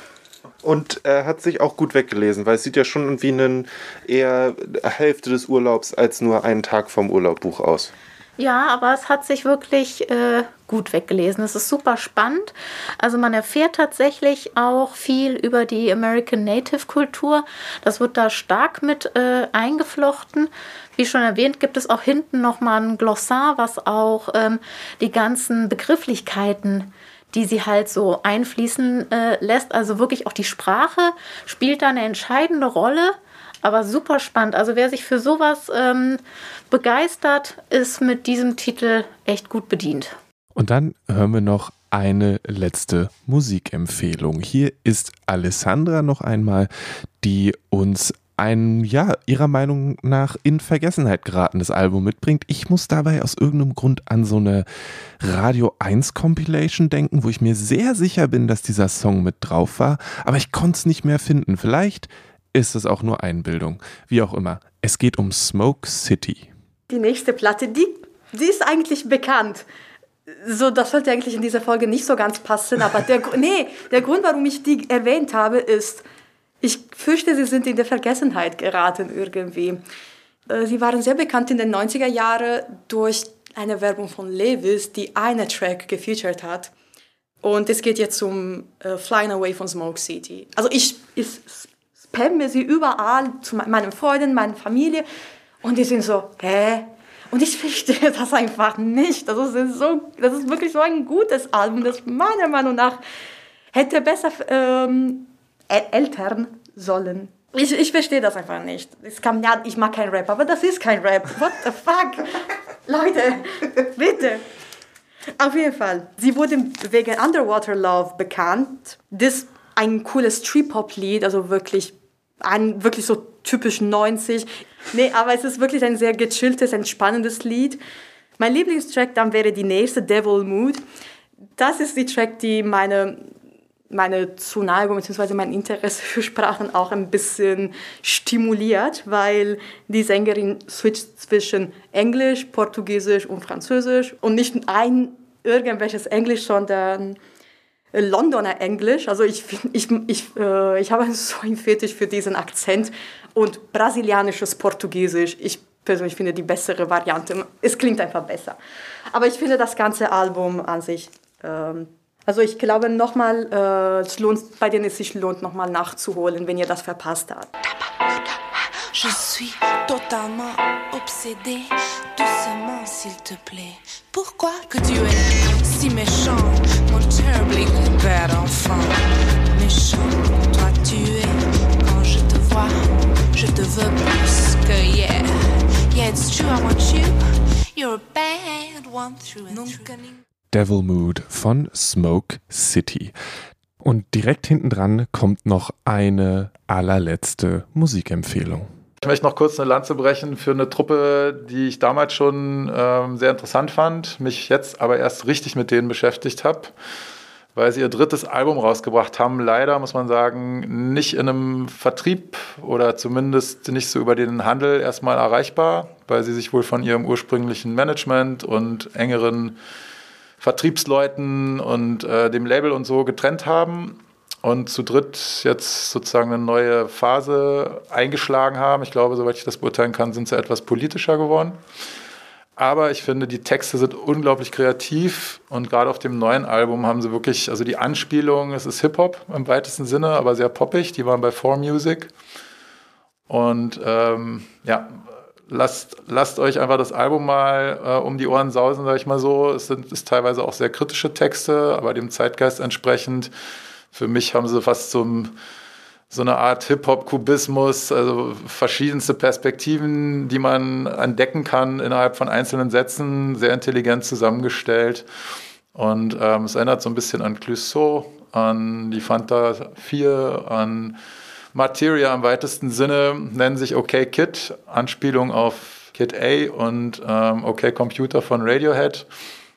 Und er hat sich auch gut weggelesen, weil es sieht ja schon wie ein eher Hälfte des Urlaubs als nur einen Tag vom Urlaubbuch aus. Ja, aber es hat sich wirklich äh, gut weggelesen. Es ist super spannend. Also man erfährt tatsächlich auch viel über die American Native Kultur. Das wird da stark mit äh, eingeflochten. Wie schon erwähnt, gibt es auch hinten nochmal ein Glossar, was auch ähm, die ganzen Begrifflichkeiten die sie halt so einfließen äh, lässt. Also wirklich auch die Sprache spielt da eine entscheidende Rolle. Aber super spannend. Also wer sich für sowas ähm, begeistert, ist mit diesem Titel echt gut bedient. Und dann hören wir noch eine letzte Musikempfehlung. Hier ist Alessandra noch einmal, die uns ein, ja, ihrer Meinung nach in Vergessenheit geratenes Album mitbringt. Ich muss dabei aus irgendeinem Grund an so eine Radio 1 Compilation denken, wo ich mir sehr sicher bin, dass dieser Song mit drauf war, aber ich konnte es nicht mehr finden. Vielleicht ist es auch nur Einbildung. Wie auch immer. Es geht um Smoke City. Die nächste Platte, die, die ist eigentlich bekannt. So, das sollte eigentlich in dieser Folge nicht so ganz passen, aber der, nee, der Grund, warum ich die erwähnt habe, ist, Ich fürchte, sie sind in der Vergessenheit geraten irgendwie. Äh, Sie waren sehr bekannt in den 90er Jahren durch eine Werbung von Levis, die einen Track gefeatured hat. Und es geht jetzt um äh, Flying Away von Smoke City. Also ich, ich spamme sie überall zu me- meinen Freunden, meiner Familie und die sind so, hä? Und ich verstehe das einfach nicht. Das ist, so, das ist wirklich so ein gutes Album, das meiner Meinung nach hätte besser ähm, ältern sollen. Ich, ich verstehe das einfach nicht. Es kam, ja, ich mag kein Rap, aber das ist kein Rap. What the fuck? Leute, bitte. Auf jeden Fall. Sie wurde wegen Underwater Love bekannt. Das ist ein cooles Trip-Hop-Lied, also wirklich, ein, wirklich so typisch 90. Nee, aber es ist wirklich ein sehr gechilltes, entspannendes Lied. Mein Lieblingstrack dann wäre die nächste, Devil Mood. Das ist die Track, die meine, meine Zuneigung bzw. mein Interesse für Sprachen auch ein bisschen stimuliert, weil die Sängerin switcht zwischen Englisch, Portugiesisch und Französisch und nicht ein irgendwelches Englisch, sondern Londoner Englisch. Also ich, ich, ich, äh, ich habe so einen Fetisch für diesen Akzent und brasilianisches Portugiesisch. Ich persönlich finde die bessere Variante. Es klingt einfach besser. Aber ich finde das ganze Album an sich. Ähm, also ich glaube nochmal, äh, es lohnt, bei denen es sich lohnt, nochmal nachzuholen, wenn ihr das verpasst habt. Je suis totalement obsédée. Doucement, s'il te plaît. Pourquoi que tu es si méchant, mon terribly bad enfant? Méchant, toi tu es. Quand je te vois, je te veux plus que hier. Yeah, it's true, I want you. You're a bad one through and through. Devil Mood von Smoke City. Und direkt hinten dran kommt noch eine allerletzte Musikempfehlung. Ich möchte noch kurz eine Lanze brechen für eine Truppe, die ich damals schon ähm, sehr interessant fand, mich jetzt aber erst richtig mit denen beschäftigt habe, weil sie ihr drittes Album rausgebracht haben. Leider muss man sagen, nicht in einem Vertrieb oder zumindest nicht so über den Handel erstmal erreichbar, weil sie sich wohl von ihrem ursprünglichen Management und engeren Vertriebsleuten und äh, dem Label und so getrennt haben und zu dritt jetzt sozusagen eine neue Phase eingeschlagen haben. Ich glaube, soweit ich das beurteilen kann, sind sie etwas politischer geworden. Aber ich finde, die Texte sind unglaublich kreativ und gerade auf dem neuen Album haben sie wirklich, also die Anspielung, es ist Hip-Hop im weitesten Sinne, aber sehr poppig. Die waren bei 4Music. Und ähm, ja, lasst, lasst euch einfach das Album mal äh, um die Ohren sausen, sage ich mal so. Es sind ist teilweise auch sehr kritische Texte, aber dem Zeitgeist entsprechend. Für mich haben sie fast so, ein- so eine Art Hip-Hop-Kubismus, also verschiedenste Perspektiven, die man entdecken kann innerhalb von einzelnen Sätzen, sehr intelligent zusammengestellt. Und ähm, es erinnert so ein bisschen an Clouseau, an die Fanta 4, an Materia im weitesten Sinne, nennen sich OK Kid, Anspielung auf Kid A und ähm, OK Computer von Radiohead.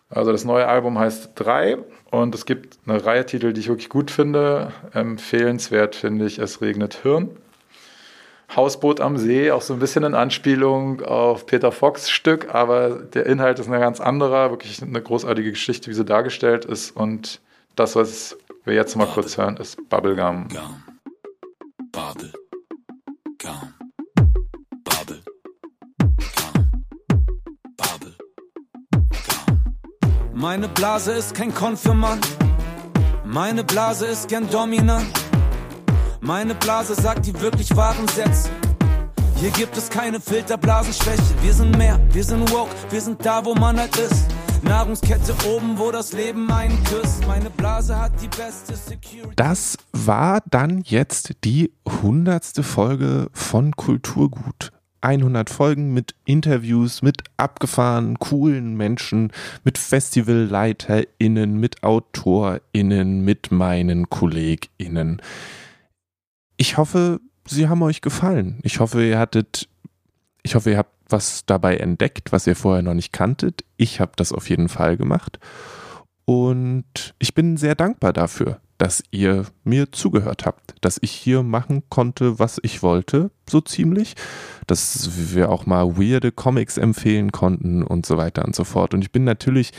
Also das neue Album heißt 3 und es gibt eine Reihe Titel, die ich wirklich gut finde. Empfehlenswert finde ich Es regnet Hirn. Hausboot am See, auch so ein bisschen in Anspielung auf Peter Fox Stück, aber der Inhalt ist ein ganz anderer, wirklich eine großartige Geschichte, wie sie dargestellt ist und das, was wir jetzt mal kurz hören, ist Bubblegum. Bubble. Gum. Bubble. Bubble. Meine Blase ist kein Konfirmand. Meine Blase ist gern dominant. Meine Blase sagt die wirklich wahren Sätze. Hier gibt es keine Filterblasenschwäche. Wir sind mehr, wir sind woke, wir sind da, wo man halt ist. Nahrungskette oben, wo das Leben einen küsst. Meine Blase hat die beste Security. Das war dann jetzt die hundertste Folge von Kulturgut. 100 Folgen mit Interviews, mit abgefahrenen, coolen Menschen, mit FestivalleiterInnen, mit AutorInnen, mit meinen KollegInnen. Ich hoffe, sie haben euch gefallen. Ich hoffe, ihr hattet, ich hoffe, ihr habt was dabei entdeckt, was ihr vorher noch nicht kanntet. Ich habe das auf jeden Fall gemacht. Und ich bin sehr dankbar dafür, dass ihr mir zugehört habt, dass ich hier machen konnte, was ich wollte, so ziemlich, dass wir auch mal weirde Comics empfehlen konnten und so weiter und so fort. Und ich bin natürlich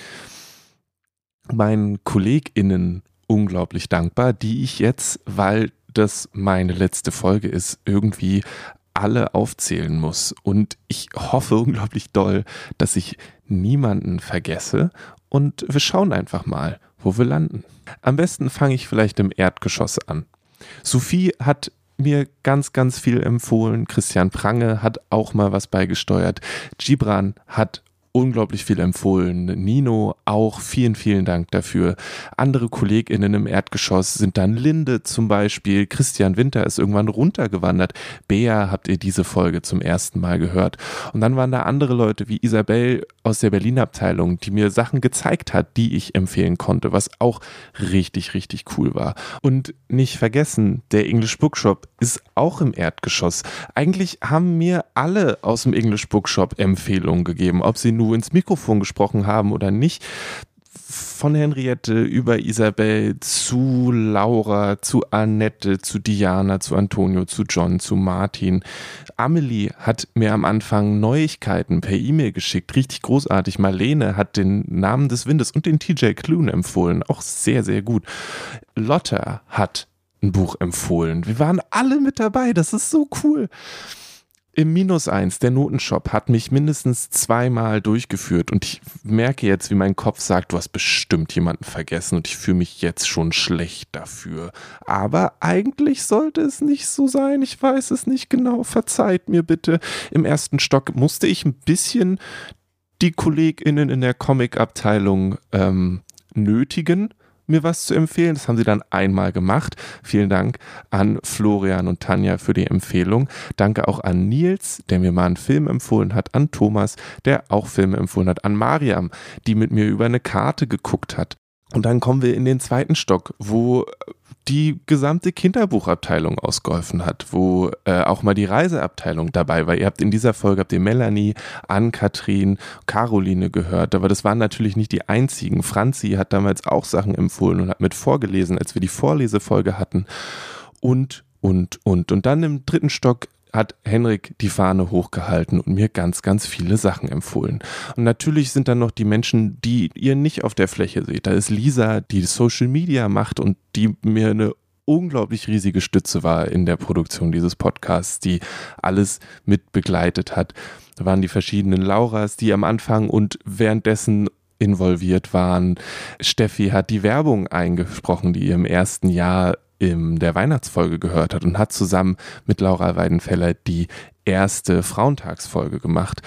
meinen KollegInnen unglaublich dankbar, die ich jetzt, weil das meine letzte Folge ist, irgendwie alle aufzählen muss. Und ich hoffe unglaublich doll, dass ich niemanden vergesse. Und wir schauen einfach mal, wo wir landen. Am besten fange ich vielleicht im Erdgeschoss an. Sophie hat mir ganz, ganz viel empfohlen. Christian Prange hat auch mal was beigesteuert. Gibran hat unglaublich viel empfohlen. Nino auch, vielen, vielen Dank dafür. Andere KollegInnen im Erdgeschoss sind dann Linde zum Beispiel. Christian Winter ist irgendwann runtergewandert. Bea habt ihr diese Folge zum ersten Mal gehört. Und dann waren da andere Leute wie Isabel aus der Berliner Abteilung, die mir Sachen gezeigt hat, die ich empfehlen konnte, was auch richtig, richtig cool war. Und nicht vergessen, der English Bookshop ist auch im Erdgeschoss. Eigentlich haben mir alle aus dem English Bookshop Empfehlungen gegeben, ob sie nur ins Mikrofon gesprochen haben oder nicht. Von Henriette über Isabel zu Laura, zu Annette, zu Diana, zu Antonio, zu John, zu Martin. Amelie hat mir am Anfang Neuigkeiten per E-Mail geschickt. Richtig großartig. Marlene hat den Namen des Windes und den TJ Clune empfohlen. Auch sehr, sehr gut. Lotta hat ein Buch empfohlen. Wir waren alle mit dabei. Das ist so cool. Im Minus eins, der Notenshop, hat mich mindestens zweimal durchgeführt und ich merke jetzt, wie mein Kopf sagt, du hast bestimmt jemanden vergessen und ich fühle mich jetzt schon schlecht dafür. Aber eigentlich sollte es nicht so sein. Ich weiß es nicht genau. Verzeiht mir bitte. Im ersten Stock musste ich ein bisschen die KollegInnen in der Comic-Abteilung ähm, nötigen mir was zu empfehlen. Das haben sie dann einmal gemacht. Vielen Dank an Florian und Tanja für die Empfehlung. Danke auch an Nils, der mir mal einen Film empfohlen hat, an Thomas, der auch Filme empfohlen hat, an Mariam, die mit mir über eine Karte geguckt hat. Und dann kommen wir in den zweiten Stock, wo die gesamte Kinderbuchabteilung ausgeholfen hat, wo äh, auch mal die Reiseabteilung dabei war. Ihr habt in dieser Folge habt ihr Melanie, Ann-Kathrin, Caroline gehört, aber das waren natürlich nicht die einzigen. Franzi hat damals auch Sachen empfohlen und hat mit vorgelesen, als wir die Vorlesefolge hatten. Und, und, und. Und dann im dritten Stock hat Henrik die Fahne hochgehalten und mir ganz, ganz viele Sachen empfohlen. Und natürlich sind dann noch die Menschen, die ihr nicht auf der Fläche seht. Da ist Lisa, die Social Media macht und die mir eine unglaublich riesige Stütze war in der Produktion dieses Podcasts, die alles mit begleitet hat. Da waren die verschiedenen Lauras, die am Anfang und währenddessen involviert waren. Steffi hat die Werbung eingesprochen, die ihr im ersten Jahr in der Weihnachtsfolge gehört hat und hat zusammen mit Laura Weidenfeller die erste Frauentagsfolge gemacht.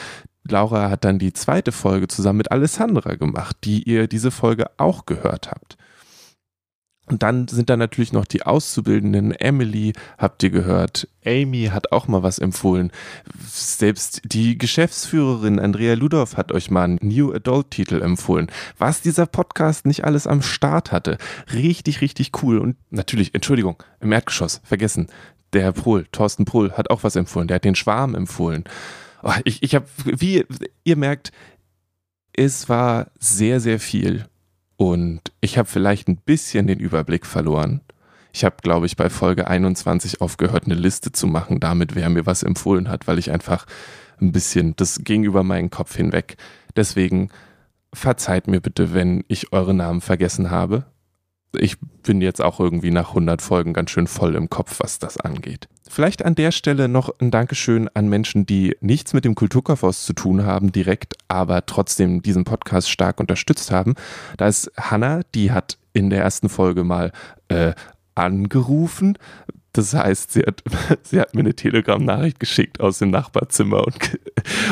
Laura hat dann die zweite Folge zusammen mit Alessandra gemacht, die ihr diese Folge auch gehört habt. Und dann sind da natürlich noch die Auszubildenden. Emily habt ihr gehört. Amy hat auch mal was empfohlen. Selbst die Geschäftsführerin Andrea Ludorf hat euch mal einen New Adult Titel empfohlen. Was dieser Podcast nicht alles am Start hatte. Richtig, richtig cool. Und natürlich, Entschuldigung, im Erdgeschoss, vergessen. Der Herr Prohl, Thorsten Prohl, hat auch was empfohlen. Der hat den Schwarm empfohlen. Oh, ich ich habe, wie ihr merkt, es war sehr, sehr viel. Und ich habe vielleicht ein bisschen den Überblick verloren. Ich habe, glaube ich, bei Folge 21 aufgehört, eine Liste zu machen, damit wer mir was empfohlen hat, weil ich einfach ein bisschen, das ging über meinen Kopf hinweg. Deswegen verzeiht mir bitte, wenn ich eure Namen vergessen habe. Ich bin jetzt auch irgendwie nach 100 Folgen ganz schön voll im Kopf, was das angeht. Vielleicht an der Stelle noch ein Dankeschön an Menschen, die nichts mit dem Kulturkaufhaus zu tun haben, direkt, aber trotzdem diesen Podcast stark unterstützt haben. Da ist Hanna, die hat in der ersten Folge mal äh, angerufen. Das heißt, sie hat, sie hat mir eine Telegram-Nachricht geschickt aus dem Nachbarzimmer und,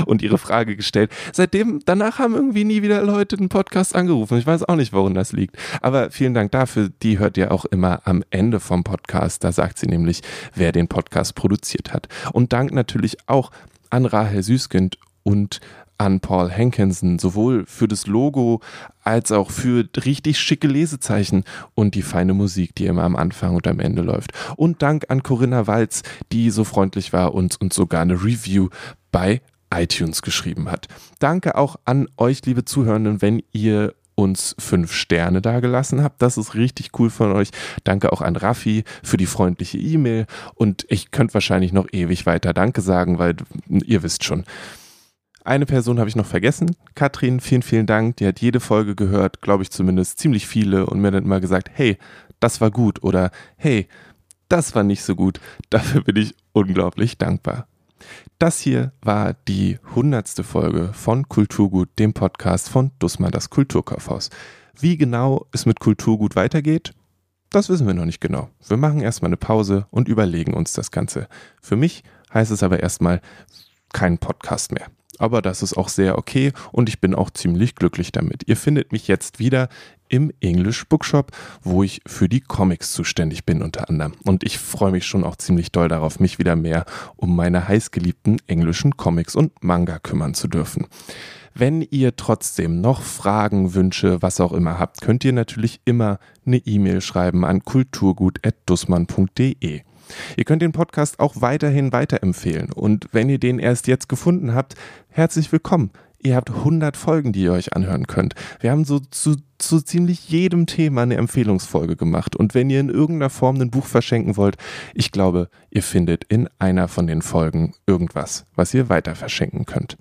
und ihre Frage gestellt. Seitdem, danach haben irgendwie nie wieder Leute den Podcast angerufen. Ich weiß auch nicht, woran das liegt. Aber vielen Dank dafür. Die hört ihr auch immer am Ende vom Podcast. Da sagt sie nämlich, wer den Podcast produziert hat. Und Dank natürlich auch an Rahel Süßkind und an Paul Hankinson, sowohl für das Logo als auch für richtig schicke Lesezeichen und die feine Musik, die immer am Anfang und am Ende läuft. Und Dank an Corinna Walz, die so freundlich war und uns sogar eine Review bei iTunes geschrieben hat. Danke auch an euch, liebe Zuhörenden, wenn ihr uns fünf Sterne dagelassen habt. Das ist richtig cool von euch. Danke auch an Raffi für die freundliche E-Mail. Und ich könnte wahrscheinlich noch ewig weiter Danke sagen, weil ihr wisst schon. Eine Person habe ich noch vergessen. Katrin, vielen, vielen Dank. Die hat jede Folge gehört, glaube ich zumindest ziemlich viele und mir dann immer gesagt, hey, das war gut oder hey, das war nicht so gut. Dafür bin ich unglaublich dankbar. Das hier war die hundertste Folge von Kulturgut, dem Podcast von Dussmann das Kulturkaufhaus. Wie genau es mit Kulturgut weitergeht, das wissen wir noch nicht genau. Wir machen erstmal eine Pause und überlegen uns das Ganze. Für mich heißt es aber erstmal kein Podcast mehr. Aber das ist auch sehr okay und ich bin auch ziemlich glücklich damit. Ihr findet mich jetzt wieder im English Bookshop, wo ich für die Comics zuständig bin unter anderem. Und ich freue mich schon auch ziemlich doll darauf, mich wieder mehr um meine heißgeliebten englischen Comics und Manga kümmern zu dürfen. Wenn ihr trotzdem noch Fragen, Wünsche, was auch immer habt, könnt ihr natürlich immer eine E-Mail schreiben an kulturgut.dussmann.de. Ihr könnt den Podcast auch weiterhin weiterempfehlen. Und wenn ihr den erst jetzt gefunden habt, herzlich willkommen. Ihr habt 100 Folgen, die ihr euch anhören könnt. Wir haben so zu, zu ziemlich jedem Thema eine Empfehlungsfolge gemacht. Und wenn ihr in irgendeiner Form ein Buch verschenken wollt, ich glaube, ihr findet in einer von den Folgen irgendwas, was ihr weiter verschenken könnt.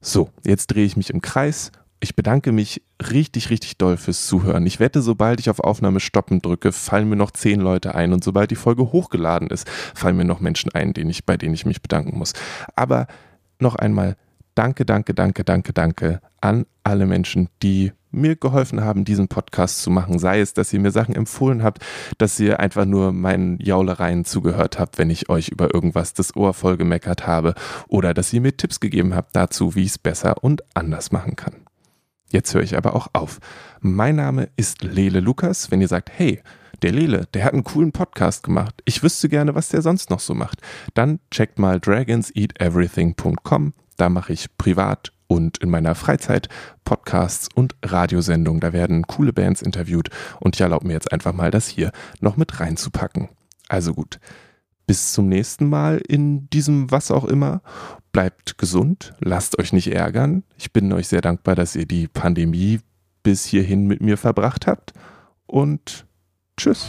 So, jetzt drehe ich mich im Kreis. Ich bedanke mich richtig, richtig doll fürs Zuhören. Ich wette, sobald ich auf Aufnahme stoppen drücke, fallen mir noch zehn Leute ein und sobald die Folge hochgeladen ist, fallen mir noch Menschen ein, denen ich, bei denen ich mich bedanken muss. Aber noch einmal danke, danke, danke, danke, danke an alle Menschen, die mir geholfen haben, diesen Podcast zu machen. Sei es, dass ihr mir Sachen empfohlen habt, dass ihr einfach nur meinen Jaulereien zugehört habt, wenn ich euch über irgendwas das Ohr voll gemeckert habe, oder dass ihr mir Tipps gegeben habt dazu, wie ich es besser und anders machen kann. Jetzt höre ich aber auch auf. Mein Name ist Lele Lukas. Wenn ihr sagt, hey, der Lele, der hat einen coolen Podcast gemacht. Ich wüsste gerne, was der sonst noch so macht. Dann checkt mal dragonseateverything.com. Da mache ich privat und in meiner Freizeit Podcasts und Radiosendungen. Da werden coole Bands interviewt und ich erlaube mir jetzt einfach mal, das hier noch mit reinzupacken. Also gut. Bis zum nächsten Mal in diesem was auch immer. Bleibt gesund, lasst euch nicht ärgern. Ich bin euch sehr dankbar, dass ihr die Pandemie bis hierhin mit mir verbracht habt. Und tschüss.